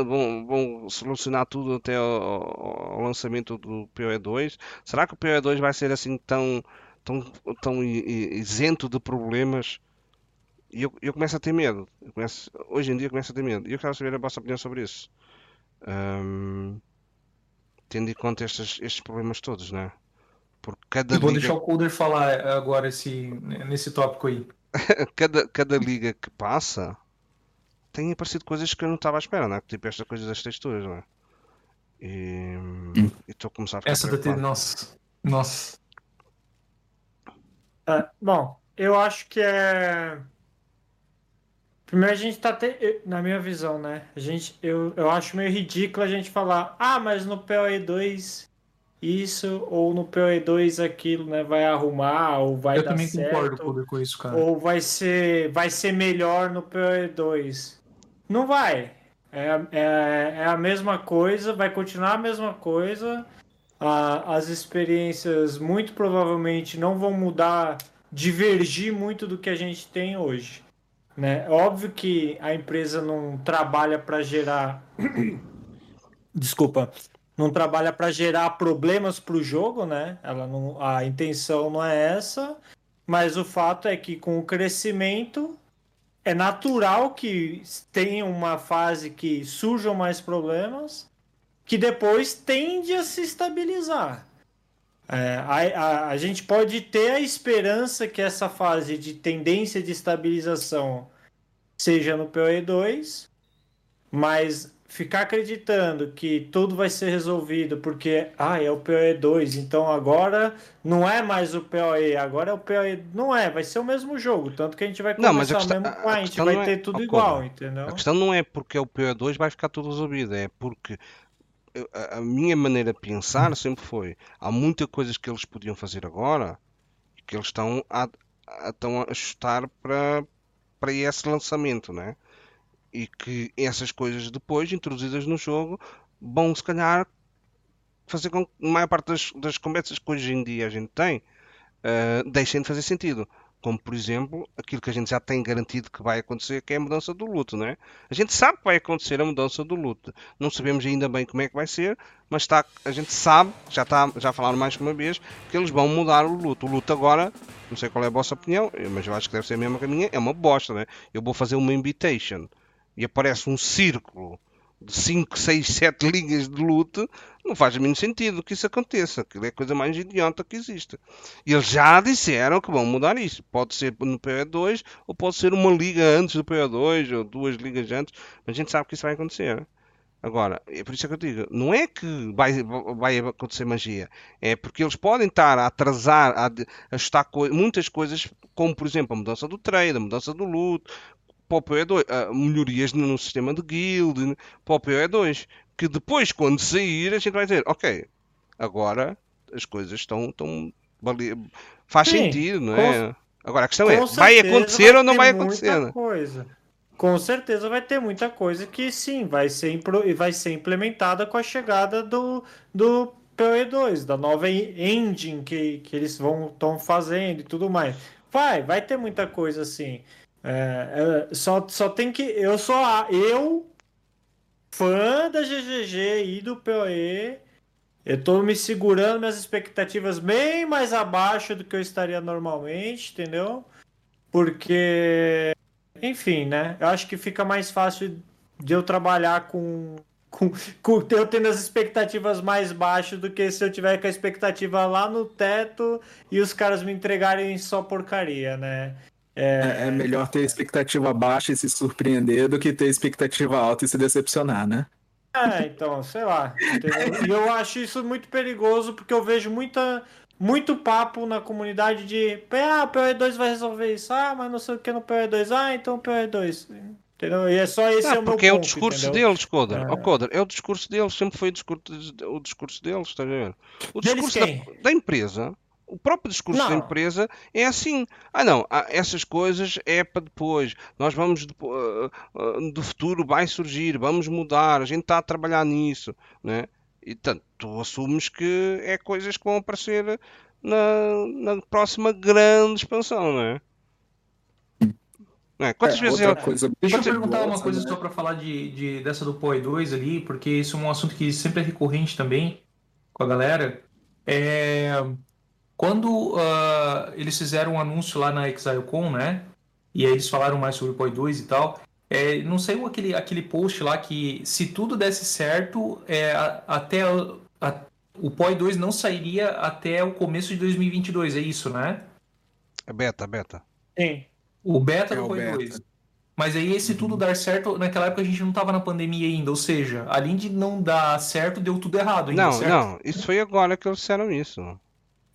A: vão, vão solucionar tudo até ao lançamento do PoE2? Será que o PoE2 vai ser assim tão, tão, tão isento de problemas? E eu, eu começo a ter medo. Começo- hoje em dia começo a ter medo. E eu quero saber a vossa opinião sobre isso. Ahm, tendo em conta estes, estes problemas todos, né? Porque cada
D: Eu vou
A: liga,
D: deixar o Coder falar agora esse, nesse tópico aí.
A: cada, cada liga que passa tem aparecido coisas que eu não estava à espera, né? Tipo esta coisa das texturas, né? E e estou a começar a ficar
D: Essa da. Nossa. Nossa.
B: Ah, bom, eu acho que é. Primeiro a gente tá te... eu- na minha visão, né? A gente, eu, eu acho meio ridículo a gente falar, ah, mas no PoE2 isso, ou no PoE2 aquilo, né? Vai arrumar, ou vai
D: Eu
B: dar
D: também
B: certo,
D: concordo, Coder, com isso, cara.
B: ou vai ser, vai ser melhor no PoE2. Não vai. É, é, é a mesma coisa, vai continuar a mesma coisa. A- as experiências muito provavelmente não vão mudar, divergir muito do que a gente tem hoje. Né? Óbvio que a empresa não trabalha para gerar. Desculpa. Não trabalha para gerar problemas para o jogo, né? Ela não, a intenção não é essa, mas o fato é que com o crescimento é natural que tenha uma fase que surjam mais problemas que depois tende a se estabilizar. É, a, a, a gente pode ter a esperança que essa fase de tendência de estabilização seja no PoE2, mas ficar acreditando que tudo vai ser resolvido porque ah, é o PoE2, então agora não é mais o PoE, agora é o PoE. Não é, vai ser o mesmo jogo, tanto que a gente vai começar
A: Não, mas a
B: o
A: questão-
B: mesmo client,
A: questão
B: vai
A: é-
B: ter tudo igual,
A: Cobra,
B: entendeu?
A: A questão não é porque é o PO2 vai ficar tudo resolvido, é porque a, a minha maneira de pensar sempre foi: há muitas coisas que eles podiam fazer agora que eles estão a, a, estão a ajustar para, para esse lançamento, né? E que essas coisas depois, introduzidas no jogo, vão se calhar fazer com que a maior parte das, das conversas que hoje em dia a gente tem eh, deixem de fazer sentido. Como, por exemplo, aquilo que a gente já tem garantido que vai acontecer, que é a mudança do luto, né? A gente sabe que vai acontecer a mudança do luto. Não sabemos ainda bem como é que vai ser, mas está, a gente sabe, já, está, já falaram mais que uma vez, que eles vão mudar o luto. O luto agora, não sei qual é a vossa opinião, mas eu acho que deve ser a mesma que a minha, é uma bosta, né? Eu vou fazer uma invitation e aparece um círculo de 5, 6, 7 linhas de luto, não faz o mínimo sentido que isso aconteça. Aquilo é a coisa mais idiota que existe. E eles já disseram que vão mudar isso. Pode ser no PE2 ou pode ser uma liga antes do PE2 ou duas ligas antes, mas a gente sabe que isso vai acontecer. Agora, é por isso que eu digo, não é que vai, vai acontecer magia, é porque eles podem estar a atrasar, a ajustar coi- muitas coisas, como por exemplo a mudança do trade, a mudança do luto, para o PoE2, ah, melhorias no sistema de guild, para o PoE2, que depois, quando sair, a gente vai dizer, ok, agora as coisas estão, estão faz
B: Sim,
A: sentido, não é? Agora a questão é, vai acontecer ou não vai
B: muita
A: acontecer? né?
B: Coisa. Com certeza vai ter muita coisa que sim, vai ser, vai ser implementada com a chegada do, do PoE2, da nova en- engine que, que eles vão estão fazendo e tudo mais. Vai, vai ter muita coisa assim. É, é, só, só tem que. Eu só. Eu, fã da GGG e do PoE, eu tô me segurando minhas expectativas bem mais abaixo do que eu estaria normalmente, entendeu? Porque, enfim, né? Eu acho que fica mais fácil de eu trabalhar com, com, com eu tendo as expectativas mais baixas do que se eu tiver com a expectativa lá no teto e os caras me entregarem só porcaria, né?
C: É, é melhor ter expectativa baixa e se surpreender do que ter expectativa alta e se decepcionar, né?
B: É, então, sei lá. E eu acho isso muito perigoso porque eu vejo muita, muito papo na comunidade de ah, o PoE2 vai resolver isso, ah, mas não sei o que no PoE2, ah, então PoE2. Entendeu? E é só esse
A: Ah,
B: é o meu
A: porque é o
B: ponto,
A: discurso
B: entendeu?
A: deles, Coder.
B: É.
A: Ó, Coder, é o discurso deles, sempre foi o discurso, o discurso deles, estás a ver? O discurso da, da empresa, o próprio discurso da
B: Não.
A: empresa é assim. Ah, não, ah, essas coisas é para depois. Nós vamos, ah, ah, do futuro vai surgir, vamos mudar, a gente está a trabalhar nisso, né? E tanto, tu assumes que é coisas que vão aparecer na, na próxima grande expansão, não é? Não é? Quantas
C: É,
A: vezes
C: outra
A: eu,
C: coisa
D: Deixa eu perguntar uma coisa
C: né?
D: só para falar de, de- dessa do POE 2 ali, porque isso é um assunto que sempre é recorrente também com a galera. É, quando ah, eles fizeram um anúncio lá na ExileCon, né? E aí eles falaram mais sobre o POE 2 e tal. é, não saiu aquele, aquele post lá que se tudo desse certo, é, a- até a- a- o POE 2 não sairia até o começo de 2022, é isso, né?
A: a beta, a beta.
B: Sim.
D: O beta
C: É
D: do
C: beta.
D: 2. Mas aí, se tudo dar certo, naquela época a gente não tava na pandemia ainda, ou seja, além de não dar certo, deu tudo errado ainda,
A: Não,
D: certo?
A: não, isso foi agora que eles disseram isso.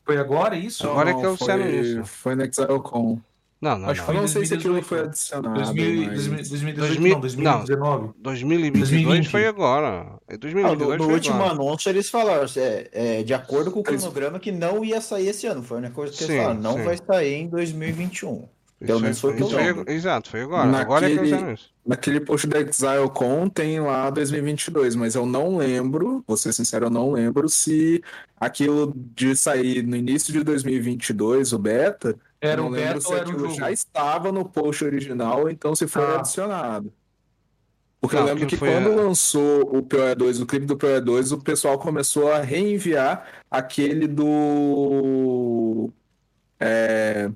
D: Foi agora isso?
A: Agora é que eles
C: foi,
A: isso.
C: Foi no ExileCon.
A: Não, não,
D: Acho
A: não.
C: Eu
D: Foi
C: não sei se aquilo
D: 2018,
C: foi
D: né?
C: adicionado.
D: 2000,
C: mas-
D: 2018
A: 2000
D: não, 2019.
A: 2022
D: 2020.
A: foi agora. É
E: Ah,
A: 2022
E: no, no
A: foi
E: último
A: agora.
E: anúncio eles falaram, é, é, de acordo com o cronograma, que não ia sair esse ano. Foi a única coisa que
A: Sim,
E: eles falaram. Não
A: sim.
E: vai sair em 2021. Pelo menos foi o que eu lembro.
A: Exato, foi agora. Agora é que eles
C: Naquele-. Naquele post da ExileCon tem lá 2022, mas eu não lembro, vou ser sincero, eu não lembro se aquilo de sair no início de 2022, o beta,
D: Era
C: lembro
D: beta
C: se
D: ou era o
C: aquilo já estava no post original, então se foi
D: Ah.
C: adicionado. Porque
A: Não,
C: eu lembro que quando
A: a-
C: lançou o PoE2, o clipe do PoE2, o pessoal começou a reenviar aquele do. é,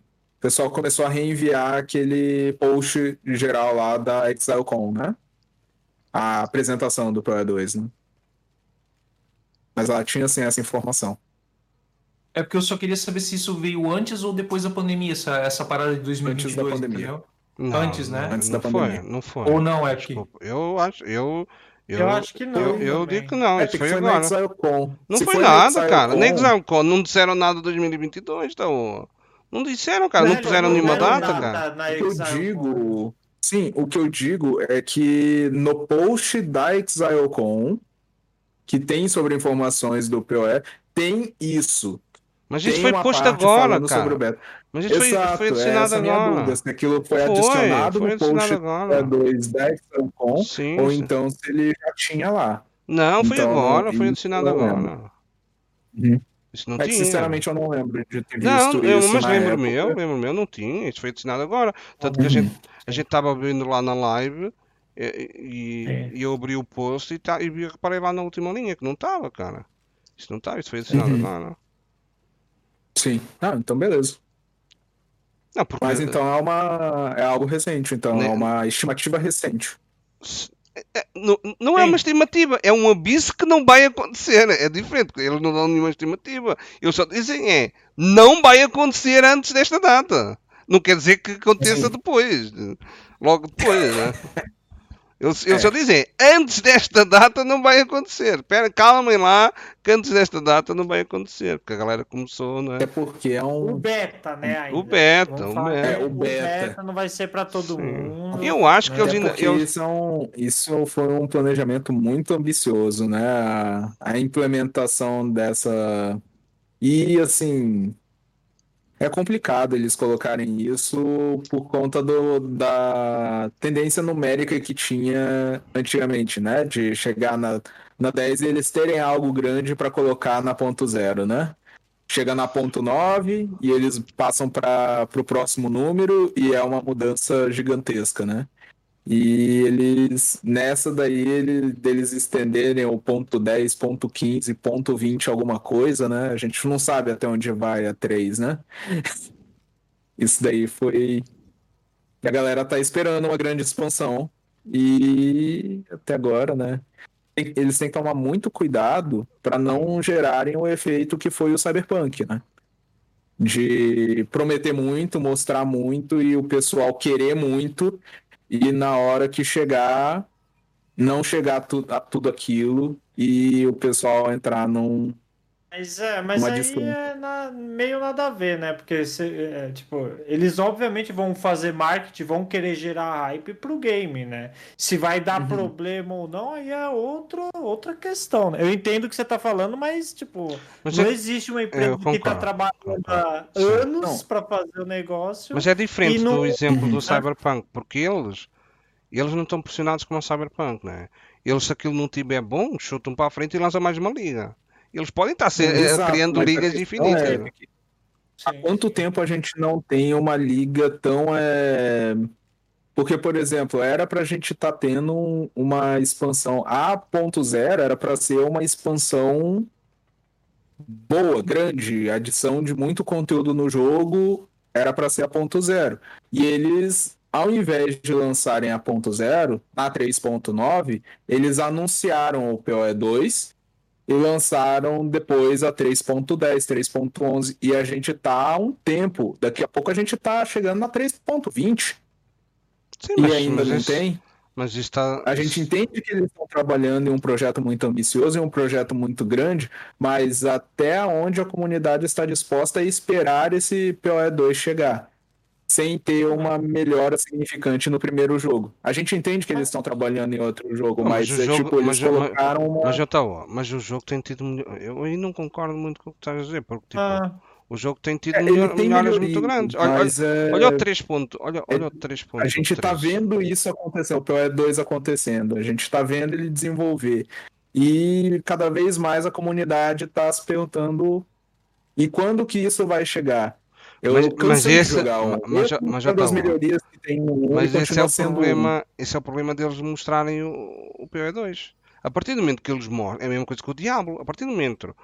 C: pessoal começou a reenviar aquele post geral lá da ExileCon, né? A apresentação do PoE2, né? Mas ela tinha, assim, essa informação.
D: É porque eu só queria saber se isso veio antes ou depois da pandemia, essa, essa parada de 2022,
C: Antes da pandemia.
A: Não,
D: Antes, né?
C: Antes
A: não
C: da
A: foi,
C: pandemia.
A: não foi.
D: Ou não, é que...
A: Eu acho, eu, eu,
B: Eu acho que não
A: Eu, eu digo que não,
C: É,
A: isso foi
C: na
A: agora.
C: ExileCon.
A: Não
C: Se
A: foi
C: foi na
A: nada, cara. Nem
C: ExileCon,
A: não disseram nada 2022, tá? Não disseram, cara. Não puseram nenhuma data, cara.
B: na
C: O que eu digo. Sim, o que eu digo é que no post da ExileCon, que tem sobre informações do PoE, tem isso.
A: Mas isso foi posto agora,
C: falando sobre o
A: cara.
C: beta.
A: Mas isso foi,
C: Exato,
A: foi
C: é
A: adicionado
C: minha
A: agora.
C: dúvida, se aquilo foi,
A: Foi,
C: adicionado
A: foi
C: no post
A: agora.
C: da 2 da ExileCon,
A: Sim,
C: ou
A: sim.
C: então se ele já tinha lá.
A: Não, foi
C: Então,
A: agora, foi adicionado agora.
C: Uhum.
A: Isso não
C: Mas
A: tinha.
C: sinceramente eu não lembro de ter
A: Não,
C: visto
A: eu,
C: isso
A: mas
C: na
A: lembro
C: época.
A: meu, lembro meu, não tinha. Isso foi adicionado agora. Tanto que a gente a gente estava vendo lá na live e, e-
B: É.
A: e eu abri o post e, tá, e reparei lá na última linha que não estava, cara. Isso não estava, isso foi adicionado
C: Uhum.
A: agora.
C: Sim. Ah, então beleza.
A: Não, porque
C: Mas então é uma é algo recente, então
A: Né?
C: é uma estimativa recente.
A: S- é- não, não é uma estimativa, é um aviso que não vai acontecer. É diferente, eles não dão nenhuma estimativa. Eles só dizem é, não vai acontecer antes desta data. Não quer dizer que aconteça depois. Logo depois, né? Eles, eles
C: É.
A: só dizem, antes desta data não vai acontecer. Pera, calmem lá, que antes desta data não vai acontecer. Porque a galera começou, né?
C: É porque é
B: O
C: um
B: beta, né? Ainda.
A: O beta, o beta.
C: É, o beta.
B: não vai ser pra todo
A: Sim.
B: mundo.
A: Eu acho que
B: É
A: eles
C: É
A: ainda. eles-
C: isso, é um- isso foi um planejamento muito ambicioso, né? A, a implementação dessa. E assim. É complicado eles colocarem isso por conta do, da tendência numérica que tinha antigamente, né? De chegar na, na 10 e eles terem algo grande para colocar na ponto zero, né? Chega na ponto 9 e eles passam para o próximo número e é uma mudança gigantesca, né? E eles, nessa daí, ele, deles estenderem o ponto 10, ponto 15, ponto 20, alguma coisa, né? A gente não sabe até onde vai a 3, né? Isso daí foi. A galera tá esperando uma grande expansão. E até agora, né? Eles têm que tomar muito cuidado para não gerarem o efeito que foi o Cyberpunk, né? De prometer muito, mostrar muito e o pessoal querer muito e na hora que chegar, não chegar a, tu- a tudo aquilo e o pessoal entrar num.
B: Mas, é, mas aí é na- meio nada a ver, né? Porque se- é, tipo, eles obviamente vão fazer marketing, vão querer gerar hype pro game, né? Se vai dar
C: Uhum.
B: problema ou não, aí é outro, outra questão, né? Eu entendo o que você tá falando, mas, tipo,
A: Mas
B: não
A: é-
B: existe uma empresa que tá trabalhando há anos
C: Não.
B: para fazer o negócio.
A: Mas é diferente
B: no-
A: do exemplo do. Cyberpunk, porque eles, eles não estão pressionados como o Cyberpunk, né? Eles, se aquilo não tiver bom, chutam para a frente e lançam mais uma liga. Eles podem estar se- eh,
C: Exato,
A: criando
C: a
A: ligas infinitas.
C: é-? Há quanto tempo a gente não tem uma liga tão. é, Porque, por exemplo, era pra gente estar tendo um- uma expansão. A ponto zero era pra ser uma expansão boa, grande, adição de muito conteúdo no jogo era pra ser a ponto zero. E eles, ao invés de lançarem a ponto zero, na 3.9, eles anunciaram o PoE 2 e lançaram depois a 3.10, 3.11 e a gente tá há um tempo. Daqui a pouco a gente tá chegando na 3.20
A: Sim,
C: e
A: mas,
C: ainda não
A: isso,
C: tem.
A: mas está.
C: A gente entende que eles estão trabalhando em um projeto muito ambicioso, em um projeto muito grande, mas até onde a comunidade está disposta a esperar esse PoE 2 chegar, sem ter uma melhora significante no primeiro jogo. A gente entende que eles estão trabalhando em outro jogo,
A: Não, mas
C: mas,
A: o
C: é
A: jogo-
C: tipo, eles
A: mas- mas-
C: colocaram uma.
A: Mas está, ó, mas o jogo tem tido. melhor- Eu aí não concordo muito com o que estás a dizer, porque tipo,
B: Ah,
A: o jogo tem tido
C: É, ele
A: melhor-
C: tem
A: melhoras muito grandes. Olha, olha,
C: mas é,
A: olha o 3 ponto, olha, olha o 3
C: a gente tá vendo isso acontecer, o PoE 2 acontecendo, a gente tá vendo ele desenvolver. E cada vez mais a comunidade tá se perguntando e quando que isso vai chegar? Eu
A: Mas- mas esse-
C: um.
A: mas mas já tá
C: melhorias que tem no
A: Mas esse é o
C: um.
A: problema, esse é o problema deles mostrarem o, o PoE2. A partir do momento que eles mostram, é a mesma coisa que o Diablo, a partir do momento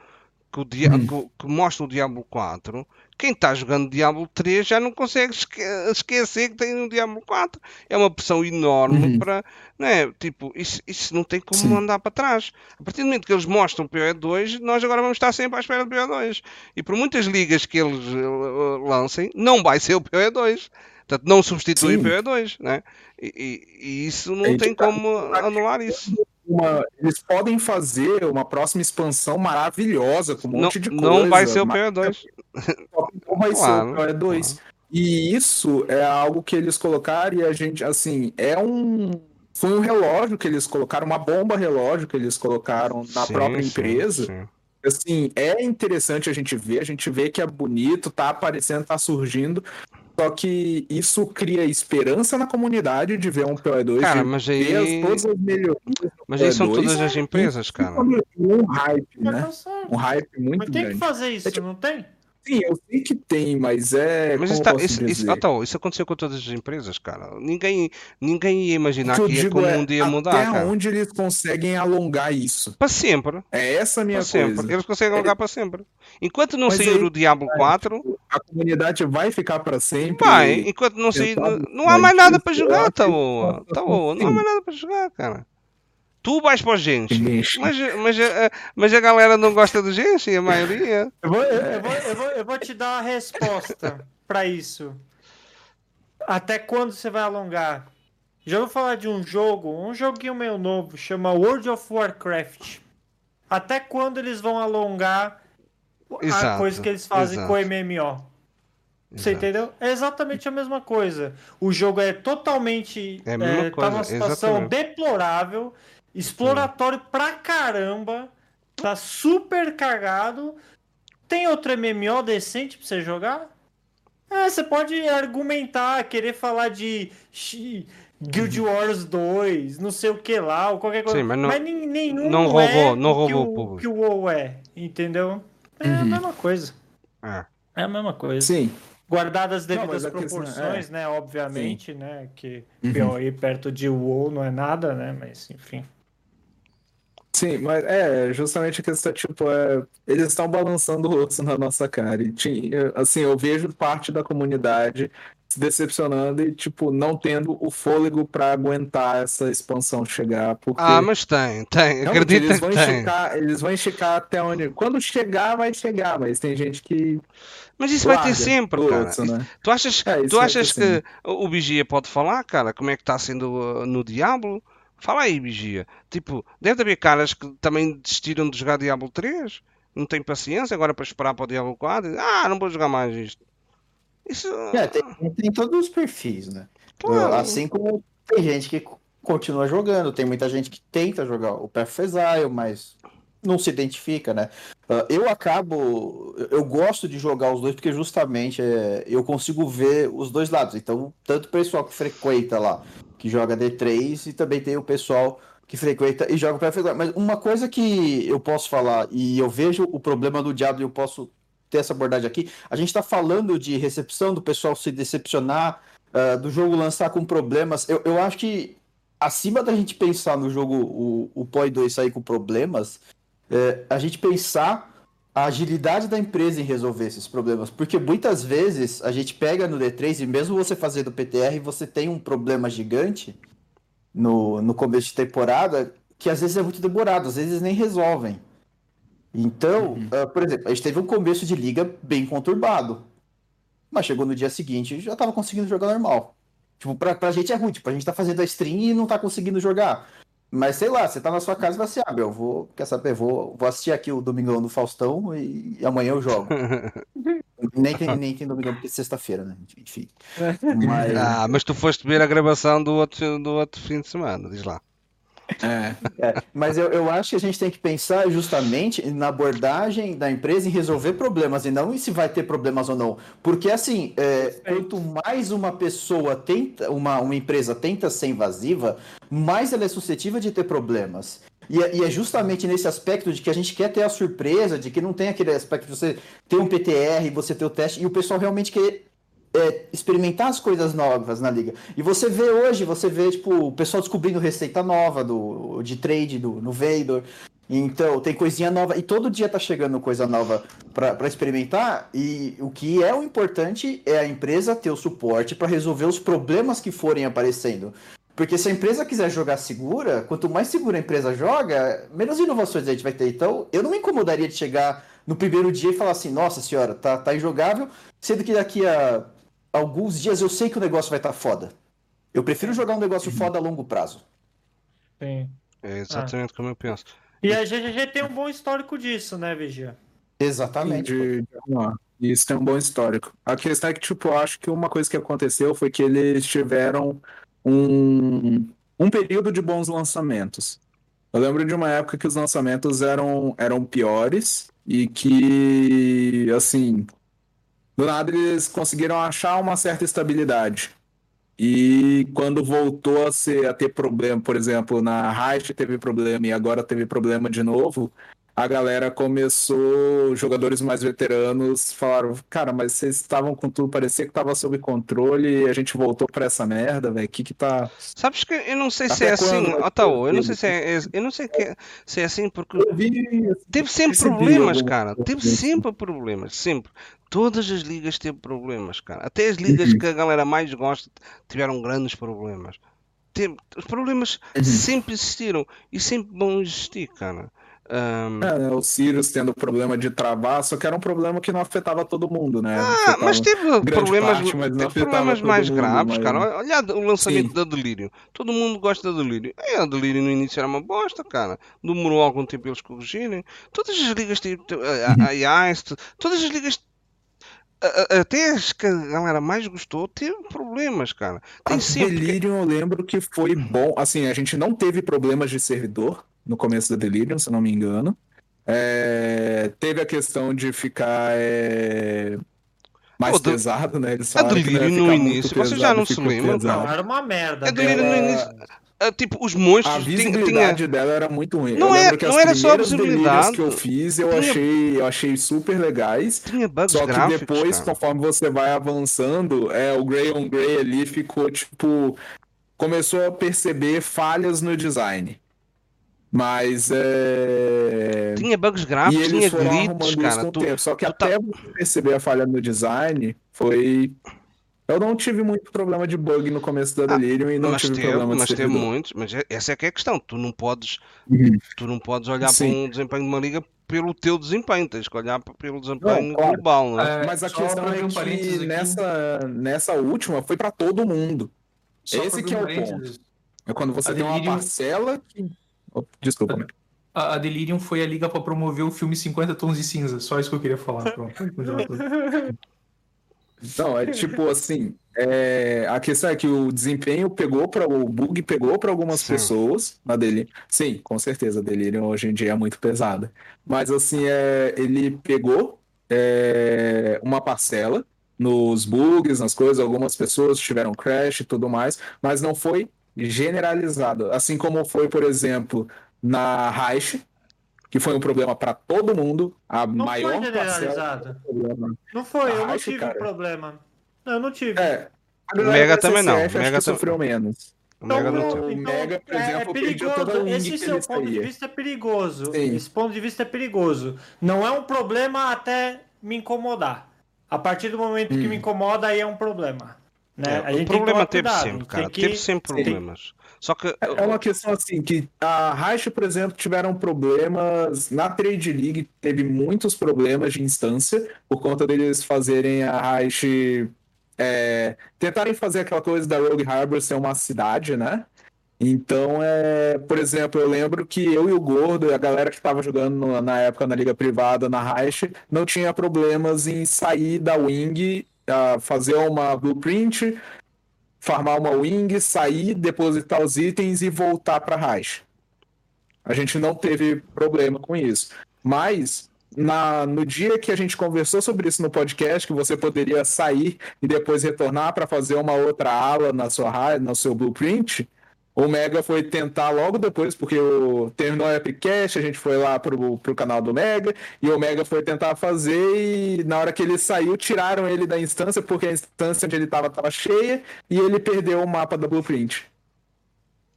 A: que, o dia,
C: Hum.
A: que, que mostra o Diablo 4, quem está jogando Diablo 3 já não consegue esque- esquecer que tem um Diablo 4. É uma pressão enorme
C: Uhum.
A: para. Não é? Tipo, isso, isso não tem como
C: Sim.
A: andar para trás. A partir do momento que eles mostram o PoE2, nós agora vamos estar sempre à espera do PoE2. E por muitas ligas que eles eh, lancem, não vai ser o PoE2. Portanto, não substitui o
C: Sim.
A: PoE2, né? E, e- e isso não
C: Aí
A: tem como anular isso.
C: Uma- eles podem fazer uma próxima expansão maravilhosa com um
A: Não,
C: monte de coisa.
A: não vai ser o
C: mas
A: PoE2.
C: Não vai
A: Claro,
C: ser o PoE2. E isso é algo que eles colocaram e a gente, assim, é um. Foi um relógio que eles colocaram, uma bomba relógio que eles colocaram na
A: Sim,
C: própria
A: sim,
C: empresa.
A: sim.
C: Assim, é interessante a gente ver, a gente vê que é bonito, tá aparecendo, tá surgindo. Só que isso cria esperança na comunidade de ver um PoE2,
A: Cara, mas
C: ver as-
A: aí.
C: todas as melhorias
A: Mas aí são
C: PoE2,
A: todas as empresas, cara.
C: um hype, né?
B: tá.
C: Um hype muito
B: Mas tem que
C: grande.
B: fazer isso,
C: É tipo-
B: não tem?
C: Sim, eu sei que tem, mas é.
A: Mas
C: como
A: isso, isso, então, isso aconteceu com todas as empresas, cara. Ninguém, ninguém ia
C: O
A: imaginar
C: que
A: que ia
C: digo
A: como
C: é
A: dia mudar,
C: até
A: cara.
C: onde eles conseguem alongar isso.
A: Para sempre.
C: É essa a minha
A: sempre.
C: coisa.
A: Eles conseguem alugar para sempre. Enquanto não
C: Mas
A: sair
C: aí-
A: o Diablo 4,
C: A comunidade vai ficar para sempre.
A: vai. Enquanto não sair.
C: Exato.
A: Não há mais nada para jogar, tá boa. Tá boa. Não há mais nada para jogar, cara. Tu vais para o Genshin.
C: Genshin.
A: Mas, mas, a- mas a galera não gosta do Genshin, a maioria.
B: Eu vou, eu, vou, eu, vou, eu vou te dar uma resposta pra isso. Até quando você vai alongar? Já vou falar de um jogo, um joguinho meio novo, chama World of Warcraft. Até quando eles vão alongar a
A: Exato,
B: coisa que eles fazem
A: exato.
B: com o MMO? Você
A: Exato.
B: entendeu? É exatamente a mesma coisa. O jogo é totalmente.
A: É a mesma
B: tá
A: coisa,
B: numa situação
A: exatamente.
B: deplorável, exploratório pra caramba, tá super cagado. Tem outro MMO decente pra você jogar? É, você pode argumentar, querer falar de X- Guild Wars 2, não sei o que lá, ou qualquer coisa.
A: Sim, mas não-
B: nem- nenhum
A: não
B: é
A: roubou- não
B: o que
A: roubou o público.
B: que o WoW é, entendeu? É a
C: Uhum.
B: mesma coisa.
A: É.
B: É a mesma coisa.
C: Sim.
B: Guardadas as
C: Não,
B: devidas
C: mas a questão-
B: proporções, né? Obviamente, né? Que
C: Uhum.
B: PoE perto de WoW não é nada, né? Mas enfim.
C: Sim, mas é justamente a questão, tipo, é, eles estão balançando o osso na nossa cara. E, assim, eu vejo parte da comunidade se decepcionando e, tipo, não tendo o fôlego para aguentar essa expansão chegar, porque
A: Ah, mas tem, tem.
C: realmente,
A: Acredita
C: eles
A: que
C: vão
A: tem.
C: esticar, eles vão esticar até onde. Quando chegar, vai chegar, mas tem gente que
A: Mas isso vai ter sempre, cara.
C: osso, né?
A: Tu achas,
C: É,
A: tu achas
C: sempre.
A: que o Vigia pode falar, cara, como é que está sendo uh, no Diablo? Fala aí, Vigia. Tipo, deve haver caras que também desistiram de jogar Diablo 3, não têm paciência agora para esperar para o Diablo 4. Ah, não vou jogar mais isto. Isso.
E: É, tem, tem todos os perfis, né?
A: Claro.
E: Assim como tem gente que continua jogando, tem muita gente que tenta jogar o Path of Exile, mas não se identifica, né? Ah, Eu acabo, eu gosto de jogar os dois porque justamente é, eu consigo ver os dois lados. Então, tanto o pessoal que frequenta lá, que joga D3, e também tem o pessoal que frequenta e joga of Exile. Mas uma coisa que eu posso falar, e eu vejo o problema do Diablo e eu posso ter essa abordagem aqui, a gente está falando de recepção, do pessoal se decepcionar, ah, do jogo lançar com problemas. Eu, eu acho que acima da gente pensar no jogo, o, o POI 2 sair com problemas, é, a gente pensar a agilidade da empresa em resolver esses problemas. Porque muitas vezes a gente pega no D3 e mesmo você fazendo PTR, você tem um problema gigante no, no começo de temporada que às vezes é muito demorado, às vezes nem resolvem. Então, ah, por exemplo, a gente teve um começo de liga bem conturbado. Mas chegou no dia seguinte e já tava conseguindo jogar normal. Tipo, pra, pra gente é ruim, tipo, a gente tá fazendo a stream e não tá conseguindo jogar. Mas sei lá, você tá na sua casa e vai assim, ah, meu, vou, quer saber, vou, vou assistir aqui o Domingão do Faustão e, e amanhã eu jogo. nem, tem, nem tem Domingão porque é sexta-feira, né? Enfim. Mas,
A: Ah, mas tu foste ver a gravação do outro, do outro fim de semana, diz lá.
C: É.
E: É, mas eu, eu acho que a gente tem que pensar justamente na abordagem da empresa em resolver problemas e não em se vai ter problemas ou não. Porque assim, é, quanto mais uma pessoa tenta, uma, uma empresa tenta ser invasiva, mais ela é suscetível de ter problemas. E é, é justamente nesse aspecto de que a gente quer ter a surpresa, de que não tem aquele aspecto de você ter um PTR, você ter o teste, e o pessoal realmente quer é, experimentar as coisas novas na liga. E você vê hoje, você vê tipo, o pessoal descobrindo receita nova do, de trade do, no Vader. Então, tem coisinha nova. E todo dia tá chegando coisa nova pra experimentar. E o que é o importante é a empresa ter o suporte pra resolver os problemas que forem aparecendo. Porque se a empresa quiser jogar segura, quanto mais segura a empresa joga, menos inovações a gente vai ter. Então, eu não me incomodaria de chegar no primeiro dia e falar assim: nossa senhora, tá, tá injogável, sendo que daqui a alguns dias eu sei que o negócio vai estar foda. Eu prefiro jogar um negócio foda a longo prazo.
B: Sim.
A: É exatamente como eu penso.
B: E a GGG tem um bom histórico disso, né, Vigia?
E: Exatamente.
C: de. Isso tem um bom histórico. A questão é que, tipo, eu acho que uma coisa que aconteceu foi que eles tiveram um, um período de bons lançamentos. Eu lembro de uma época que os lançamentos eram, eram piores e que, assim, do nada eles conseguiram achar uma certa estabilidade. E quando voltou a, ser, a ter problema, por exemplo, na Heist teve problema e agora teve problema de novo, a galera começou, jogadores mais veteranos falaram, cara, mas vocês estavam com tudo, parecia que tava sob controle e a gente voltou pra essa merda, velho. O que que tá.
A: Sabes que eu não sei se
C: Até
A: é assim, Otaô, eu não sei se é, eu não sei que, se é assim porque
C: Eu vi,
A: teve sempre problemas, cara. Teve sempre problemas, sempre. Todas as ligas teve problemas, cara. Até as ligas
C: Uhum.
A: que a galera mais gosta tiveram grandes problemas. Teve- os problemas
C: Uhum.
A: sempre existiram e sempre vão existir, cara. Ahm,
C: É, né, o Sirius tendo problema de travar, só que era um problema que não afetava todo mundo, né?
A: Ah, mas teve problemas,
C: parte, mas
A: teve problemas mais
C: mundo,
A: graves,
C: mas-
A: cara. Olha o lançamento
C: Sim.
A: da Delirium. Todo mundo gosta da Delirium. É, a Delirium no início era uma bosta, cara. Demorou algum tempo eles corrigirem. Todas as ligas, tipo, a, a, a Ice, todas as ligas, a- a- até as que a galera mais gostou, teve problemas, cara. Tem
C: A
A: sempre.
C: Delirium eu lembro que foi bom. Assim, a gente não teve problemas de servidor no começo da Delirium, se eu não me engano. É, teve a questão de ficar é, mais
A: Pô,
C: pesado, né? Eles
A: A Delirium no início, vocês já não se.
B: Não, era uma merda.
A: A Delirium no início. Ah, Tipo, os
C: A
A: monstros tinha, tinha,
C: visibilidade dela era muito ruim.
A: Não
C: eu
A: é- não
C: as
A: era só a visibilidade.
C: que eu fiz, eu
A: Tinha-
C: achei, eu achei super legais.
A: tinha bugs
C: Só que depois,
A: cara.
C: conforme você vai avançando, é, o Grey on Grey ali ficou tipo. Começou a perceber falhas no design. Mas é.
A: Tinha bugs gráficos,
C: eles
A: tinha
C: isso
A: cara. Tu-
C: tempo. Só que
A: tu tá-
C: até você perceber a falha no design, foi. Eu não tive muito problema de bug no começo da
A: Ah,
C: Delirium e não
A: mas
C: tive
A: teve,
C: problema de
A: mas teve
C: servidor.
A: muitos, mas é- essa é que é a questão. Tu não podes,
C: Uhum.
A: tu não podes olhar para
C: Sim.
A: um desempenho de uma liga pelo teu desempenho, tens que olhar pelo desempenho
C: Não, claro.
A: global, né?
D: É,
C: Mas a
D: só
C: questão é
D: um
C: que
D: aqui,
C: nessa, nessa última foi pra todo mundo.
D: só
C: esse que é o
D: parênteses,
C: É quando você
D: A
C: tem uma
D: Delirium-
C: parcela que. Oh, desculpa, Mel.
D: A, a Delirium foi a liga pra promover o filme 50 Tons de Cinza. Só isso que eu queria falar. Pronto.
C: Não, é tipo assim, é, a questão é que o desempenho pegou para o bug pegou para algumas
A: Sim.
C: pessoas na Delirium. Sim, com certeza, a Delirium hoje em dia é muito pesada. Mas assim, é, ele pegou é, uma parcela nos bugs, nas coisas, algumas pessoas tiveram crash e tudo mais, mas não foi generalizado. Assim como foi, por exemplo, na Heist, que foi um problema para todo mundo, a
B: Não
C: maior
B: foi
C: parcela
B: generalizado.
C: do problema.
B: Não foi, eu não
C: Acho,
B: tive
C: cara.
B: problema. Não, eu não tive.
C: É.
A: O Mega também não, o Mega
C: que sofreu menos.
A: O Mega não
B: Então, então,
C: Mega, por
B: é- é,
C: exemplo, a
B: perigoso. Esse
C: que
B: seu ponto de vista é perigoso.
C: Sim.
B: Esse ponto de vista é perigoso. Não é um problema até me incomodar. A partir do momento que
C: Hum.
B: me incomoda, aí é um problema. Né?
A: É,
B: a gente
A: o
B: tem que
A: problema teve sempre, cara.
B: tem que-
A: Teve sempre problemas. Só que
C: É é uma questão assim, que a Raish, por exemplo, tiveram problemas na Trade League, teve muitos problemas de instância, por conta deles fazerem a Raish é, tentarem fazer aquela coisa da Rogue Harbor ser uma cidade, né? Então, é, por exemplo, eu lembro que eu e o Gordo, a galera que estava jogando na época na Liga Privada, na Raish, não tinha problemas em sair da Wing, fazer uma blueprint, farmar uma wing, sair, depositar os itens e voltar para Raiz. A gente não teve problema com isso. Mas na, no dia que a gente conversou sobre isso no podcast, que você poderia sair e depois retornar para fazer uma outra ala na sua no seu blueprint, o Mega foi tentar logo depois, porque o, terminou o Epicast, a gente foi lá pro, pro canal do Mega, e o Mega foi tentar fazer, e na hora que ele saiu, tiraram ele da instância, porque a instância onde ele estava estava cheia, e ele perdeu o mapa da Blueprint.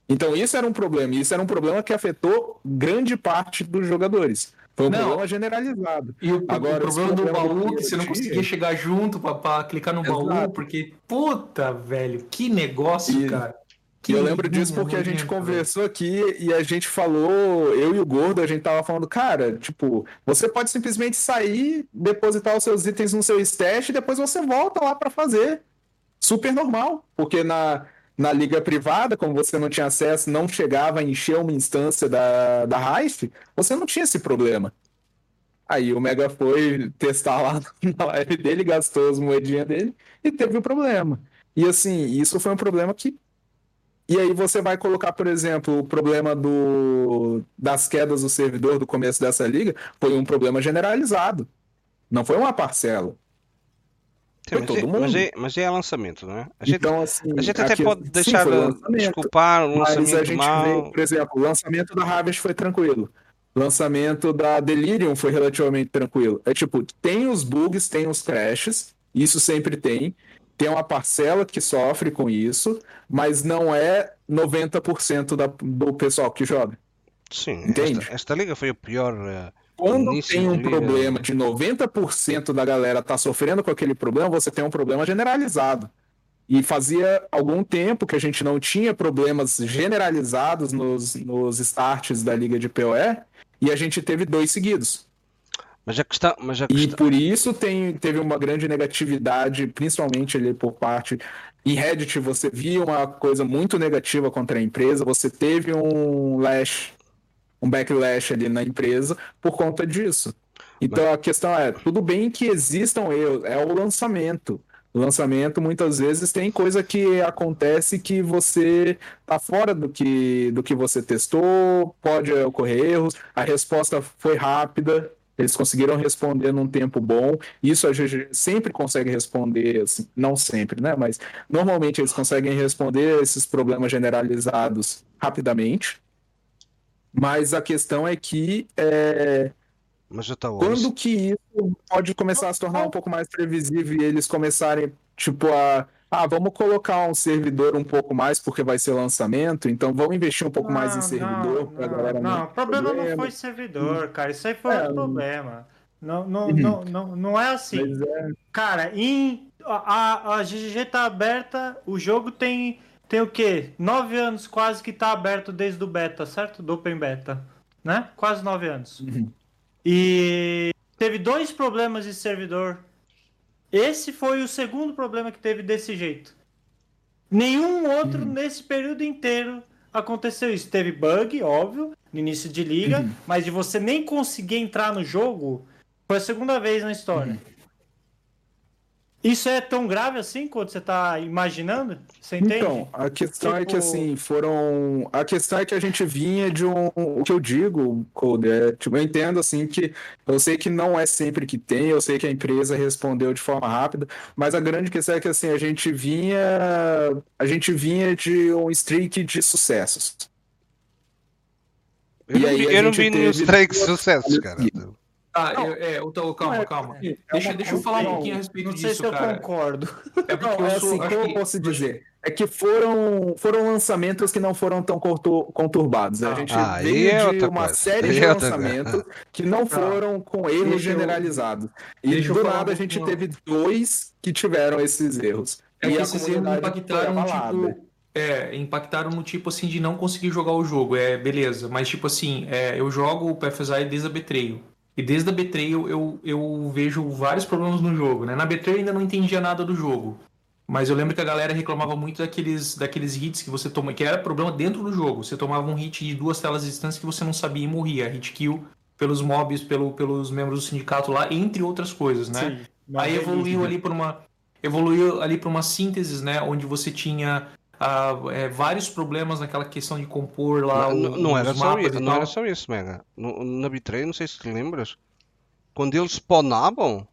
C: Então isso era um problema, e isso era um problema que afetou grande parte dos jogadores. Foi um
D: Não.
C: problema generalizado.
D: E o,
C: Agora,
D: o problema do
C: problema do
D: baú, que você não conseguia chegar junto pra, clicar no baú,
C: Exato.
D: porque, puta, velho, que negócio,
C: E-
D: cara.
C: E
D: Que
C: eu lembro disso
D: linha
C: porque a gente
D: velho.
C: conversou aqui e a gente falou, eu e o Gordo, a gente tava falando, cara, tipo, você pode simplesmente sair, depositar os seus itens no seu stash e depois você volta lá pra fazer. Super normal, porque na, na liga privada, como você não tinha acesso, não chegava a encher uma instância da, da Hive, você não tinha esse problema. Aí o Mega foi testar lá na live dele, gastou as moedinhas dele e teve o problema. E assim, isso foi um problema que e aí você vai colocar, por exemplo, o problema do, das quedas do servidor do começo dessa liga foi um problema generalizado. Não foi uma parcela.
A: Sim, mas,
C: todo
A: é,
C: mundo.
A: mas, é, mas é lançamento, não é? A gente,
C: Então, assim,
A: a gente até
C: aqui-
A: pode
C: sim,
A: deixar
C: foi
A: de
C: lançamento.
A: desculpar o
C: Mas a
A: lançamento
C: gente
A: mal.
C: vê, por exemplo, o lançamento da Harvest foi tranquilo. O lançamento da Delirium foi relativamente tranquilo. É tipo, tem os bugs, tem os crashes, isso sempre tem. Tem uma parcela que sofre com isso, mas não é 90% da, do pessoal que joga.
A: Sim,
C: Entende?
A: esta, esta liga foi o pior. eh,
C: Quando tem um
A: de
C: problema de 90% da galera tá sofrendo com aquele problema, você tem um problema generalizado. E fazia algum tempo que a gente não tinha problemas generalizados nos, nos starts da liga de PoE, e a gente teve dois seguidos.
A: Mas a questão. Mas a
C: E
A: questão
C: por isso tem, teve uma grande negatividade, principalmente ali por parte. Em Reddit você via uma coisa muito negativa contra a empresa, você teve um lash, um backlash ali na empresa por conta disso. Então a questão é, tudo bem que existam erros, é o lançamento. O lançamento muitas vezes tem coisa que acontece que você tá fora do que, do que você testou, pode ocorrer erros, a resposta foi rápida, eles conseguiram responder num tempo bom. Isso a GG sempre consegue responder, assim, não sempre, né? Mas normalmente eles conseguem responder esses problemas generalizados rapidamente. Mas a questão é que é,
A: Mas já está
C: quando que isso pode começar a se tornar um pouco mais previsível e eles começarem, tipo, a. Ah, vamos colocar um servidor um pouco mais porque vai ser lançamento, então vamos investir um pouco mais em
B: Não,
C: servidor
B: não, não,
C: galera
B: Não,
C: não
B: o problema não
C: problema.
B: foi servidor, cara. Isso aí foi
C: É,
B: outro problema. Não, não,
C: Uhum.
B: não, não, não é assim.
C: É,
B: Cara, em, a, a GGG tá aberta, o jogo tem, tem o quê? Nove anos quase que tá aberto desde o beta, certo? Do Open Beta, né? Quase nove anos.
C: Uhum.
B: E teve dois problemas de servidor. Esse foi o segundo problema que teve desse jeito. Nenhum outro
C: Uhum.
B: nesse período inteiro aconteceu isso. Teve bug, óbvio, no início de liga,
C: Uhum.
B: mas de você nem conseguir entrar no jogo foi a segunda vez na história.
C: Uhum.
B: Isso é tão grave assim quando você tá imaginando? Você entende?
C: Então, a questão é que
B: Tipo-
C: assim, foram. A questão é que a gente vinha de um. O que eu digo, Code, é, tipo, eu entendo assim que eu sei que não é sempre que tem, eu sei que a empresa respondeu de forma rápida, mas a grande questão é que assim, a gente vinha. A gente vinha de um streak de sucessos.
A: Eu
C: E
A: não
C: aí
A: vi,
C: a
A: eu não vi nenhum
C: teve
A: strike
C: duas
A: sucessos, cara.
C: Falhas
D: Ah, eu, é, eu tô- calma,
C: é-
D: calma.
C: é
D: Deixa,
C: uma
D: deixa eu falar um pouquinho a respeito
B: Não sei
D: disso,
B: se eu
D: cara.
B: concordo.
D: É porque
C: Não, é
D: eu sou,
C: assim,
D: acho
C: como eu
D: que-
C: posso dizer? É que foram, foram lançamentos que não foram tão contur- conturbados. A
D: Ah,
C: gente
A: ah,
C: veio
A: é
C: de uma
A: coisa.
C: série de
A: é
C: lançamentos que não foram com erros
D: Deixa eu-
C: generalizados. E
D: deixa
C: do nada a gente teve dois que tiveram esses erros.
D: É
C: e
D: que esses erros impactaram tipo. É, impactaram no tipo assim de não conseguir jogar o jogo. É, beleza. Mas tipo assim, é, eu jogo o PFSI desde a Betrayal. E desde a Betrayal eu, eu vejo vários problemas no jogo, né? Na Betrayal eu ainda não entendia nada do jogo. Mas eu lembro que a galera reclamava muito daqueles, daqueles hits que você toma, que era problema dentro do jogo. Você tomava um hit de duas telas de distância que você não sabia e morria. Hit kill pelos mobs, pelo, pelos membros do sindicato lá, entre outras coisas, né?
B: Sim,
D: Aí evoluiu
B: relíquia.
D: ali para uma evoluiu ali para uma síntese, né, onde você tinha ah, é, vários problemas naquela questão de compor lá
A: Não,
D: o-
A: não, era
D: os
A: só isso, não era só isso, Mega. No, na Betray, não sei se te lembras, quando eles spawnavam,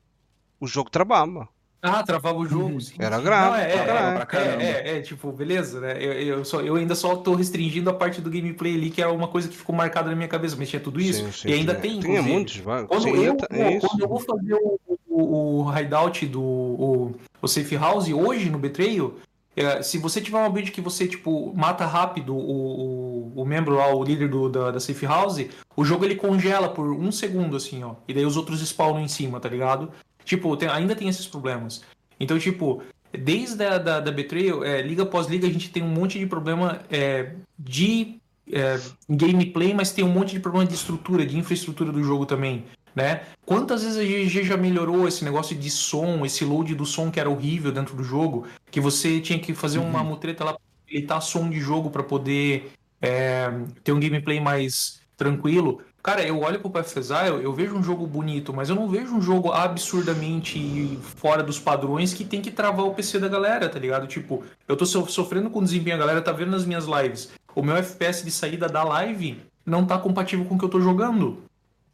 A: o jogo travava.
D: Ah, travava o jogo.
C: Uhum.
D: sim,
A: Era grave,
D: Não, é, é, é, é, é, é, tipo, beleza, né? Eu, eu, só, eu ainda só tô restringindo a parte do gameplay ali, que é uma coisa que ficou marcada na minha cabeça, mas tinha tudo isso.
A: Sim, sim,
D: e ainda tem,
A: Tinha
D: inclusive.
A: muitos, vai.
D: Quando, eu,
A: tem isso.
D: quando eu vou fazer o, o, o hideout do o, o Safe House hoje no Betrayal, é, se você tiver uma build que você, tipo, mata rápido o, o, o membro lá, o líder do, da, da Safe House, o jogo ele congela por um segundo, assim, ó. E daí os outros spawnam em cima, tá ligado? Tipo, tem- ainda tem esses problemas. Então, tipo, desde a da, da Betrayal, é, liga após liga, a gente tem um monte de problema é, de é, gameplay, mas tem um monte de problema de estrutura, de infraestrutura do jogo também, né? Quantas vezes a GG já melhorou esse negócio de som, esse load do som que era horrível dentro do jogo, que você tinha que fazer uma mutreta lá pra habilitar som de jogo para poder é, ter um gameplay mais tranquilo. Cara, eu olho pro Path of Exile, eu vejo um jogo bonito, mas eu não vejo um jogo absurdamente fora dos padrões que tem que travar o PC da galera, tá ligado? Tipo, eu tô so- sofrendo com o desempenho, a galera tá vendo nas minhas lives. O meu FPS de saída da live não tá compatível com o que eu tô jogando.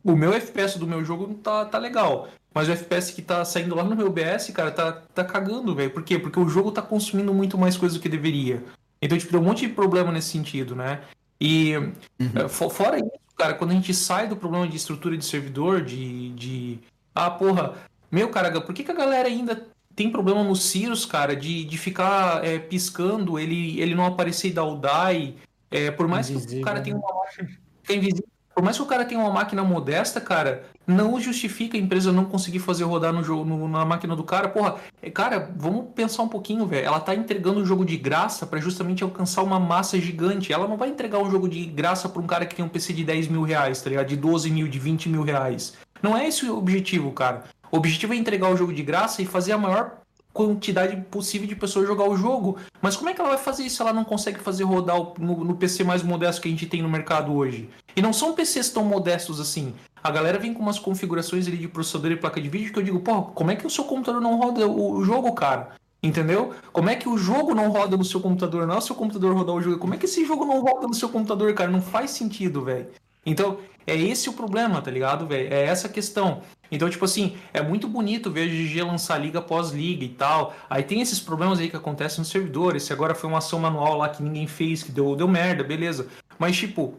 D: O meu FPS do meu jogo tá, tá legal. Mas o FPS que tá saindo lá no meu OBS, cara, tá, tá cagando, velho. Por quê? Porque o jogo tá consumindo muito mais coisa do que deveria. Então, tipo, tem um monte de problema nesse sentido, né? E eh, fo- fora isso, cara, quando a gente sai do problema de estrutura de servidor, de. de... Ah, porra, meu, cara, por que, que a galera ainda tem problema no Cirrus, cara, de, de ficar eh, piscando, ele, ele não aparecer e dar o die? Eh, por mais que o
B: Invisível,
D: cara tenha
B: né?
D: uma máquina. fica invisível. Por mais que o cara tenha uma máquina modesta, cara, não justifica a empresa não conseguir fazer rodar no jogo, no- na máquina do cara. Porra, é, cara, vamos pensar um pouquinho, velho. Ela tá entregando o jogo de graça pra justamente alcançar uma massa gigante. Ela não vai entregar um jogo de graça pra um cara que tem um PC de 10 mil reais, tá ligado? De 12 mil, de 20 mil reais. Não é esse o objetivo, cara. O objetivo é entregar o jogo de graça e fazer a maior quantidade possível de pessoas jogar o jogo. Mas como é que ela vai fazer isso se ela não consegue fazer rodar no, no PC mais modesto que a gente tem no mercado hoje? E não são PCs tão modestos assim. A galera vem com umas configurações ali de processador e placa de vídeo que eu digo, pô, como é que o seu computador não roda o, jogo, cara? Entendeu? Como é que o jogo não roda no seu computador? Não é o seu computador rodar o jogo. Como é que esse jogo não roda no seu computador, cara? Não faz sentido, velho. Então, é esse o problema, tá ligado, velho? É essa questão. Então, tipo assim, é muito bonito ver a GG lançar liga após liga e tal. Aí tem esses problemas aí que acontecem no servidor. Esse agora foi uma ação manual lá que ninguém fez, que deu, deu merda, beleza. Mas, tipo,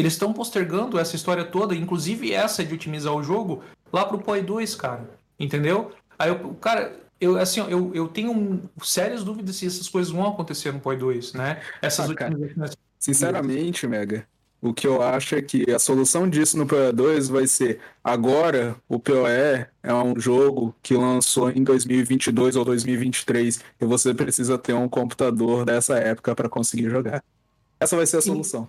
D: eles estão postergando essa história toda, inclusive essa de otimizar o jogo, lá pro POI 2, cara. Entendeu? Aí, eu, cara, eu, assim, eu, eu tenho sérias dúvidas se essas coisas vão acontecer no POI 2, né? Essas
C: Ah, cara. Sinceramente, Mega, o que eu acho é que a solução disso no PoE2 vai ser agora o PoE é um jogo que lançou em 2022 ou 2023 e você precisa ter um computador dessa época para conseguir jogar. Essa vai ser a solução.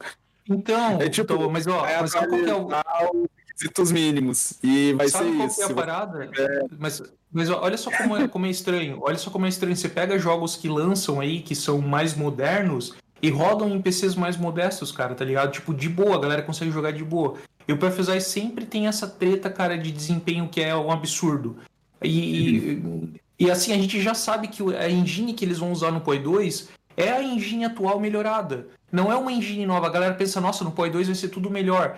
D: Então,
C: É tipo,
D: então, mas ó, mas sabe qual que é o,
C: requisitos mínimos e vai
D: Sabe
C: ser
D: qual
C: isso.
D: que é a parada? Mas, mas ó, olha só como é, como é estranho. Olha só como é estranho. Você pega jogos que lançam aí, que são mais modernos, e rodam em PCs mais modestos, cara, tá ligado? Tipo, de boa, a galera consegue jogar de boa. E o PFSI sempre tem essa treta, cara, de desempenho que é um absurdo. E, e, e, assim, a gente já sabe que a engine que eles vão usar no POI 2 é a engine atual melhorada. Não é uma engine nova. A galera pensa, nossa, no POI 2 vai ser tudo melhor.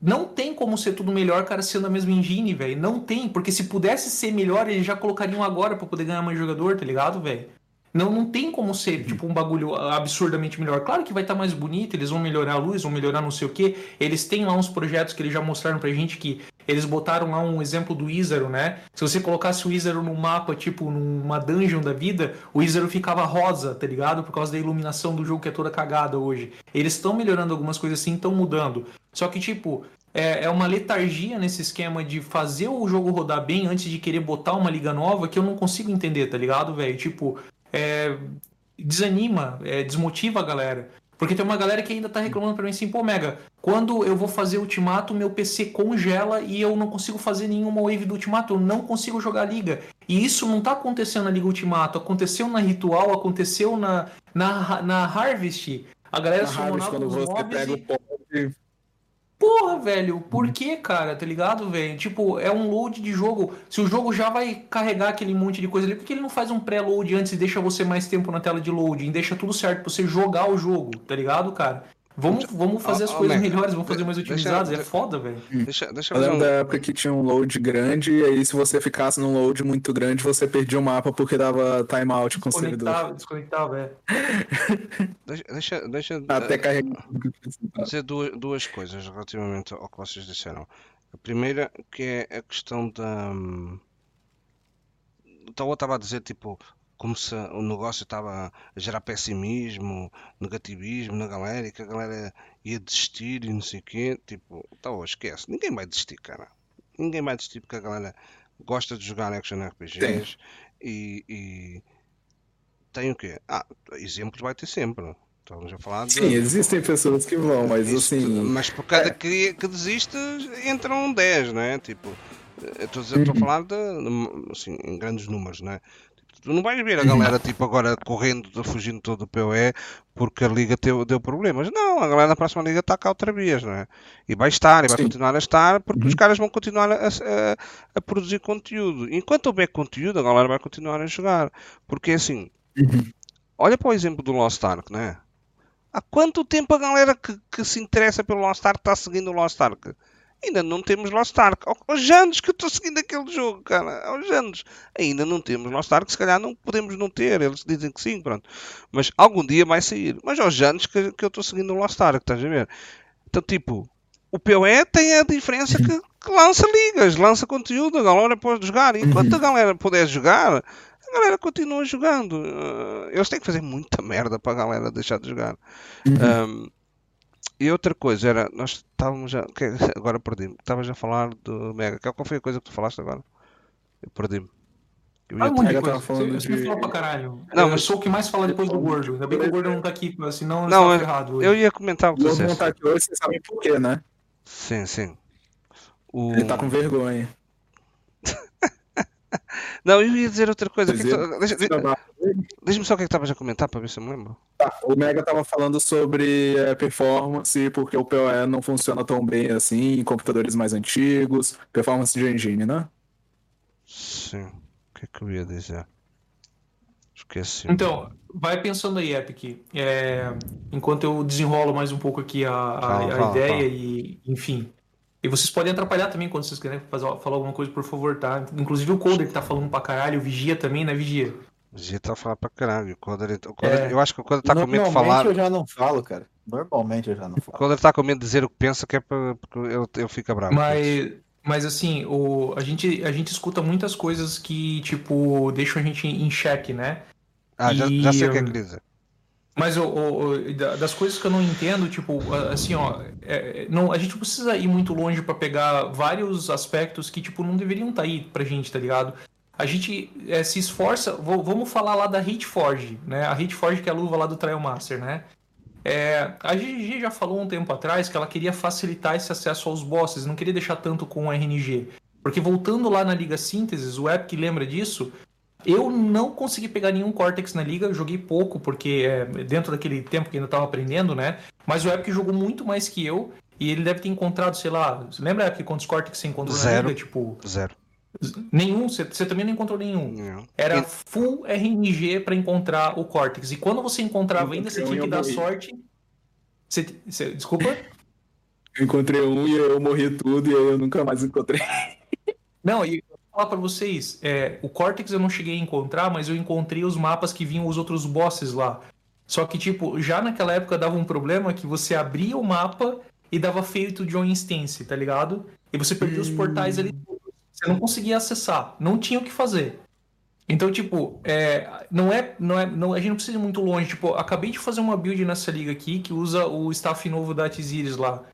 D: Não tem como ser tudo melhor, cara, sendo a mesma engine, velho. Não tem, porque se pudesse ser melhor, eles já colocariam agora pra poder ganhar mais jogador, tá ligado, velho? Não, não tem como ser, tipo, um bagulho absurdamente melhor. Claro que vai estar mais bonito, eles vão melhorar a luz, vão melhorar não sei o quê. Eles têm lá uns projetos que eles já mostraram pra gente que eles botaram lá um exemplo do Ízaro, né? Se você colocasse o Ízaro no mapa, tipo, numa dungeon da vida, o Ízaro ficava rosa, tá ligado? Por causa da iluminação do jogo que é toda cagada hoje. Eles estão melhorando algumas coisas assim, estão mudando. Só que, tipo, é, é uma letargia nesse esquema de fazer o jogo rodar bem antes de querer botar uma liga nova que eu não consigo entender, tá ligado, velho? Tipo, é, desanima, é, desmotiva a galera. Porque tem uma galera que ainda tá reclamando pra mim assim, pô, Mega, quando eu vou fazer ultimato, meu PC congela e eu não consigo fazer nenhuma wave do ultimato, eu não consigo jogar liga. E isso não tá acontecendo na Liga Ultimato, aconteceu na Ritual, aconteceu na, na, na Harvest. A galera
C: Na Harvest, quando você pega
D: e-
C: o
D: Porra, velho, por que, cara? Tá ligado, velho? Tipo, é um load de jogo. Se o jogo já vai carregar aquele monte de coisa ali, por que ele não faz um pré-load antes e deixa você mais tempo na tela de loading? Deixa tudo certo pra você jogar o jogo, tá ligado, cara? Vamos, vamos fazer as
A: ó,
D: coisas melhores, vamos fazer mais
A: deixa-
D: otimizadas. É foda, velho.
A: Deixa, deixa eu
C: lembro da época que tinha um load grande, e aí se você ficasse num load muito grande, você perdia o mapa porque dava timeout com o servidor.
D: Desconectava, desconectava, é.
A: Deixa, deixa, deixa
C: Até
A: eh,
C: carregar.
A: dizer duas, duas coisas relativamente ao que vocês disseram. A primeira, que é a questão da. hum, Então, eu estava a dizer, tipo, como se o negócio estava a gerar pessimismo, negativismo na galera e que a galera ia desistir e não sei o quê. Tipo, então esquece. Ninguém vai desistir, cara. Ninguém vai desistir porque a galera gosta de jogar action RPGs e, e tem o quê? Ah, exemplos vai ter sempre. Estamos a falar de.
C: Sim, existem pessoas que vão, mas
A: Isto-
C: assim.
A: Mas por cada que, que desiste, entram 10, não é? Tipo, eu estou a falar de, assim, em grandes números, não é? Tipo, Tu não vais ver a galera tipo, agora correndo, fugindo todo do PoE porque a liga teu, deu problemas. Não, a galera na próxima liga está cá outra vez, não é? E vai estar, e vai
C: Sim.
A: continuar a estar, porque os
C: Uhum.
A: caras vão continuar a, a- a produzir conteúdo. Enquanto houver conteúdo, a galera vai continuar a jogar. Porque assim,
C: Uhum.
A: olha para o exemplo do Lost Ark, não é? Há quanto tempo a galera que, que se interessa pelo Lost Ark está seguindo o Lost Ark? Ainda não temos Lost Ark. Há- Aos anos que eu estou seguindo aquele jogo, cara. Aos anos. Ainda não temos Lost Ark. Se calhar não podemos não ter. Eles dizem que sim, pronto. Mas algum dia vai sair. Mas aos anos que, que eu estou seguindo o Lost Ark, estás a ver? Então, tipo, o PoE tem a diferença que, que lança ligas, lança conteúdo, a galera pode jogar. Enquanto a galera puder jogar, a galera continua jogando. Eh, eles têm que fazer muita merda para a galera deixar de jogar. Um, e outra coisa era, nós estávamos já. Agora perdi-me. Estavas a falar do Mega. Qual foi a coisa que tu falaste agora? Eu perdi-me. Eu
D: Ah, um monte de coisa. Você, você me
C: de-
D: falou pra caralho.
A: Não,
D: eu
A: mas-
D: sou o que mais fala depois do gordo. Ainda bem que o gordo não tá aqui, senão
A: Não,
D: eu ferrado. hoje.
A: Eu ia comentar o que
C: Lobo não tá aqui hoje, vocês sabem por quê, né?
A: Sim, sim. O...
C: Ele tá com vergonha.
A: Não, eu ia dizer outra coisa. Que é que
C: Dizer-
A: tu- deixa- deixa- só o que é que estavas a comentar para ver se eu me lembro.
C: Tá, o Mega tava falando sobre é, performance, porque o PoE não funciona tão bem assim em computadores mais antigos, performance de engine, né?
A: Sim. O que é que eu ia dizer? Esqueci.
D: Então, vai pensando aí, Epic. É, enquanto eu desenrolo mais um pouco aqui a, a- a
A: fala,
D: ideia
A: fala.
D: e, enfim. E vocês podem atrapalhar também quando vocês quiserem fazer, falar alguma coisa, por favor, tá? Inclusive o Coder que tá falando pra caralho, o Vigia também, né, Vigia?
A: Vigia está a falar para caralho. O Coder, o Coder-
D: É.
A: Eu acho que o Coder está com medo de
E: Normalmente
A: falar.
E: eu já não falo, cara. Normalmente eu já não
A: O
E: falo.
A: Coder está com medo de dizer o que pensa, que é para. Porque ele, ele fica bravo.
D: Mas, mas assim, o, a, gente, a gente escuta muitas coisas que, tipo, deixam a gente em xeque, né?
A: Ah, já,
D: e,
A: já sei o que é dizer.
D: Mas o, o- o- da- das coisas que eu não entendo, tipo, assim, ó, é- é- não, a gente precisa ir muito longe pra pegar vários aspectos que, tipo, não deveriam estar aí pra gente, tá ligado? A gente é, se esforça, vo- vamos falar lá da Hitforge, né? A Hitforge que é a luva lá do Trial Master, né? É, a GG já falou um tempo atrás que ela queria facilitar esse acesso aos bosses, não queria deixar tanto com o RNG. Porque voltando lá na Liga Sínteses, o Epic lembra disso, eu não consegui pegar nenhum Cortex na liga, eu joguei pouco, porque é, dentro daquele tempo que ainda estava aprendendo, né? Mas o Epic jogou muito mais que eu, e ele deve ter encontrado, sei lá. Você lembra Epic quantos Cortex você encontrou
A: Zero.
D: na liga? Tipo,
A: Zero.
D: nenhum, você, também não encontrou nenhum.
A: Não.
D: Era full RNG para encontrar o Cortex. E quando você encontrava ainda, você tinha que dar sorte. Você, você- desculpa?
C: Eu encontrei um e eu morri tudo e aí eu nunca mais encontrei.
D: Não, e falar pra vocês, é, o Cortex eu não cheguei a encontrar, mas eu encontrei os mapas que vinham os outros bosses lá. Só que, tipo, já naquela época dava um problema que você abria o mapa e dava feito John Instance, tá ligado? E você perdia os portais ali. Você não conseguia acessar, não tinha o que fazer. Então, tipo, é, não é, não é, não, a gente não precisa ir muito longe. Tipo, acabei de fazer uma build nessa liga aqui que usa o staff novo da Tsiris lá.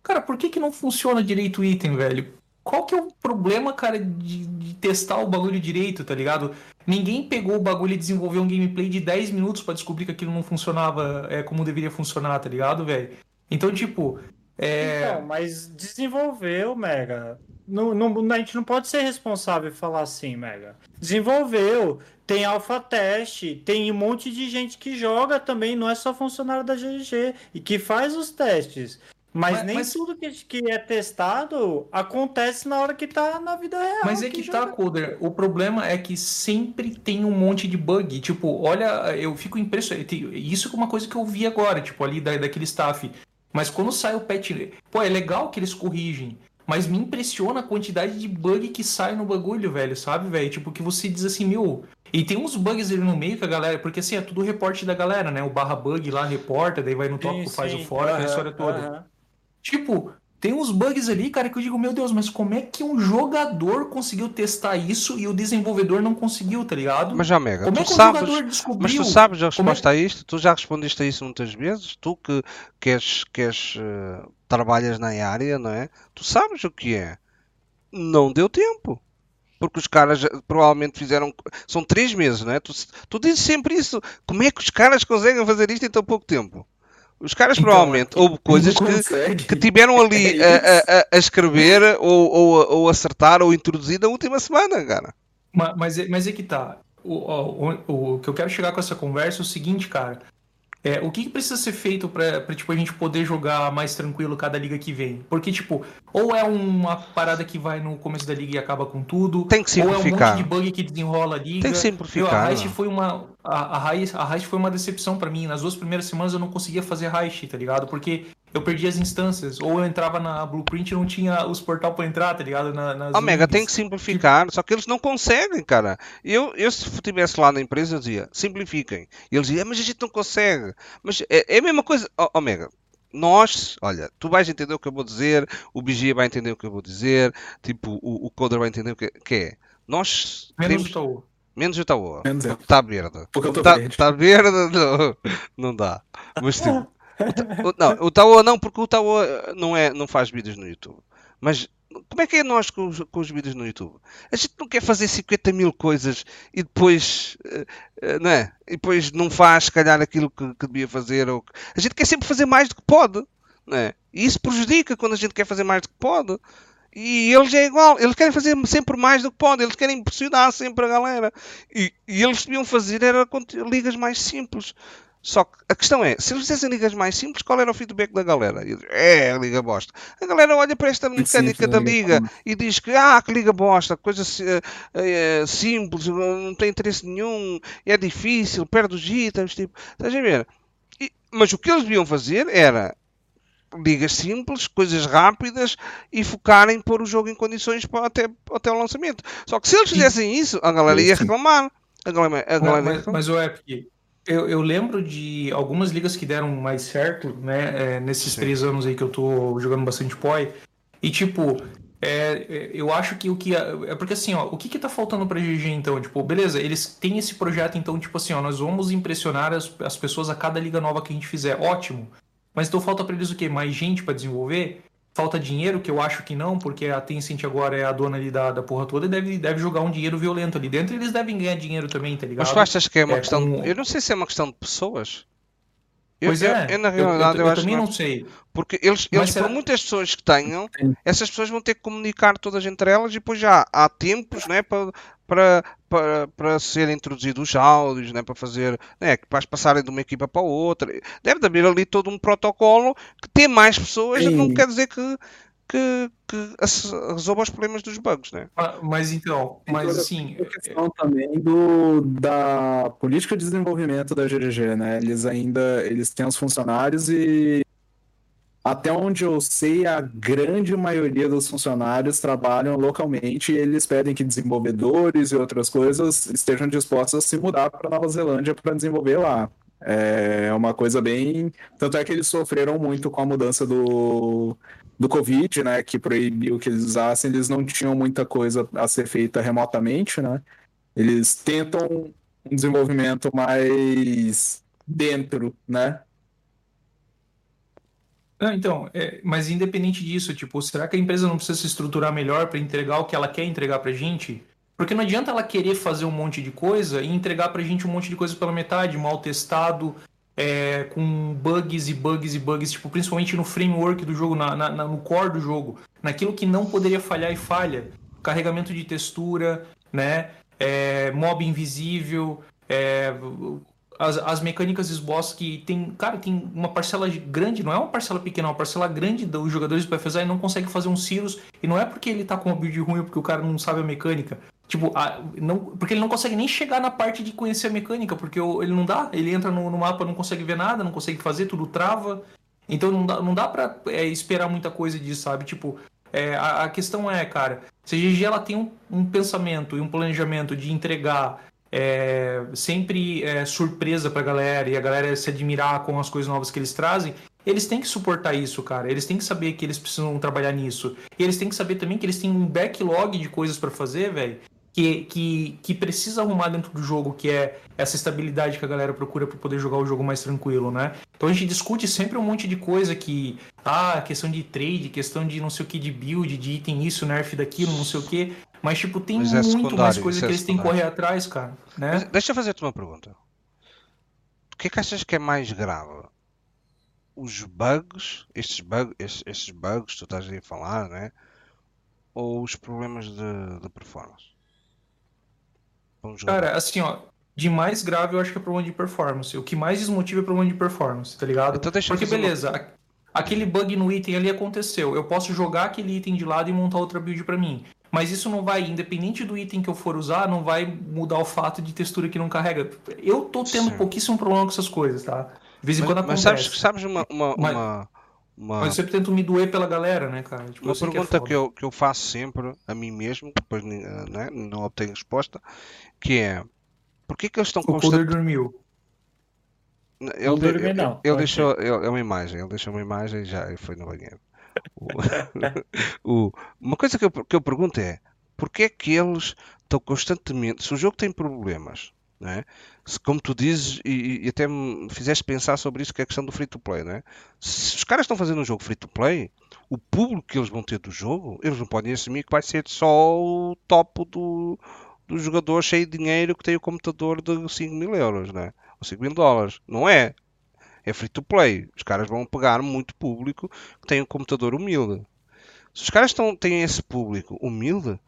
D: Cara, por que que não funciona direito o item, velho? Qual que é o problema, cara, de, de testar o bagulho direito, tá ligado? Ninguém pegou o bagulho e desenvolveu um gameplay de 10 minutos pra descobrir que aquilo não funcionava é, como deveria funcionar, tá ligado, velho? Então, tipo, é...
B: Então, mas desenvolveu, Mega. Não, não, a gente não pode ser responsável e falar assim, Mega. Desenvolveu, tem alfa teste, tem um monte de gente que joga também, não é só funcionário da GG e que faz os testes. Mas,
D: Mas-
B: nem
D: mas-
B: tudo que, que é testado acontece na hora que tá na vida real.
D: Mas é que tá,
B: joga.
D: Coder. O problema é que sempre tem um monte de bug. Tipo, olha, eu fico impressionado. Isso é uma coisa que eu vi agora, tipo, ali da, daquele staff. Mas quando sai o patch. Pô, é legal que eles corrigem. Mas me impressiona a quantidade de bug que sai no bagulho, velho, sabe, velho? Tipo, que você diz assim, meu. E tem uns bugs ali no meio que a galera. Porque assim, é tudo reporte da galera, né? O barra bug lá reporta, daí vai no tópico, faz o fora,
B: Aham,
D: história toda.
B: aham.
D: Tipo, tem uns bugs ali, cara, que eu digo, meu Deus, mas como é que um jogador conseguiu testar isso e o desenvolvedor não conseguiu, tá ligado?
A: Mas, Omega,
D: como é
A: tu
D: que o
A: sabes,
D: jogador descobriu?
A: mas tu sabes a
D: Como é-
A: resposta a isto? Tu já respondeste a isso muitas vezes? Tu que, que, és, que és, eh, trabalhas na área, não é? Tu sabes o que é. Não deu tempo. Porque os caras provavelmente fizeram. São três meses, não é? Tu, tu dizes sempre isso. Como é que os caras conseguem fazer isto em tão pouco tempo? Os caras
D: Então,
A: provavelmente houve coisas que, que tiveram ali
C: É
A: a, a- a escrever ou, ou, ou acertar ou introduzir na última semana, cara.
D: Ma- Mas, é- mas é que tá. O, ó, o, o que eu quero chegar com essa conversa é o seguinte, cara. É, o que, que precisa ser feito pra, pra, tipo, a gente poder jogar mais tranquilo cada liga que vem? Porque, tipo, ou é uma parada que vai no começo da liga e acaba com tudo,
A: Tem que
D: ou é um
A: simplificar.
D: monte de bug que desenrola a liga.
A: Tem que
D: Meu,
A: simplificar.
D: a Heist
A: não.
D: foi uma. A, a, Heist, a Heist foi uma decepção pra mim. Nas duas primeiras semanas eu não conseguia fazer Heist, tá ligado? Porque eu perdi as instâncias. Ou eu entrava na Blueprint e não tinha os portal pra entrar, tá ligado? Na, nas
A: Omega tem que simplificar, só que eles não conseguem, cara. Eu, eu se estivesse lá na empresa, eu dizia, simplifiquem. E eles diziam, "É, mas a gente não consegue. Mas é, é a mesma coisa, Omega. Nós, olha, tu vais entender o que eu vou dizer, o BG vai entender o que eu vou dizer, tipo, o, o Coder vai entender o que, que é. Nós
D: Menos
A: temos,
D: o Taú.
A: Menos o.
C: Menos eu.
A: Está verde.
C: Porque eu tô
A: Está
C: verde.
A: tá verde, não, não dá. Mas tipo, o, não, o Taoa não, porque o Taoa não, é, não faz vídeos no YouTube. Mas como é que é nós com os, com os vídeos no YouTube? A gente não quer fazer 50 mil coisas e depois, eh, eh, não é? E depois não faz, se calhar, aquilo que, que devia fazer. Ou A gente quer sempre fazer mais do que pode, não é? E isso prejudica quando a gente quer fazer mais do que pode. E eles é igual, eles querem fazer sempre mais do que podem, eles querem impressionar sempre a galera. E, e eles deviam fazer era ligas mais simples. Só que a questão é, se eles fizessem ligas mais simples, qual era o feedback da galera? É, a liga bosta. A galera olha para esta mecânica da
C: liga
A: e diz que, ah, que liga bosta, coisa eh, simples, não tem interesse nenhum, é difícil, perde os itens, tipo, estás a ver? E- mas o que eles deviam fazer era ligas simples, coisas rápidas e focarem em pôr o jogo em condições para até, até o lançamento. Só que se eles fizessem isso, a galera ia reclamar. A galera, a galera
D: Mas, mas o Epic, eu, eu lembro de algumas ligas que deram mais certo, né? é, nesses
A: Sim.
D: três anos aí que eu tô jogando bastante POI. E tipo, é, é, eu acho que o que. É porque assim, ó, o que que tá faltando pra GG então? Tipo, beleza, eles têm esse projeto, então, tipo assim, ó, nós vamos impressionar as, as pessoas a cada liga nova que a gente fizer. Ótimo. Mas então falta pra eles o quê? Mais gente pra desenvolver? Falta dinheiro, que eu acho que não, porque a Tencent agora é a dona ali da, da porra toda e deve, deve jogar um dinheiro violento ali dentro. e Eles devem ganhar dinheiro também, tá ligado?
A: Mas tu achas que é uma
D: É,
A: questão.
D: com-
A: Eu não sei se é uma questão de pessoas. Eu,
D: Pois
A: eu-
D: é,
A: eu, na realidade, eu,
D: eu
A: acho
D: também não sei.
A: Porque eles, eles
D: será-
A: por muitas pessoas que tenham, essas pessoas vão ter que comunicar todas entre elas e depois já há tempos né, para, para, para, para serem introduzidos os áudios, né, para fazer, né, para as passarem de uma equipa para outra. Deve haver ali todo um protocolo que tem mais pessoas não
C: Sim.
A: quer dizer que, que, que resolva os problemas dos bugs, né?
D: Ah, Mas então, mas assim,
C: A questão também do, da política de desenvolvimento da GGG, né? Eles ainda eles têm os funcionários e até onde eu sei, a grande maioria dos funcionários trabalham localmente e eles pedem que desenvolvedores e outras coisas estejam dispostos a se mudar para Nova Zelândia para desenvolver lá. É uma coisa bem. Tanto é que eles sofreram muito com a mudança do, do Covid, né? Que proibiu que eles usassem, eles não tinham muita coisa a ser feita remotamente, né? Eles tentam um desenvolvimento mais dentro, né?
D: Então, é, mas independente disso, tipo, será que a empresa não precisa se estruturar melhor para entregar o que ela quer entregar pra gente? Porque não adianta ela querer fazer um monte de coisa e entregar pra gente um monte de coisa pela metade, mal testado, é, com bugs e bugs e bugs, tipo, principalmente no framework do jogo, na- na- no core do jogo, naquilo que não poderia falhar e falha. Carregamento de textura, né? É, mob invisível, é, as, as mecânicas boss que tem, cara, tem uma parcela grande, não é uma parcela pequena, é uma parcela grande dos jogadores do PFSA e não consegue fazer um Sirius, e não é porque ele tá com uma build ruim ou porque o cara não sabe a mecânica. Tipo, a- não, porque ele não consegue nem chegar na parte de conhecer a mecânica, porque o- ele não dá, ele entra no, no mapa, não consegue ver nada, não consegue fazer, tudo trava. Então não dá, não dá pra é, esperar muita coisa disso, sabe? Tipo, é, a, a questão é, cara, se a GG ela tem um, um pensamento e um planejamento de entregar é, sempre é, surpresa pra galera e a galera se admirar com as coisas novas que eles trazem, eles têm que suportar isso, cara. Eles têm que saber que eles precisam trabalhar nisso. E eles têm que saber também que eles têm um backlog de coisas para fazer, velho. Que, que, que precisa arrumar dentro do jogo, que é essa estabilidade que a galera procura para poder jogar o jogo mais tranquilo, né? Então a gente discute sempre um monte de coisa que. Ah, questão de trade, questão de não sei o que, de build, de item isso, nerf daquilo, não sei o que. Mas, tipo, tem
A: Mas é
D: muito mais coisa que
A: é
D: eles têm que correr atrás, cara. Né?
A: Mas deixa eu fazer-te uma pergunta. O que é que achas que é mais grave? Os bugs, estes, bug, estes, estes bugs que tu estás aí a falar, né? Ou os problemas de, de performance? Vamos jogar.
D: Cara, assim, ó, de mais grave eu acho que é problema de performance. O que mais desmotiva é problema de performance, tá ligado?
A: Então deixa
D: Porque
A: uma-
D: beleza, a- aquele bug no item ali aconteceu. Eu posso jogar aquele item de lado e montar outra build pra mim. Mas isso não vai, independente do item que eu for usar, não vai mudar o fato de textura que não carrega. Eu tô tendo
A: Sim.
D: pouquíssimo problema com essas coisas, tá? De vez em quando
A: Mas, mas
D: acontece.
A: sabes, sabes uma, uma,
D: Mas-
A: uma, uma,
D: Mas eu sempre tento me doer pela galera, né, cara? Tipo,
A: uma
D: eu sei que é
A: pergunta que eu, que eu faço sempre a mim mesmo, que depois eh, né, não obtenho resposta, que é porquê que eles estão
D: O Coder
A: constantemente.
D: dormiu.
A: Ele, ele-
B: não.
A: ele
B: Pode
A: deixou ele- é uma imagem, ele deixou uma imagem e já foi no banheiro. O- uma coisa que eu, que eu pergunto é porquê é que eles estão constantemente, se o jogo tem problemas, né? Se, como tu dizes, e, e até me fizeste pensar sobre isso, que é a questão do free to play, né? Se os caras estão fazendo um jogo free to play, o público que eles vão ter do jogo, eles não podem assumir que vai ser só o topo do, do jogador cheio de dinheiro que tem o computador de 5 mil euros, né? Ou 5 mil dólares. Não é. É free to play. Os caras vão pegar muito público que tem um computador humilde. Se os caras estão, têm esse público humilde,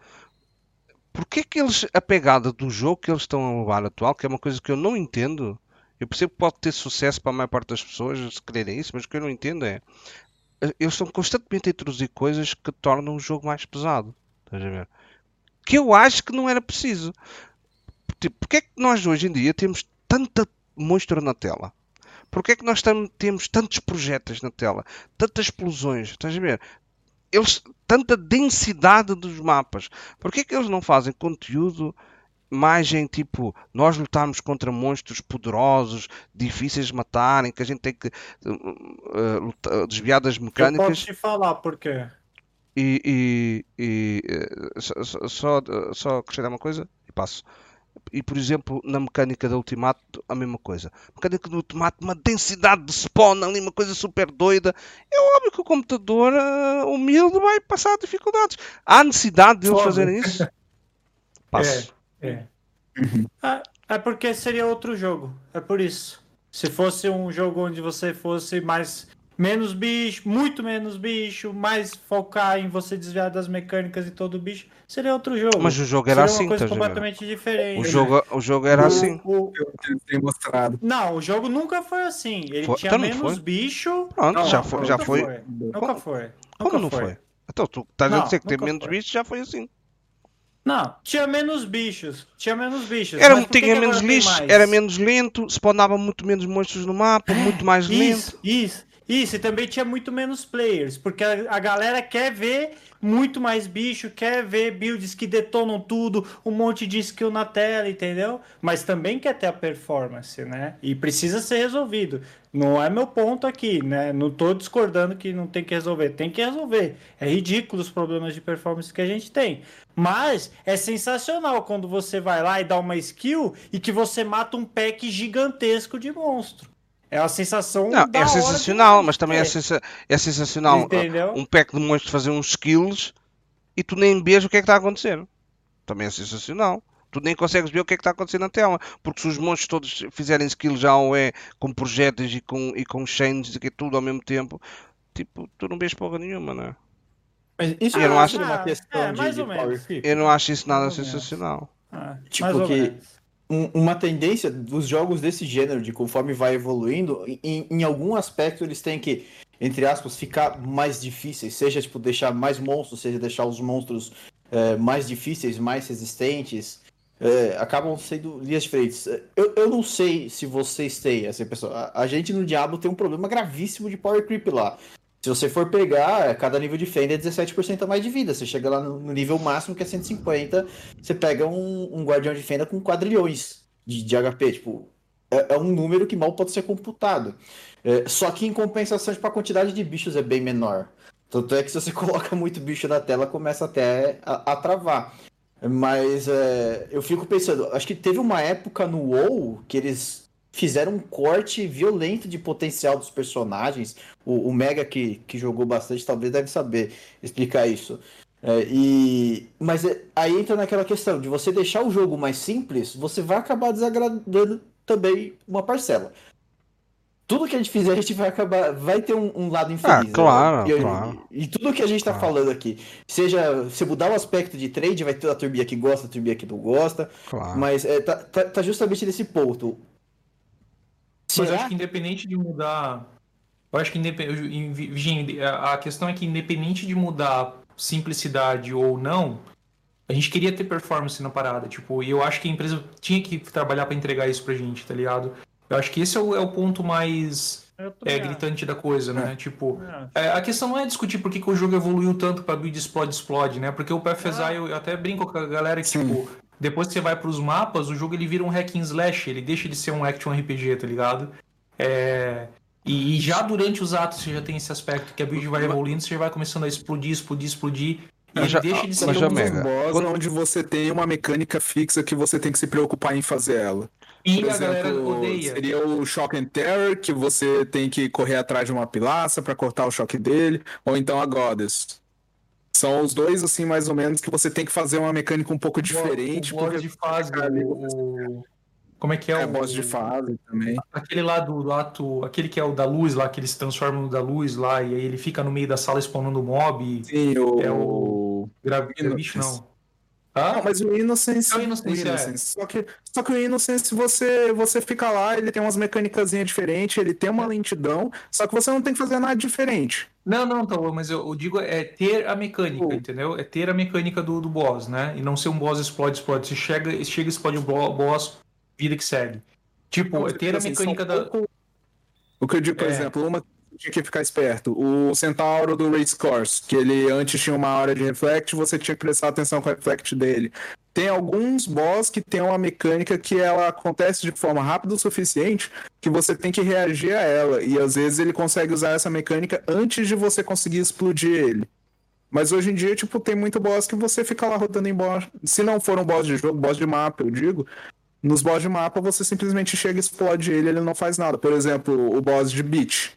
A: porquê que eles, a pegada do jogo que eles estão a levar atual, que é uma coisa que eu não entendo, eu percebo que pode ter sucesso para a maior parte das pessoas se quererem isso, mas o que eu não entendo é eles estão constantemente a introduzir coisas que tornam o jogo mais pesado. Estás a ver? Que eu acho que não era preciso. Tipo, porque é que nós hoje em dia temos tanta monstro na tela? Porquê é que nós temos tantos projetos na tela? Tantas explosões? Estás a ver? Eles, tanta densidade dos mapas. Porquê é que eles não fazem conteúdo mais em tipo nós lutarmos contra monstros poderosos, difíceis de matarem, que a gente tem que uh, lutar- desviar das
B: Eu posso
A: mecânicas
B: te falar por quê.
A: e, e- e, eh, só, só- só, só acrescentar uma coisa e passo. E por exemplo, na mecânica do Ultimato, a mesma coisa. Mecânica do Ultimato, uma densidade de spawn ali, uma coisa super doida. É óbvio que o computador eh, humilde vai passar dificuldades. Há necessidade de eles fazerem isso? Passo.
D: É.
B: É, é porque seria outro jogo. É por isso. Se fosse um jogo onde você fosse mais menos bicho, muito menos bicho, mais focar em você desviar das mecânicas e todo bicho, seria outro jogo.
A: Mas o jogo era
B: seria
A: assim,
B: uma coisa
A: estás a ver?
B: completamente diferente.
A: O jogo, o jogo era
B: O-
A: assim.
B: o-
C: Eu tenho mostrado.
B: Não, o jogo nunca foi assim. Ele
A: Foi-
B: tinha
A: então
B: menos
A: foi?
B: bicho.
A: Pronto,
B: Não,
A: já foi. Já
B: nunca
A: foi.
B: Nunca foi.
A: Como
B: Nunca
A: não foi? Então tu estás a
B: Não,
A: dizer que tem menos
B: foi.
A: bichos, já foi assim.
B: Não, tinha menos bichos. Tinha menos bichos.
A: Era, tinha
B: que
A: menos lixo, era menos lento, spawnava muito menos monstros no mapa, muito mais lento.
B: Isso, isso. E também tinha muito menos players, porque a, a galera quer ver muito mais bicho, quer ver builds que detonam tudo, um monte de skill na tela, entendeu? Mas também quer ter a performance, né? E precisa ser resolvido. Não é meu ponto aqui, né? Não tô discordando que não tem que resolver. Tem que resolver. É ridículo os problemas de performance que a gente tem. Mas é sensacional quando você vai lá e dá uma skill e que você mata um pack gigantesco de monstro. É uma sensação
A: Não,
B: da
A: é sensacional, mas também é,
B: É.
A: sensa- é sensacional
B: Entendeu?
A: uh, um pack de monstros fazer uns skills e tu nem vês o que é que está a acontecer. Também é sensacional. Tu nem consegues ver o que é que está a acontecer na tela. Porque se os monstros todos fizerem skills já ou é com projéteis e com, e com chains e que é tudo ao mesmo tempo, tipo, tu não vês porra nenhuma, não é?
E: Mas isso
A: Eu não
E: não
A: acho-
E: é uma
B: Ah,
E: questão
B: é,
E: de,
B: mais
E: de
B: ou menos.
E: power creep.
A: Eu não acho isso nada
B: Mais
A: sensacional.
B: Ah,
E: Tipo
B: mais ou
E: que-
B: menos.
E: Um- uma tendência dos jogos desse gênero, de conforme vai evoluindo, em, em algum aspecto eles têm que, entre aspas, ficar mais difíceis. Seja, tipo, deixar mais monstros, seja deixar os monstros é, mais difíceis, mais resistentes. É, acabam sendo linhas diferentes. Eu, eu não sei se vocês têm, assim, pessoal. A, a gente no Diablo tem um problema gravíssimo de power creep lá. Se você for pegar, cada nível de Fenda é 17% a mais de vida. Você chega lá no, nível máximo, que é 150, você pega um, um guardião de Fenda com quadrilhões de, de HP. Tipo, é, é, é um número que mal pode ser computado. É, só que em compensação, tipo, a quantidade de bichos é bem menor. Tanto é que se você coloca muito bicho na tela, começa até a, a travar. Mas é, eu fico pensando, acho que teve uma época no WoW que eles fizeram um corte violento de potencial dos personagens. O, o Mega que, que jogou bastante talvez deve saber explicar isso. É, e mas é, aí entra naquela questão de você deixar o jogo mais simples, você vai acabar desagradando também uma parcela. Tudo que a gente fizer, a gente vai acabar. Vai ter um, um lado infeliz.
A: Ah,
E: né?
A: claro,
E: E,
A: claro.
E: e tudo que a gente tá
A: Claro.
E: falando aqui, seja você mudar o aspecto de trade, vai ter a turbina que gosta, a turbina que não gosta.
A: Claro.
E: Mas é, tá, tá, tá justamente nesse ponto.
D: Mas eu
E: Será
D: acho que independente de mudar. Eu acho que independente. A questão é que independente de mudar simplicidade ou não, a gente queria ter performance na parada. Tipo, e eu acho que a empresa tinha que trabalhar pra entregar isso pra gente, tá ligado? Eu acho que esse é o, é o ponto mais é, gritante da coisa, né? Tipo,
B: É.
D: é, a questão não é discutir por que, que o jogo evoluiu tanto pra build explode explode, né? Porque o PFSI,
B: Ah.
D: eu, eu até brinco com a galera que,
C: Sim.
D: tipo, depois que você vai pros mapas, o jogo ele vira um hack and slash, ele deixa de ser um action RPG, tá ligado? É, E, e já durante os atos você já tem esse aspecto que a build vai evoluindo, você já vai começando a explodir, explodir, explodir. E
A: já-
D: deixa de ser um
A: já Mega,
C: boss
A: quando-
C: onde você tem uma mecânica fixa que você tem que se preocupar em fazer ela.
D: E
C: Por
D: a galera
C: exemplo,
D: odeia.
C: seria o Shock and Terror, que você tem que correr atrás de uma pilaça pra cortar o choque dele, ou então a Goddess. São os dois, assim, mais ou menos, que você tem que fazer uma mecânica um pouco diferente,
D: o boss
C: porque
D: de fase, o, o- Como é que é,
C: é
D: o
C: boss de fase também.
D: Aquele lá do, ato. Aquele que é o da luz lá, que ele se transforma no da luz lá, e aí ele fica no meio da sala spawnando mob.
C: Sim, o...
D: É o- Gra... bicho não.
C: Não,
D: Ah,
C: mas o Innocence.
D: É o Innocence, é.
C: Só, que, só que o Innocence, você, você fica lá, ele tem umas mecânicas diferentes, ele tem uma lentidão, só que você não tem que fazer nada diferente.
D: Não, não, então, mas eu, eu digo é ter a mecânica,
C: Pô.
D: entendeu? É ter a mecânica do, do boss, né? E não ser um boss explode, explode. Você chega, chega explode o bo- boss, vida que segue. Tipo, é ter a
C: Assim,
D: mecânica
C: são
D: da.
C: pouco- O que eu digo, por
D: É.
C: exemplo, uma tinha que ficar esperto. O Centauro do Race Course, que ele antes tinha uma hora de reflect, você tinha que prestar atenção com o reflect dele. Tem alguns boss que tem uma mecânica que ela acontece de forma rápida o suficiente que você tem que reagir a ela. E às vezes ele consegue usar essa mecânica antes de você conseguir explodir ele. Mas hoje em dia, tipo, tem muito boss que você fica lá rodando em boss. Se não for um boss de jogo, boss de mapa, eu digo. Nos boss de mapa, você simplesmente chega e explode ele, ele não faz nada. Por exemplo, o boss de beat.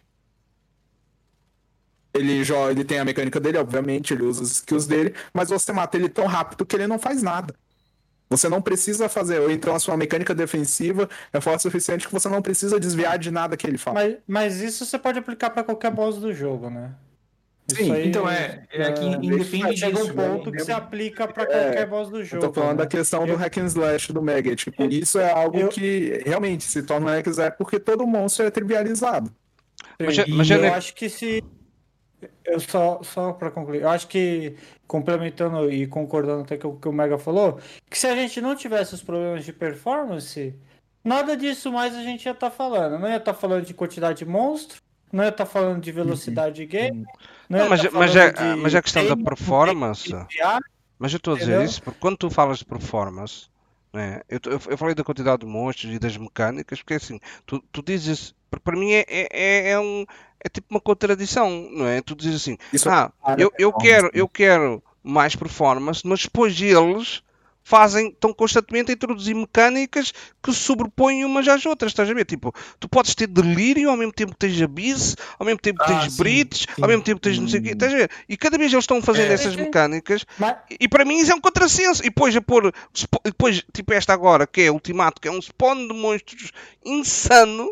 C: Ele joga, ele tem a mecânica dele, obviamente, ele usa as skills dele, mas você mata ele tão rápido que ele não faz nada. Você não precisa fazer, ou então a sua mecânica defensiva é forte o suficiente que você não precisa desviar de nada que ele faz.
B: Mas, mas isso você pode aplicar pra qualquer boss do jogo, né?
C: Sim,
B: Isso aí,
D: Então é, é que
B: é,
D: independe
B: chega um
D: né?
B: ponto que se aplica pra qualquer boss do
C: Eu
B: jogo.
C: tô falando
B: né?
C: da questão do
B: Eu-
C: hack and slash do Mega. Tipo, isso é algo
B: Eu-
C: que realmente se torna um hack and slash porque todo monstro é trivializado.
A: Mas,
B: E
A: mas
B: eu acho que se. Eu só, só para concluir, eu acho que, complementando e concordando até com o que o Mega falou, que se a gente não tivesse os problemas de performance, nada disso mais a gente ia estar falando. Não ia estar falando de quantidade de monstro, não ia estar falando de velocidade de game. Não,
A: Não, mas,
B: tá
A: mas,
B: falando
A: é,
B: de
A: mas a questão da
B: game,
A: performance.
B: de viagem.
A: Mas eu estou a dizer
B: Entendeu?
A: isso porque quando tu falas de performance, né, eu, eu, eu falei da quantidade de monstros e das mecânicas, porque assim, tu, tu dizes, para para mim é, é, é um, é tipo uma contradição, não é? Tu dizes assim,
C: Isso é
A: ah,
C: para
A: eu, eu quero, eu quero mais performance, mas depois eles fazem, estão constantemente a introduzir mecânicas que sobrepõem umas às outras, estás a ver? Tipo, tu podes ter delírio ao mesmo tempo que tens abyss, ao mesmo tempo que
D: Ah,
A: tens bridge,
D: sim.
A: ao mesmo tempo que tens não sei o quê, estás a ver? E cada vez eles estão fazendo
D: É.
A: essas
B: Sim.
A: mecânicas
B: Mas,
A: e para mim isso é um contrassenso. E depois a pôr. Depois, tipo esta agora, que é Ultimato, que é um spawn de monstros insano.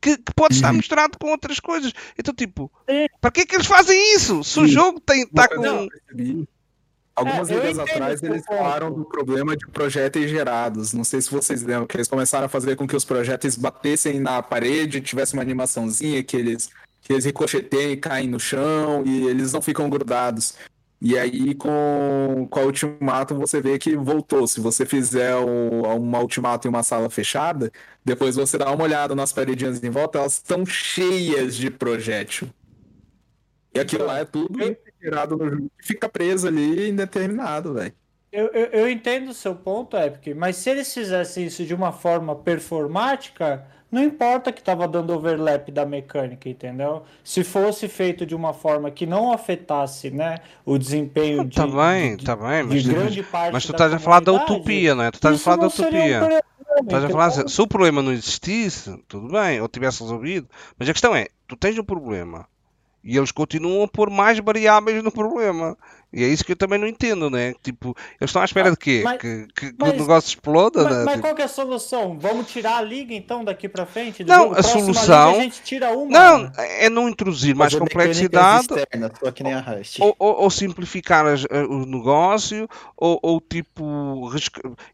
A: Que, que pode estar
C: Uhum.
A: misturado com outras coisas. Então, tipo, para que é que eles fazem isso? Se o jogo tem, está com.
C: percebi, Algumas
B: É, entendo
C: atrás eles
B: ponto.
C: falaram do problema de projéteis gerados. Não sei se vocês lembram, que eles começaram a fazer com que os projéteis batessem na parede, tivesse uma animaçãozinha que eles, que eles ricocheteiem e caem no chão e eles não ficam grudados. E aí, com, com a Ultimato, você vê que voltou. Se você fizer o, uma Ultimato em uma sala fechada, depois você dá uma olhada nas paredinhas em volta, elas estão cheias de projétil. E aquilo lá é tudo gerado no jogo que fica preso ali indeterminado, velho.
B: Eu, eu, eu entendo o seu ponto, Epic, mas se eles fizessem isso de uma forma performática, não importa que estava dando overlap da mecânica, entendeu? Se fosse feito de uma forma que não afetasse, né, o desempenho de,
A: Tá bem,
B: de,
A: tá bem,
B: de
A: mas,
B: grande parte
A: mas tu estás a falar da utopia, não é? Tu estás a falar da
B: um
A: utopia.
B: problema,
A: Estás a falar assim, se o problema não existisse, tudo bem, ou tivesse resolvido, mas a questão é, tu tens um problema e eles continuam a pôr mais variáveis no problema. E é isso que eu também não entendo, né? Tipo, eles estão à espera de quê?
B: Mas-
A: que, que- que
B: mas-
A: o negócio exploda,
B: Mas,
A: né?
B: mas
A: Tipo,
B: qual que é a solução? Vamos tirar a liga então daqui pra frente? do
A: Não,
B: jogo?
A: a
B: Próxima
A: solução-
B: liga a gente tira uma.
A: Não,
B: né?
A: é não introduzir mais
E: Fazer
A: complexidade
E: externas,
A: ou, ou- ou simplificar as- a- o negócio ou, ou tipo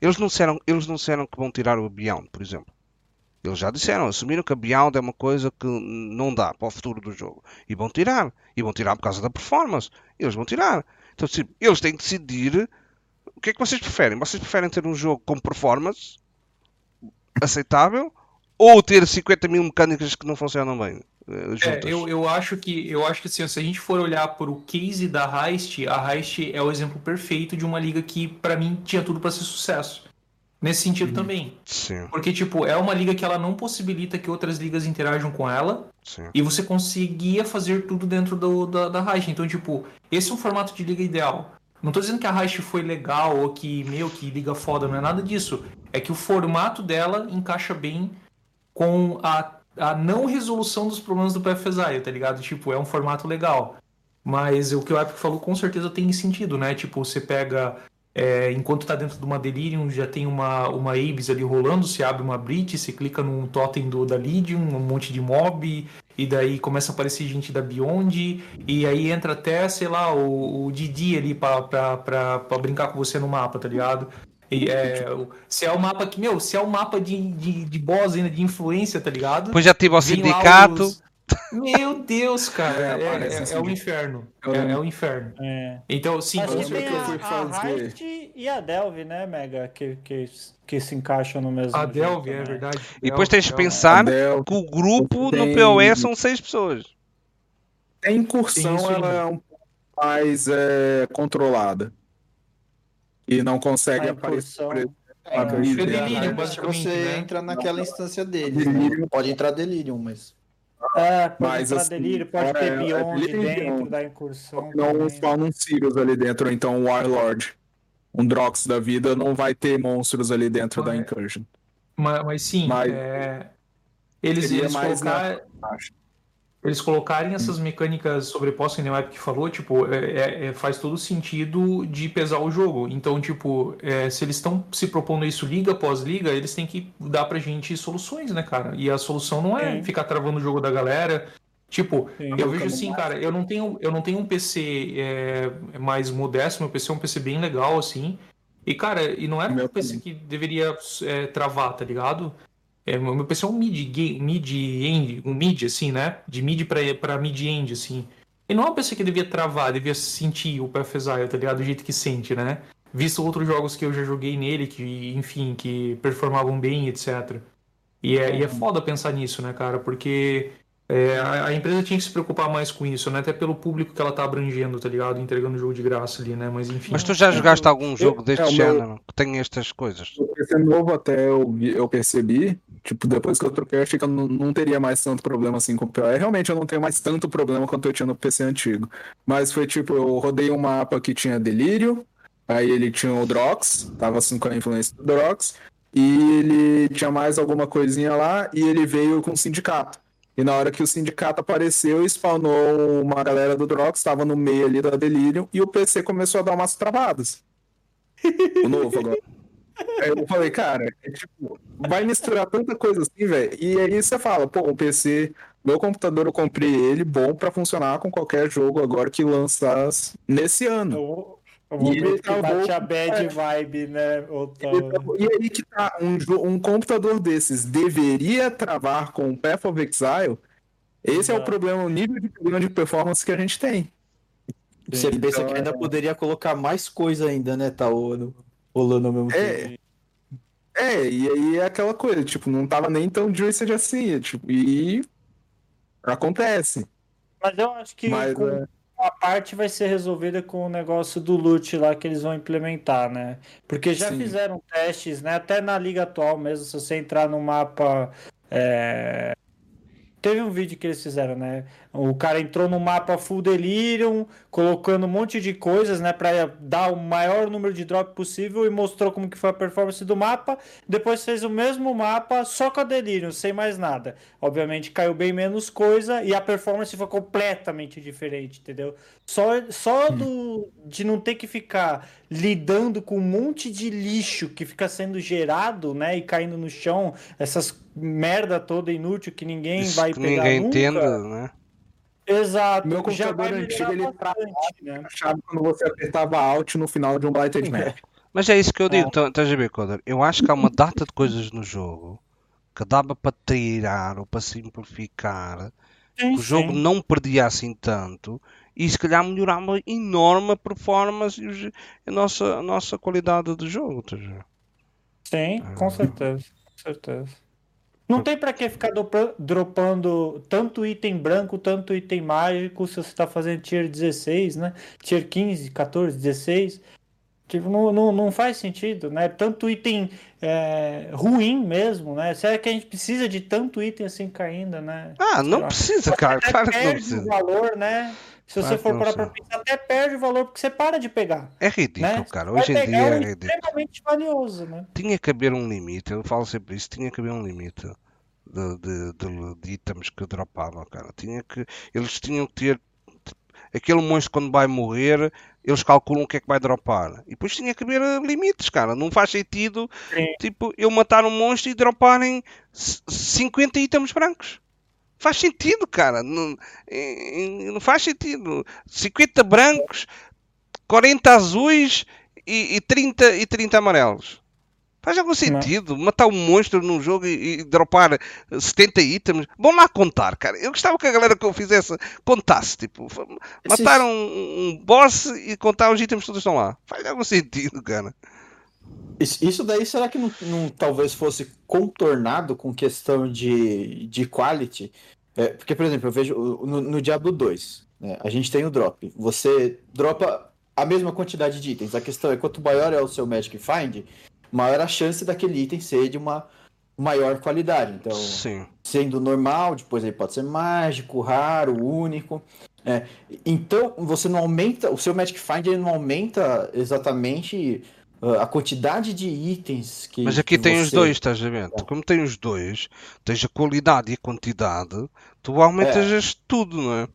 A: eles não disseram eles não disseram que vão tirar o Beyond por exemplo eles já disseram assumiram que a Beyond é uma coisa que não dá para o futuro do jogo. E vão tirar. E vão tirar por causa da performance. Eles vão tirar. Então tipo, eles têm que decidir o que é que vocês preferem? Vocês preferem ter um jogo com performance aceitável ou ter 50 mil mecânicas que não funcionam bem eh,
D: É, eu, eu acho que eu acho que assim, se a gente for olhar por o case da Heist, a Heist é o exemplo perfeito de uma liga que pra mim tinha tudo pra ser sucesso. Nesse sentido também,
A: sim
D: porque tipo, é uma liga que ela não possibilita que outras ligas interajam com ela
A: sim
D: e você conseguia fazer tudo dentro do, da, da Heist. Então, tipo, esse é um formato de liga ideal. Não tô dizendo que a Heist foi legal ou que, meu, que liga foda, não é nada disso. É que o formato dela encaixa bem com a, a não resolução dos problemas do PFSI, tá ligado? Tipo, é um formato legal. Mas o que o Epic falou com certeza tem sentido, né? Tipo, você pega. É, enquanto tá dentro de uma Delirium, já tem uma, uma Abyss ali rolando, você abre uma Breach, você clica num totem do, da Legion, um monte de mob, e daí começa a aparecer gente da Beyond, e aí entra até, sei lá, o, o Didi ali pra brincar com você no mapa, tá ligado? E, é, o- se é o mapa que, meu, se é o mapa de, de, de boss ainda, de influência, tá ligado?
A: depois já
D: Vem lá
A: sindicato
D: os- Meu Deus, cara,
C: É,
D: é, é-
C: assim.
D: é o inferno. É, é o inferno.
B: É.
D: Então, sim,
B: Mas
C: eu
B: que tem
C: que eu fui
B: a, a
C: fazer-
B: Heist e a Delve, né, Mega? Que, que, que se encaixam no mesmo
D: A Delve, é verdade.
A: E depois tens de
D: Delve,
A: pensar que o grupo no
C: Tem-
A: PoE são seis pessoas.
C: A incursão
D: Tem isso
C: ela é um pouco mais é, controlada. E não consegue
B: A
C: aparecer.
E: É, se
D: Delirium,
E: você
D: basicamente, né?
E: entra naquela instância deles. né? Pode entrar Delirium, mas.
B: É, pode
C: Mas, assim,
B: delírio, pode
C: é,
B: ter
C: é
B: Beyond
C: delírio,
B: dentro da incursão.
C: Não spawn um Sirius ali dentro, ou então um Warlord. Um Drox da vida não vai ter monstros ali dentro da
D: Mas-
C: Incursion.
D: Mas, mas sim,
C: Mas-
D: é, eles, eles,
C: mais na-.
D: Eles colocarem essas mecânicas sobrepostas que o Epic falou, tipo, é- é- é- faz todo sentido de pesar o jogo. Então, tipo, é, se eles estão se propondo isso liga após liga, eles têm que dar pra gente soluções, né, cara? E a solução não é
B: Sim.
D: ficar travando o jogo da galera. Tipo,
B: Sim.
D: eu vejo assim, cara, eu não tenho, eu não tenho um PC é, mais modesto, meu PC é um PC bem legal, assim. E, cara, e não era um
C: Meu
D: PC
C: também.
D: que deveria é, travar, tá ligado? É, o meu PC é um mid, mid end, um mid, assim, né? De mid pra, pra mid end, assim. E não é um PC que devia travar, devia sentir o PFSI, tá ligado? Do jeito que sente, né? Visto outros jogos que eu já joguei nele, que, enfim, que performavam bem, etc. E é, e é foda pensar nisso, né, cara? Porque é, a, a empresa tinha que se preocupar mais com isso, né? Até pelo público que ela tá abrangendo, tá ligado? Entregando jogo de graça ali, né? Mas enfim.
A: Mas tu já jogaste algum jogo deste
C: é, o meu-
A: género que tem estas coisas?
C: O PC novo até eu, eu percebi, tipo, depois que eu troquei, eu achei que eu não, não teria mais tanto problema assim com o PoE. Realmente eu não tenho mais tanto problema quanto eu tinha no PC antigo. Mas foi tipo, eu rodei um mapa que tinha Delírio, aí ele tinha o Drox, tava assim com a influência do Drox, e ele tinha mais alguma coisinha lá, e ele veio com o sindicato. E na hora que o sindicato apareceu, spawnou uma galera do Drox, tava no meio ali da Delirium, e o PC começou a dar umas travadas. O novo agora. Aí eu falei, cara, é tipo, vai misturar tanta coisa assim, velho. E aí você fala, pô, o PC, meu computador eu comprei ele bom pra funcionar com qualquer jogo agora que lançar nesse ano.
B: O, o
C: E
B: momento
C: ele
B: que bate a bad vibe, né? Otávio?
C: E aí que tá, um, um computador desses deveria travar com o Path of Exile. Esse é o problema, o nível de problema de performance que a gente tem.
E: Você
C: Então,
E: pensa que ainda
C: é-
E: poderia colocar mais coisa ainda, né? Tá rolando, ao mesmo
C: É.
E: tempo.
C: É, e aí é aquela coisa, tipo, não tava nem tão juicy assim, tipo, e acontece.
B: Mas eu acho que
C: Mas
B: com,
C: é,
B: uma parte vai ser resolvida com o negócio do loot lá que eles vão implementar, né? Porque já
C: Sim.
B: fizeram testes, né? Até na liga atual mesmo, se você entrar no mapa. é, Teve um vídeo que eles fizeram, né? O cara entrou no mapa Full Delirium, colocando um monte de coisas, né? Pra dar o maior número de drop possível e mostrou como que foi a performance do mapa. Depois fez o mesmo mapa, só com a Delirium, sem mais nada. Obviamente caiu bem menos coisa e a performance foi completamente diferente, entendeu? Só, só do, de não ter que ficar lidando com um monte de lixo que fica sendo gerado, né? E caindo no chão, essas merda toda inútil que ninguém
A: Isso
B: vai
A: que
B: pegar
A: ninguém
B: nunca.
A: entenda, né?
B: Exato.
C: Meu computador antigo, ele travava
B: bastante, né?
C: achava quando você apertava Alt no final de um Blighted Map.
A: Mas é isso que eu digo, tá- estás a ver, Coder? Eu acho que há uma data de coisas no jogo que dava para tirar ou para simplificar,
B: Sim,
A: que o jogo
B: sim.
A: não perdia assim tanto e se calhar melhorava enorme a performance e a nossa, a nossa qualidade de jogo. estás a ver?
B: Sim, com certeza, com certeza. Não tem pra que ficar dropando tanto item branco, tanto item mágico, se você tá fazendo tier 16, né? Tier 15, 14, 16. Tipo, não, não, não faz sentido, né? Tanto item é, ruim mesmo, né? Será que a gente precisa de tanto item assim caindo, né?
A: Ah, não precisa, cara. Claro que não precisa.
B: valor, né? Se você for parar
A: precisa.
B: pensar, até perde o valor porque você para de pegar,
A: É ridículo,
B: né?
A: cara. Hoje em dia é ridículo.
B: extremamente valioso, né?
A: Tinha que haver um limite, eu falo sempre isso, tinha que haver um limite de, de, de, de itens que dropavam, cara. Tinha que, eles tinham que ter aquele monstro quando vai morrer, eles calculam o que é que vai dropar. E depois tinha que haver limites, cara. Não faz sentido,
B: Sim.
A: tipo, eu matar um monstro e droparem c- 50 itens brancos. Faz sentido, cara. Não, não faz sentido. 50 brancos, 40 azuis e, e 30, e 30 amarelos. Faz algum sentido matar um monstro num jogo e, e dropar 70 itens? Vão lá contar, cara. Eu gostava que a galera que eu fizesse contasse, tipo, matar um, um boss e contar os itens que todos estão lá. Faz algum sentido, cara.
E: Isso daí será que não, não talvez fosse contornado com questão de, de quality? É, porque, por exemplo, eu vejo no, no Diablo 2, né, a gente tem o drop. Você dropa a mesma quantidade de itens. A questão é quanto maior é o seu Magic Find, maior a chance daquele item ser de uma maior qualidade. Então,
A: Sim.
E: sendo normal, depois ele pode ser mágico, raro, único. É, então você não aumenta, o seu Magic Find ele não aumenta exatamente a quantidade de itens que.
A: Mas aqui
E: que
A: tem os
E: você-
A: dois, estás a ver? Tu, Como tem os dois, tens a qualidade e a quantidade, tu aumentas tudo, não é?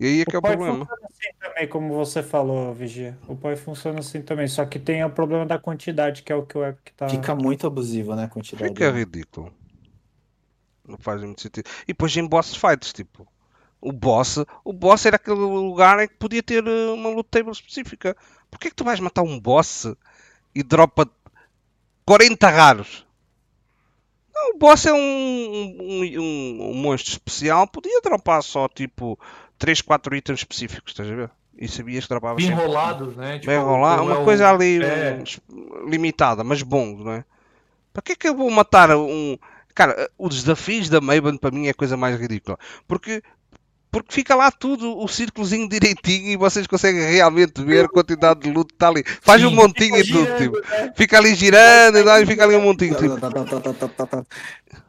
A: E aí é que é o problema.
B: funciona assim também, como você falou, Vigia. O POI funciona assim também, só que tem o problema da quantidade, que é o que o Epic tá.
E: Fica muito abusivo, né? A quantidade.
A: Fica ridículo. Não faz muito sentido. E depois em boss fights, tipo, o boss, o boss era aquele lugar em que podia ter eh, uma loot table específica. Porquê que tu vais matar um boss e dropa 40 raros? Não, o boss é um, um, um, um monstro especial, podia dropar só tipo 3, 4 itens específicos, estás a ver? E sabias que dropava
D: Bem
A: sempre.
D: enrolado, né? Tipo,
A: Bem enrolar,
D: como
A: uma
D: é
A: coisa ali
D: é.
A: limitada, mas bom, não é? Para que é que eu vou matar um. Cara, os desafios da Maven para mim é a coisa mais ridícula. Porque, porque fica lá tudo, o círculozinho direitinho e vocês conseguem realmente ver a quantidade de loot que está ali. Faz um
D: Sim.
A: montinho e tudo, tipo.
B: né?
A: Fica ali girando e lá e fica ali um montinho. Tipo.
C: Tá, tá, tá.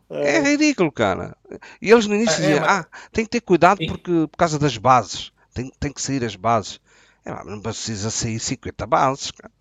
A: É ridículo, cara. E eles no início
D: É, é,
A: diziam, ah, tem que ter cuidado porque, por causa das bases. Tem, tem que sair as bases. É, mas não precisa sair 50 bases, cara.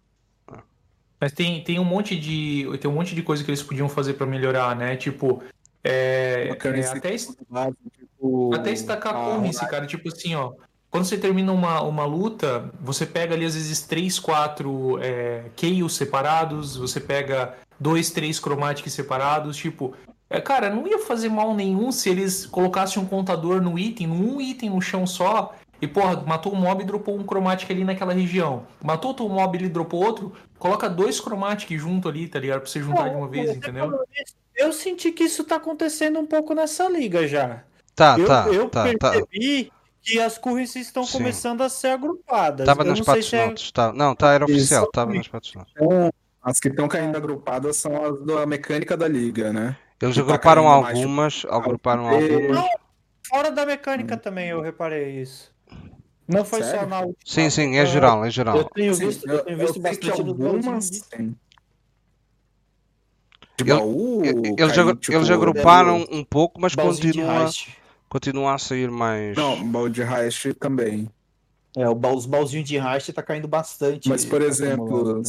D: Mas tem, tem um monte de tem um monte de coisa que eles podiam fazer pra melhorar, né? Tipo, é, é, até, es-
C: base, tipo,
D: até estacar
C: a-
D: currency, cara. Tipo assim, ó. Quando você termina uma, uma luta, você pega ali às vezes três, quatro é, Chaos separados, você pega dois, três Chromatics separados, tipo. É, cara, não ia fazer mal nenhum se eles colocassem um contador no item, um item no chão só, e porra, matou um mob e dropou um Chromatic ali naquela região. Matou outro mob e dropou outro, coloca dois Chromatic junto ali, tá ligado? Pra você juntar de uma vez, entendeu?
B: Eu senti que isso tá acontecendo um pouco nessa liga já.
A: Tá,
B: eu
A: tá,
B: eu
A: tá, tá.
B: percebi que as currencies estão
A: Sim.
B: começando a ser agrupadas.
A: Estava
B: eu
A: nas
B: não
A: partes
B: se é...
A: notes. Tá, não, tá, era oficial,
C: Isso.
A: estava nas partes notes.
C: Então, as que estão caindo agrupadas são as da mecânica da liga, né?
A: Eles
C: Que tá
A: agruparam
C: tipo,
A: algumas, agruparam algumas.
B: Fora da
A: Hum.
B: mecânica também eu reparei isso. Não foi só
C: Sério?
B: na última.
A: Sim, sim, é geral, é geral.
E: Eu tenho
C: Sim,
E: visto,
C: eu,
E: eu tenho
C: eu
E: visto
C: que
E: bastante
C: algumas tem. De
A: Ele-
C: baú,
A: Eles,
C: caiu, tipo,
A: eles agruparam um pouco, mas continua, continua a sair mais.
C: Não, baú de heist também.
E: É, o baú- os baúzinhos de heist tá caindo bastante.
C: Mas, por exemplo,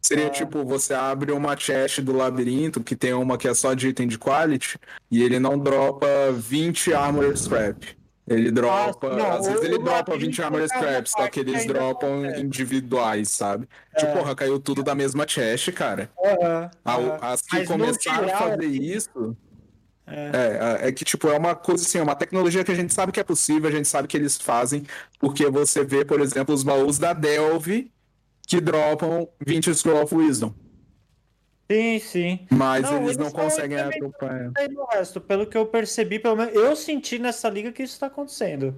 C: seria
B: Ah.
C: tipo, você abre uma chest do labirinto, que tem uma que é só de item de quality, e ele não dropa 20 armor scrap. Ele dropa,
B: não,
C: às vezes ele dropa
B: labirinto
C: 20 armor
B: é
C: scraps, só que eles dropam
B: acontece.
C: individuais, sabe? Tipo,
B: É.
C: porra, caiu tudo da mesma chest, cara. A-
B: aham.
C: As que
B: Mas
C: começaram a
B: geral,
C: fazer isso.
B: É.
C: É, é que, tipo, é uma coisa assim, é uma tecnologia que a gente sabe que é possível, a gente sabe que eles fazem, porque você vê, por exemplo, os baús da Delve que dropam 20 Scroll of Wisdom,
B: Sim, sim.
C: mas
B: Não,
C: eles
B: eles
C: não conseguem acompanhar.
B: No resto, pelo que eu percebi, pelo menos eu senti nessa liga que isso tá acontecendo.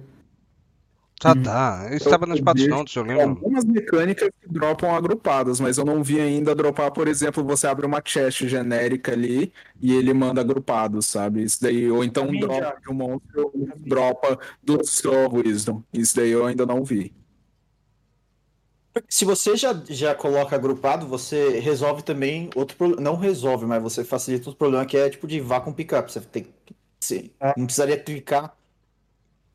A: Tá, tá. Isso estava nas patas notes, eu lembro.
C: Algumas mecânicas que dropam agrupadas, mas eu não vi ainda dropar, por exemplo, você abre uma chest genérica ali e ele manda agrupado, sabe? Isso daí, ou então um
B: Também já.
C: drop de um monstro dropa do of Wisdom. Isso daí eu ainda não vi.
E: Se você já, já coloca agrupado, você resolve também outro problema. Não resolve, mas você facilita outro problema que é tipo de vacuum pickup. Você tem você
B: Ah.
E: não precisaria clicar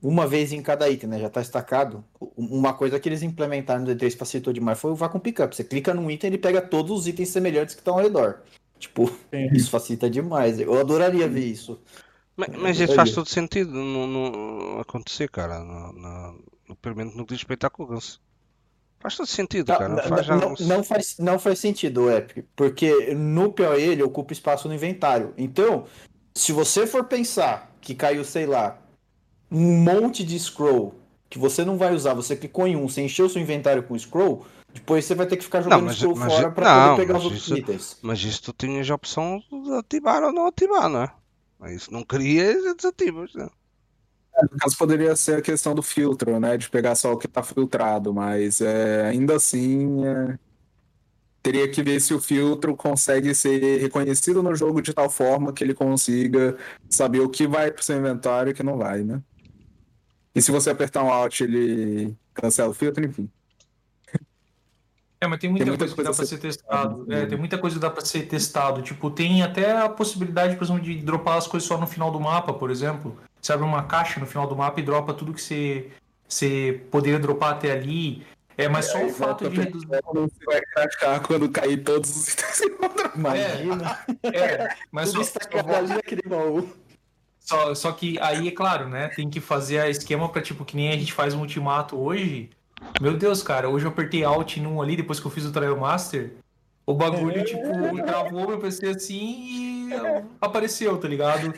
E: uma vez em cada item, né? Já tá estacado. Uma coisa que eles implementaram no D3 facilitou demais foi o vacuum pickup. Você clica num item, ele pega todos os itens semelhantes que estão ao redor. Tipo,
B: Sim.
E: isso facilita demais. Eu adoraria ver isso.
A: Mas, mas isso faz todo sentido não, não acontecer, cara. No, no, no, pelo menos no que diz respeito à concorrência. Faz todo sentido,
E: Não,
A: cara.
E: não-
A: Faz
E: não- não faz, não faz sentido Epic, porque no PoE ele ocupa espaço no inventário. Então, se você for pensar que caiu, sei lá, um monte de scroll que você não vai usar, você clicou em um, você encheu seu inventário com scroll, depois você vai ter que ficar jogando
A: mas-
E: scroll
A: mas-
E: fora para
A: não,
E: poder pegar
A: mas
E: os outros
A: isso-
E: itens.
A: Mas isso tu tinhas a opção de ativar ou não ativar, não é? Isso não querias, desativas. Né?
C: No caso, poderia ser a questão do filtro, né? De pegar só o que está filtrado, mas é, ainda assim é, teria que ver se o filtro consegue ser reconhecido no jogo de tal forma que ele consiga saber o que vai para o seu inventário e o que não vai, né? E se você apertar um Alt, ele cancela o filtro, enfim.
D: É, mas tem muita,
C: Tem muita
D: coisa que dá
C: coisa
D: pra
C: a
D: ser
C: ser
D: testado. É,
C: né?
D: tem muita coisa que dá pra ser testado. Tipo, tem até a possibilidade, por exemplo, de dropar as coisas só no final do mapa, por exemplo. Você abre uma caixa no final do mapa e dropa tudo que você, você poderia dropar até ali. É, mas só o fato de reduzir.
C: Você vai crachar quando cair todos os itens.
E: Imagina,
D: É, mas
E: tudo
D: só,
E: estacado ali naquele baú.
D: só, só que aí, é claro, né? Tem que fazer a esquema pra, tipo, que nem a gente faz um ultimato hoje. Meu Deus, cara, hoje eu apertei Alt num ali depois que eu fiz o Trial Master. O bagulho, tipo, travou meu PC assim e apareceu, tá ligado?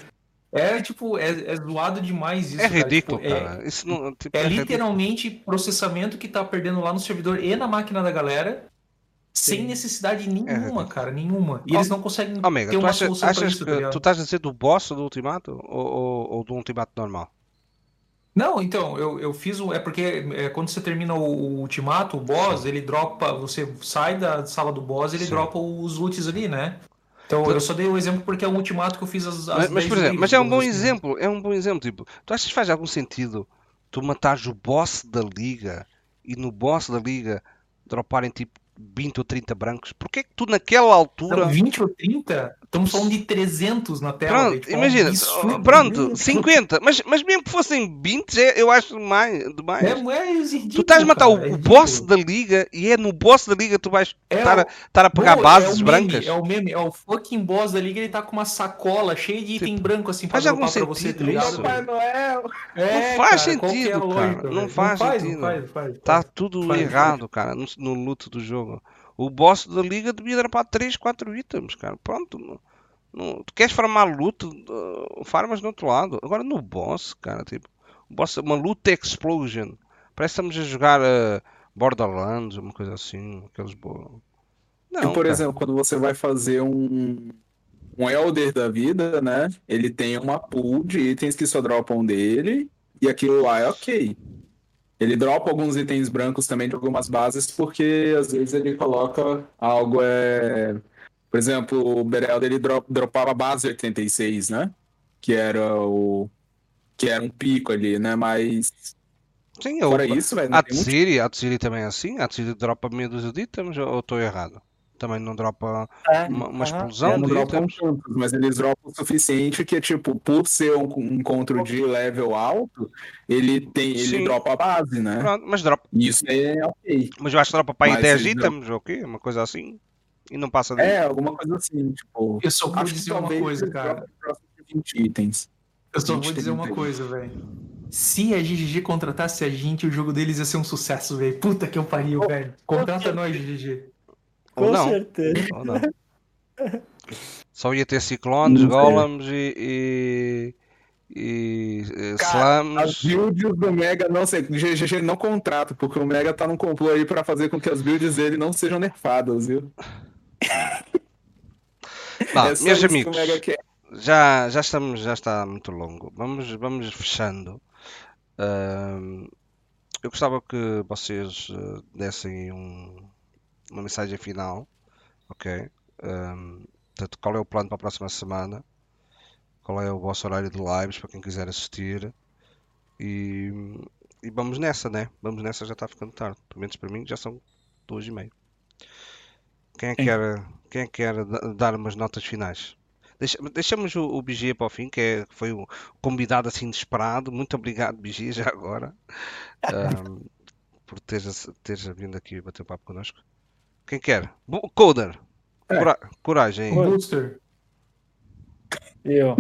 D: É, tipo, é, é zoado demais isso,
A: É
D: cara.
A: ridículo,
D: Tipo, é-
A: cara. Isso não, tipo,
D: É
A: ridículo.
D: literalmente processamento que tá perdendo lá no servidor e na máquina da galera, sem
B: Sim.
D: necessidade nenhuma,
A: ridículo.
D: cara, nenhuma. E eles não conseguem
A: Omega,
D: ter
A: tu
D: uma
A: achas,
D: solução pra
A: achas
D: isso,
A: que
D: tá
A: tu estás a dizer do boss do ultimato ou, ou, ou do ultimato normal?
D: Não, então, eu, eu fiz o. É porque é, quando você termina o, o ultimato, o boss, ele dropa. Você sai da sala do boss ele
A: Sim.
D: dropa os loots ali, né? Então
A: Tu-
D: eu só dei o exemplo porque é o ultimato que eu fiz as. as
A: Mas, mas,
D: 10
A: por exemplo, mas é um bom exemplo, é um bom exemplo. Tipo, tu achas que faz algum sentido tu matares o boss da liga e no boss da liga droparem tipo 20 ou 30 brancos? Porquê que tu naquela altura.
D: Não, 20 ou 30? Estamos falando de 300 na tela.
A: Pronto,
D: tipo, é um
A: imagina,
D: absurdo.
A: pronto, 50, mas, mas mesmo que fossem 20, é- eu acho demais. demais.
D: É, é ridículo,
A: tu estás a matar o,
D: cara, é
A: o boss da liga e é no boss da liga que tu vais
D: É
A: estar, a,
D: o-
A: estar a pegar
D: Pô,
A: bases
D: é o meme,
A: brancas.
D: É o meme, é o fucking boss da liga, ele tá com uma sacola cheia de item branco assim
A: faz algum
D: dropar pra você, tá
A: sentido isso?
D: É,
A: Não faz
D: é a
A: sentido,
D: lógica,
A: cara, não faz
D: não
A: sentido.
D: Faz, não faz,
A: Está
D: faz.
A: tudo
D: faz,
A: errado, cara, no, no luto do jogo. O boss da liga devia dropar 3, 4 itens, cara. Pronto. não- não- tu queres farmar luto, uh, farmas do outro lado. Agora no boss, cara, tipo, boss, uma luta explosion. Parece que estamos a jogar uh, Borderlands, uma coisa assim, aqueles bo... Não,
C: E, por
A: cara.
C: exemplo, quando você vai fazer um, um Elder da vida, né? Ele tem uma pool de itens que só dropam dele, e aquilo lá é ok. Ele dropa alguns itens brancos também de algumas bases, porque às vezes ele coloca algo. É... Por exemplo, o Berel ele dro- dropava a base 86, né? Que era o. Que era um pico ali, né? Mas
A: Sim, eu,
C: Fora isso, velho,
A: a
C: muito.
A: Tsiri, a Tsiri também é assim? A Tsiri dropa meia dúzia de itens ou estou errado? Também não dropa
B: É,
A: uma, uma explosão
C: É, não dropam tantos, mas eles dropam o suficiente que, tipo, por ser um um encontro de level alto, ele tem, ele
A: Sim.
C: dropa a base, né?
A: Pronto, mas dropa.
C: Isso é ok.
A: Mas eu acho que dropa para aí
C: Mas
A: 10
C: eles
A: itens, quê? Uma coisa assim. E não passa de.
C: É, alguma coisa assim, tipo.
D: Eu só vou
C: Acho que
D: dizer uma coisa, cara.
C: dropem próximo de 20 itens.
D: Eu só
C: 20,
D: vou dizer uma
C: 30.
D: coisa, velho. Se a GGG contratasse a gente, o jogo deles ia ser um sucesso, velho. Puta que eu pariu, velho. Contrata nós, GGG.
B: Com
A: não.
B: certeza.
A: Ou não. Só ia ter ciclones, golems e. e, e, eh,
C: Cara, As
A: slams.
C: builds do Mega não sei, GG não contrata, porque o Mega tá num complô aí pra fazer com que as builds dele não sejam nerfadas, viu?
A: Tá,
C: é
A: meus amigos, já, já estamos, já está muito longo. Vamos, vamos fechando. Ahm, eu gostava que vocês eh, dessem um- uma mensagem final, ok? Ahm, portanto, qual é o plano para a próxima semana? Qual é o vosso horário de lives para quem quiser assistir? E, e vamos nessa, né? Vamos nessa, já está ficando tarde. Pelo menos para mim já são duas e meia. Quem é que quer, quem é que quer da- dar umas notas finais? Deixa- deixamos o, o Bigia para o fim, que é, foi o convidado assim inesperado. Muito obrigado, Bigia, já agora, ahm, por teres, teres vindo aqui bater um papo connosco. Quem quer? Coder!
C: É.
A: Cora- coragem.
D: Booster.
B: Eu.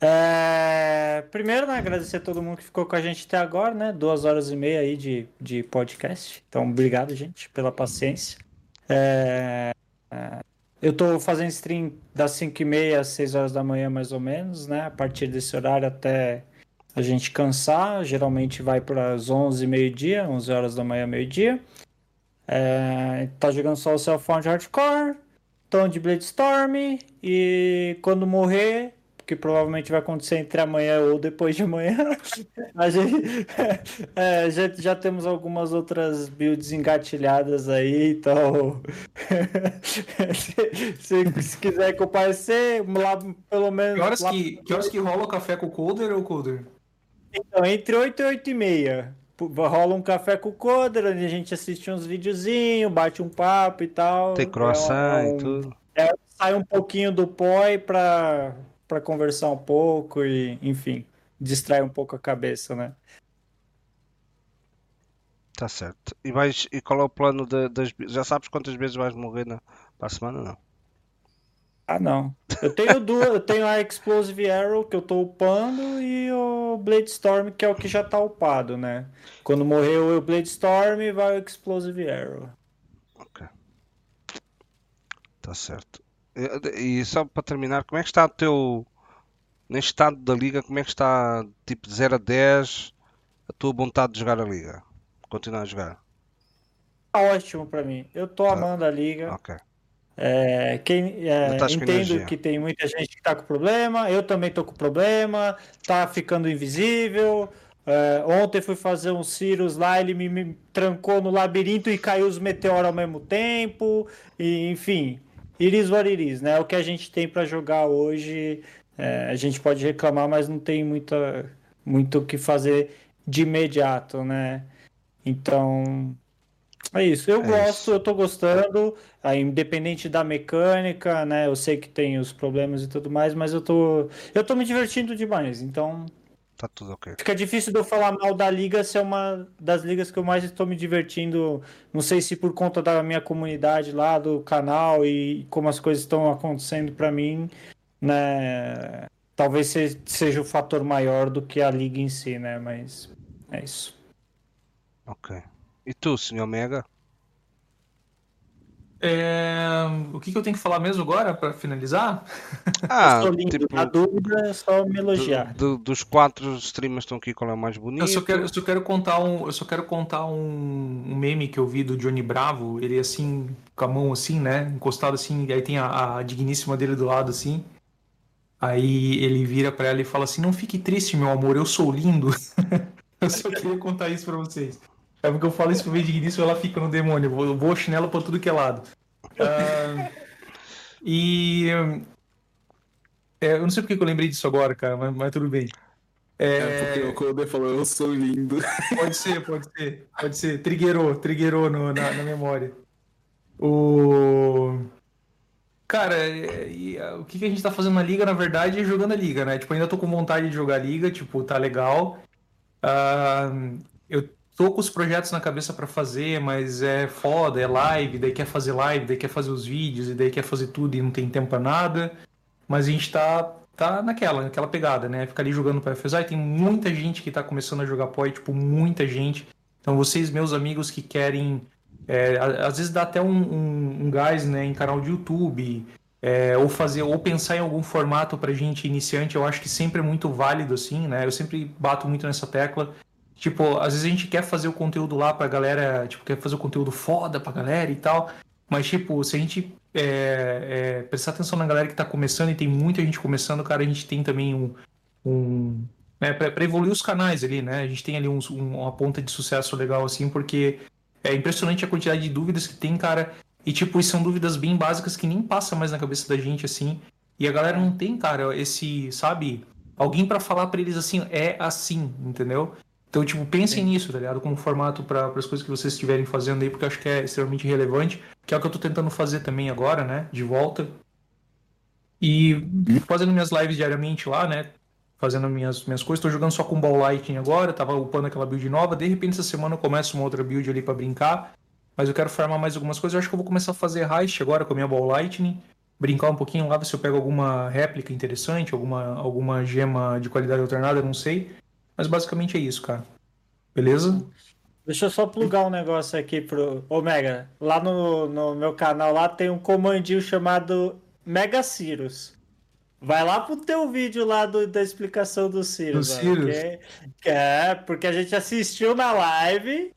B: É, Primeiro, né, agradecer a todo mundo que ficou com a gente até agora, né? Duas horas e meia aí de, de podcast. Então, obrigado, gente, pela paciência. É, é, Eu tô fazendo stream das 5h30 às 6 horas da manhã, mais ou menos, né? A partir desse horário até a gente cansar. Geralmente vai para as 11 meio-dia, 11 horas da manhã, meio-dia. É, Tá jogando só o Self-Found Hardcore. Tom de Bladestorm e quando morrer, que provavelmente vai acontecer entre amanhã ou depois de amanhã, a gente, é, já, já temos algumas outras builds engatilhadas aí, então se, se, se quiser comparecer, lá pelo menos
D: Que horas
B: lá-
D: que, que horas que rola o café com o Coder ou Coder?
B: então, entre 8 e 8 e meia. Rola um café com o Coder, onde a gente assiste uns videozinhos, bate um papo e tal.
A: Tem
B: É
A: croissant
B: um-
A: e tudo.
B: sai um pouquinho do POI para para conversar um pouco e, enfim, distrai um pouco a cabeça, né?
A: Tá certo. E, vais, e qual é o plano da- das. Já sabes quantas vezes vais morrer na, para a semana? Não.
B: Ah, não. Eu tenho duas, eu tenho a Explosive Arrow que eu tô upando e o Blade Storm que é o que já tá upado, né? Quando morreu o Blade Storm, vai o Explosive Arrow.
A: Ok. Tá certo. E, só para terminar, como é que está o teu. Neste estado da liga, como é que está, tipo, de 0 a 10, a tua vontade de jogar a liga? Continuar a jogar?
B: Tá ótimo pra mim. Eu tô
A: Tá.
B: amando a liga.
A: Ok.
B: É, quem, é,
A: com
B: entendo que tem muita gente que tá com problema, eu também tô com problema, tá ficando invisível. É, ontem fui fazer um Cirrus lá, ele me, me trancou no labirinto e caiu os meteoros ao mesmo tempo. E, enfim, iris what it is, né? O que a gente tem pra jogar hoje. É, a gente pode reclamar, mas não tem muita, muito o que fazer de imediato, né? Então, é isso. Eu
A: É
B: gosto,
A: isso.
B: eu tô gostando, aí, independente da mecânica, né? Eu sei que tem os problemas e tudo mais, mas eu tô, eu tô me divertindo demais. Então,
A: Está tudo ok.
B: fica difícil de eu falar mal da liga se é uma das ligas que eu mais estou me divertindo. Não sei se por conta da minha comunidade lá, do canal e como as coisas estão acontecendo pra mim, né? Talvez se- seja o fator maior do que a liga em si, né? Mas é isso.
A: Ok. E tu, senhor Mega?
D: É, O que, que eu tenho que falar mesmo agora pra finalizar?
A: Ah,
B: lindo.
A: tipo,
B: Na dúvida, é só me
A: do-
B: elogiar.
A: do- dos quatro streamers que estão aqui, qual é o mais bonito?
D: Eu só quero, eu só quero contar um, eu só quero contar um, um meme que eu vi do Johnny Bravo. Ele assim, com a mão assim, né? Encostado assim, aí tem a, a digníssima dele do lado assim. Aí ele vira pra ela e fala assim: Não fique triste, meu amor, eu sou lindo. eu só queria contar isso pra vocês. É porque eu falo isso pro meio digníssimo, ela fica no demônio. Eu vou, eu vou chinelo pra tudo que é lado. Ah, e. é, eu não sei porque que eu lembrei disso agora, cara, mas, mas tudo bem.
C: É porque o Coder falou, eu sou lindo.
D: Pode ser, pode ser, pode ser. Trigueirou, trigueirou na, na memória. O. Cara, é- e, ah, o que que a gente tá fazendo na liga, na verdade, é jogando a liga, né? Tipo, ainda tô com vontade de jogar a liga, tipo, tá legal. Ah, eu tô com os projetos na cabeça pra fazer, mas é foda, é live, daí quer fazer live, daí quer fazer os vídeos, e daí quer fazer tudo e não tem tempo pra nada. Mas a gente tá, tá naquela, naquela pegada, né? Ficar ali jogando pra FSI. Tem muita gente que tá começando a jogar POI, tipo, muita gente. Então, vocês, meus amigos que querem. é, às vezes dá até um, um, um gás né, em canal de YouTube, é, ou fazer, ou pensar em algum formato pra gente iniciante, eu acho que sempre é muito válido, assim, né? Eu sempre bato muito nessa tecla. Tipo, às vezes a gente quer fazer o conteúdo lá pra galera, tipo, quer fazer o conteúdo foda pra galera e tal. Mas, tipo, se a gente é, é, prestar atenção na galera que tá começando, e tem muita gente começando, cara, a gente tem também um. um né, pra, pra evoluir os canais ali, né? A gente tem ali uns- um- uma ponta de sucesso legal, assim, porque é impressionante a quantidade de dúvidas que tem, cara. E, tipo, são dúvidas bem básicas que nem passa mais na cabeça da gente, assim. E a galera não tem, cara, esse, sabe? Alguém pra falar pra eles assim, é assim, entendeu? Então, tipo, pensem nisso, tá ligado? Como formato para as coisas que vocês estiverem fazendo aí, porque eu acho que é extremamente relevante, que é o que eu tô tentando fazer também agora, né? De volta. E fazendo minhas lives diariamente lá, né? Fazendo minhas, minhas coisas. Tô jogando só com Ball Lightning agora, tava upando aquela build nova. De repente, essa semana eu começo uma outra build ali pra brincar. Mas eu quero farmar mais algumas coisas. Eu acho que eu vou começar a fazer heist agora com a minha Ball Lightning. Brincar um pouquinho lá, ver se eu pego alguma réplica interessante, alguma, alguma gema de qualidade alternada, não sei. Mas basicamente é isso, cara. Beleza?
B: Deixa eu só plugar um negócio aqui pro Omega. Lá no, no meu canal lá tem um comandinho chamado Mega Cirus. Vai lá pro teu vídeo lá do- da explicação do Cirus.
D: Do
B: que- é, porque a gente assistiu na live,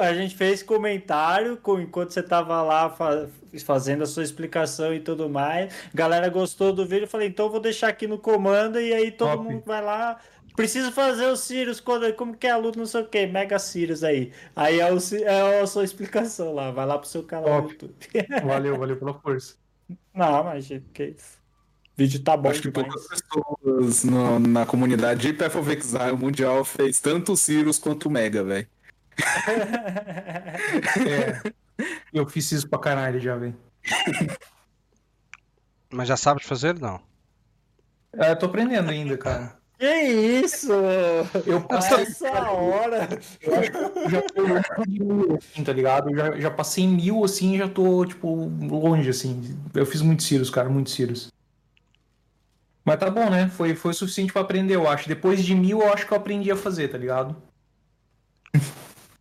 B: a gente fez comentário com- enquanto você tava lá fa- fazendo a sua explicação e tudo mais. Galera gostou do vídeo, eu falei, então eu vou deixar aqui no comando e aí todo
D: Top.
B: mundo vai lá. Preciso fazer o Sirius, quando, como que é a luta, não sei o que, Mega Sirius aí. Aí é, o, é a sua explicação lá, vai lá pro seu canal no
D: Top.
B: YouTube.
D: Valeu, valeu pela força.
B: Não, mas que isso. O vídeo tá bom
C: Acho que poucas pessoas no- na comunidade de Path of Exile mundial fez tanto o Sirius quanto o Mega, velho.
D: É, eu fiz isso pra caralho já, velho.
A: Mas já sabes fazer? Não.
D: É, eu tô aprendendo ainda, cara.
B: Que isso?
D: Eu passei,
B: essa hora.
D: eu já tô longe de mil, assim, tá ligado? Eu já, já passei mil, assim, e já tô, tipo, longe, assim. Eu fiz muitos Cirus, cara, muitos Cirus. Mas tá bom, né? Foi, foi o suficiente pra aprender, eu acho. Depois de mil, eu acho que eu aprendi a fazer, tá ligado?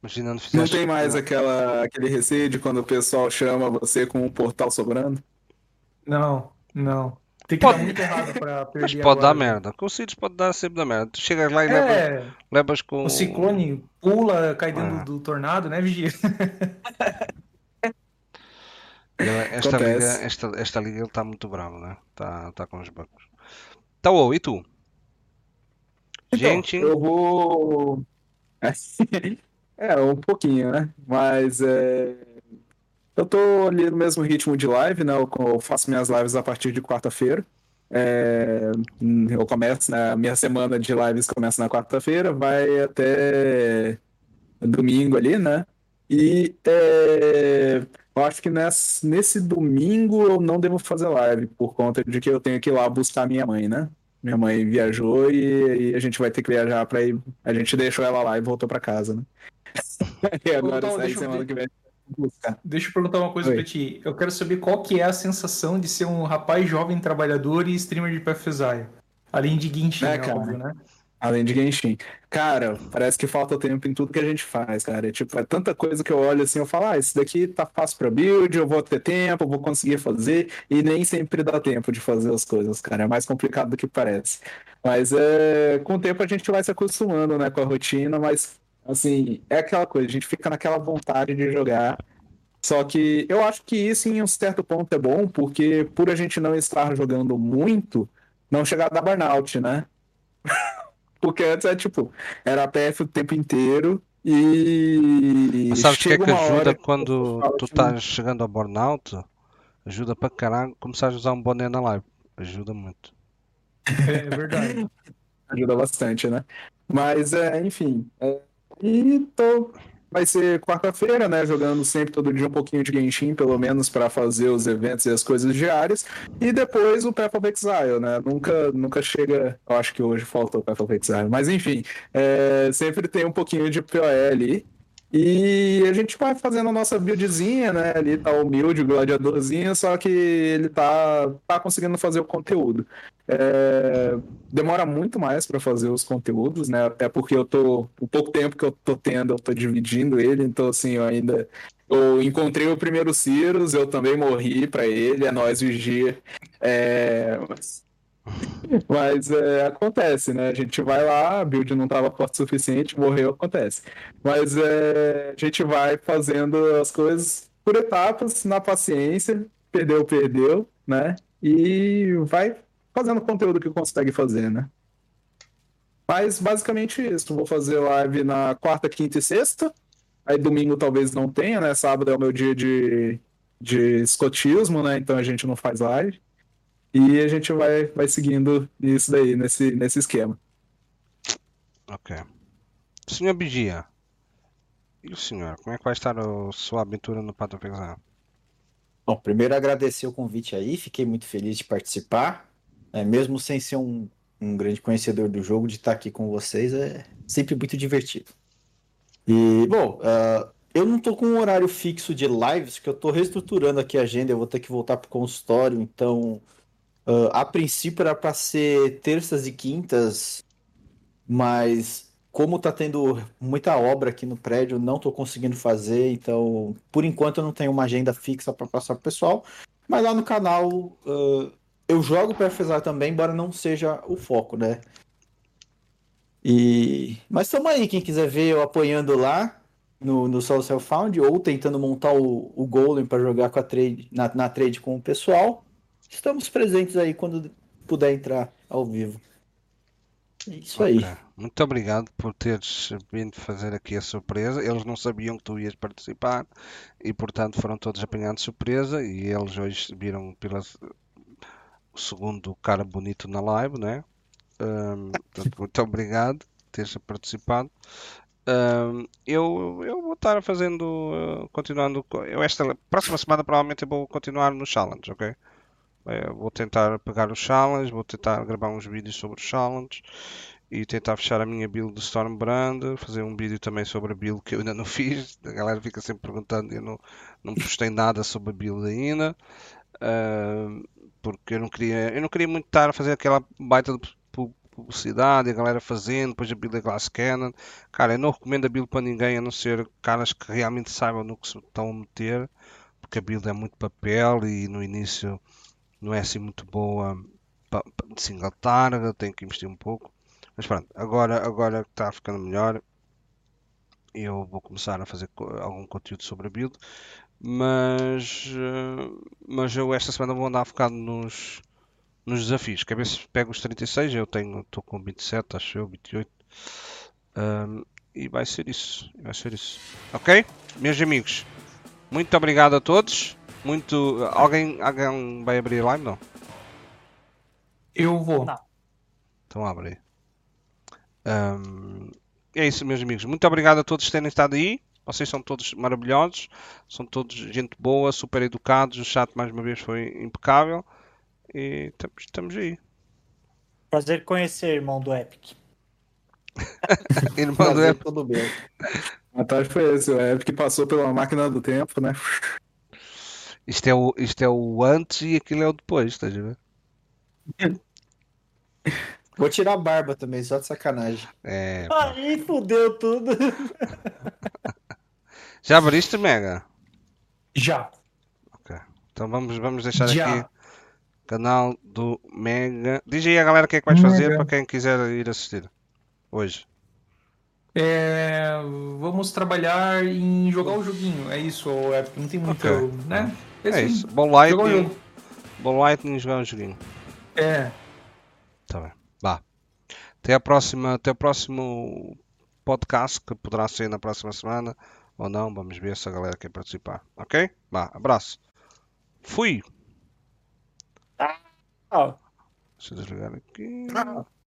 A: Imagina, não
C: Não tem mais aquela, aquele receio de quando o pessoal chama você com um portal sobrando?
D: Não, não. Tem que
A: Pode-
D: dar muito errado pra perder
A: Mas pode dar
D: agora.
A: merda. Com o Sirius pode dar sempre dar merda. Tu chegas lá e levas,
D: É,
A: levas com.
D: o ciclone pula, cai dentro
A: Ah.
D: do tornado, né, Vigia?
A: Esta liga, esta, esta liga ele está muito bravo, né? Está tá com os bancos. Tá, ô, e tu? Gente,
C: Então, eu vou. É, um pouquinho, né? Mas é... eu tô ali no mesmo ritmo de live, né? Eu eu faço minhas lives a partir de quarta-feira. É, Eu começo, né? Minha semana de lives começa na quarta-feira, vai até domingo ali, né? E é, eu acho que nesse, nesse domingo eu não devo fazer live, por conta de que eu tenho que ir lá buscar minha mãe, né? Minha mãe viajou e, e a gente vai ter que viajar para ir. A gente deixou ela lá e voltou para casa, né? E agora
D: Então,
C: sai semana que vem buscar.
D: Deixa eu perguntar uma coisa
C: Oi.
D: pra ti. Eu quero saber qual que é a sensação de ser um rapaz jovem trabalhador e streamer de PFZI. Além de Genshin,
C: É,
D: é,
C: cara.
D: óbvio, né?
C: Além de Genshin. Cara, parece que falta tempo em tudo que a gente faz, cara. É, tipo, é tanta coisa que eu olho assim, eu falo, ah, isso daqui tá fácil pra build, eu vou ter tempo, vou conseguir fazer, e nem sempre dá tempo de fazer as coisas, cara. É mais complicado do que parece. Mas é, com o tempo a gente vai se acostumando, né, com a rotina, mas assim, é aquela coisa, a gente fica naquela vontade de jogar. Só que eu acho que isso em um certo ponto é bom, porque por a gente não estar jogando muito, não chegar a dar burnout, né? Porque antes é tipo, era PF o tempo inteiro e
A: mas sabes o que é que ajuda quando tu estás chegando ao burnout? Ajuda para caralho começar a usar um boné na live. Ajuda muito.
D: É, é verdade.
C: ajuda bastante, né? Mas, é, enfim. É, e tô, vai ser quarta-feira, né? Jogando sempre todo dia um pouquinho de Genshin, pelo menos para fazer os eventos e as coisas diárias. E depois o Path of Exile, né? Nunca, nunca chega. Eu acho que hoje falta o Path of Exile. Mas enfim, é, sempre tem um pouquinho de POE ali. E a gente vai fazendo a nossa buildzinha, né? Ali tá humilde, gladiadorzinho, só que ele tá, tá conseguindo fazer o conteúdo. É, demora muito mais para fazer os conteúdos, né? Até porque eu tô. O pouco tempo que eu tô tendo, eu tô dividindo ele, então assim, eu ainda. Eu encontrei o primeiro Cirus, eu também morri para ele, é nós vigia. É, mas mas é, acontece, né? A gente vai lá, a build não estava forte o suficiente, morreu, acontece. Mas é, a gente vai fazendo as coisas por etapas, na paciência, perdeu, perdeu, né? E vai fazendo o conteúdo que consegue fazer, né? Mas basicamente isso. Vou fazer live na quarta, quinta e sexta. Aí domingo talvez não tenha, né? Sábado é o meu dia de, de escotismo, né? Então a gente não faz live. E a gente vai, vai seguindo isso daí, nesse, nesse esquema.
A: Ok. Senhor Bigia, e o senhor? Como é que vai estar a sua aventura no Pato Pesar?
E: Bom, primeiro agradecer o convite aí, fiquei muito feliz de participar. É, mesmo sem ser um, um grande conhecedor do jogo, de estar aqui com vocês é sempre muito divertido. E, bom, uh, eu não tô com um horário fixo de lives, que eu tô reestruturando aqui a agenda, eu vou ter que voltar pro consultório, então Uh, a princípio era para ser terças e quintas, mas como tá tendo muita obra aqui no prédio, não tô conseguindo fazer, então por enquanto eu não tenho uma agenda fixa para passar pro pessoal. Mas lá no canal uh, eu jogo PFSA também, embora não seja o foco, né? E... Mas tamo aí, quem quiser ver eu apoiando lá no, no Soul Found ou tentando montar o, o Golem para jogar com a trade, na, na trade com o pessoal estamos presentes aí quando puder entrar ao vivo. É isso okay. aí.
A: Muito obrigado por teres vindo fazer aqui a surpresa. Eles não sabiam que tu ias participar e, portanto, foram todos apanhados de surpresa. E eles hoje viram pela, o segundo cara bonito na live, né? Um, portanto, muito obrigado por teres participado. Um, eu, eu vou estar fazendo, uh, continuando. Eu esta próxima semana provavelmente eu vou continuar no challenge, ok? É, vou tentar pegar os challenge, vou tentar gravar uns vídeos sobre os challenge e tentar fechar a minha build de Stormbrand, fazer um vídeo também sobre a build que eu ainda não fiz. A galera fica sempre perguntando, eu não, não postei nada sobre a build ainda. Uh, porque eu não queria, eu não queria muito estar a fazer aquela baita de publicidade, a galera fazendo, depois a build é Glass Cannon. Cara, eu não recomendo a build para ninguém a não ser caras que realmente saibam no que se estão a meter, porque a build é muito papel e no início não é assim muito boa de single target, tenho que investir um pouco. Mas pronto, agora, agora que está ficando melhor, eu vou começar a fazer algum conteúdo sobre a build. Mas, eh, mas eu esta semana vou andar focado nos, nos desafios. Quer ver se pego os 36? Eu tenho, estou com 27, acho eu, 28. Um, e vai ser isso. Vai ser isso. Ok? Meus amigos, muito obrigado a todos muito. Alguém, alguém vai abrir live? Não?
D: Eu vou. Não.
A: Então abre. Um, é isso, meus amigos. Muito obrigado a todos por terem estado aí. Vocês são todos maravilhosos, são todos gente boa, super educados. O chat, mais uma vez, foi impecável. E estamos, estamos aí.
B: Prazer conhecer, irmão do Epic.
A: irmão Prazer do Epic.
C: Tudo bem. A tarde foi esse, o Epic passou pela máquina do tempo, né?
A: Isto é o, isto é o antes e aquilo é o depois, estás a ver?
E: Vou tirar a barba também, só de sacanagem.
A: É,
B: Aí fudeu tudo.
A: Já abriste, Mega?
D: Já.
A: Ok. Então vamos, vamos deixar Já. aqui canal do Mega. Diz aí a galera o que é que vais fazer Mega. para quem quiser ir assistir hoje.
D: É, vamos trabalhar em jogar o joguinho. É isso, é, não tem muito, okay. né?
A: É, é isso. Ball Lightning. Ball Lightning jogar um joguinho.
D: É.
A: Tá bem. Vá. Até a próxima, até o próximo podcast que poderá ser na próxima semana ou não. Vamos ver se a galera quer participar. Ok? Vá. Abraço. Fui.
B: Ah.
A: Deixa eu desligar aqui.
B: Ah.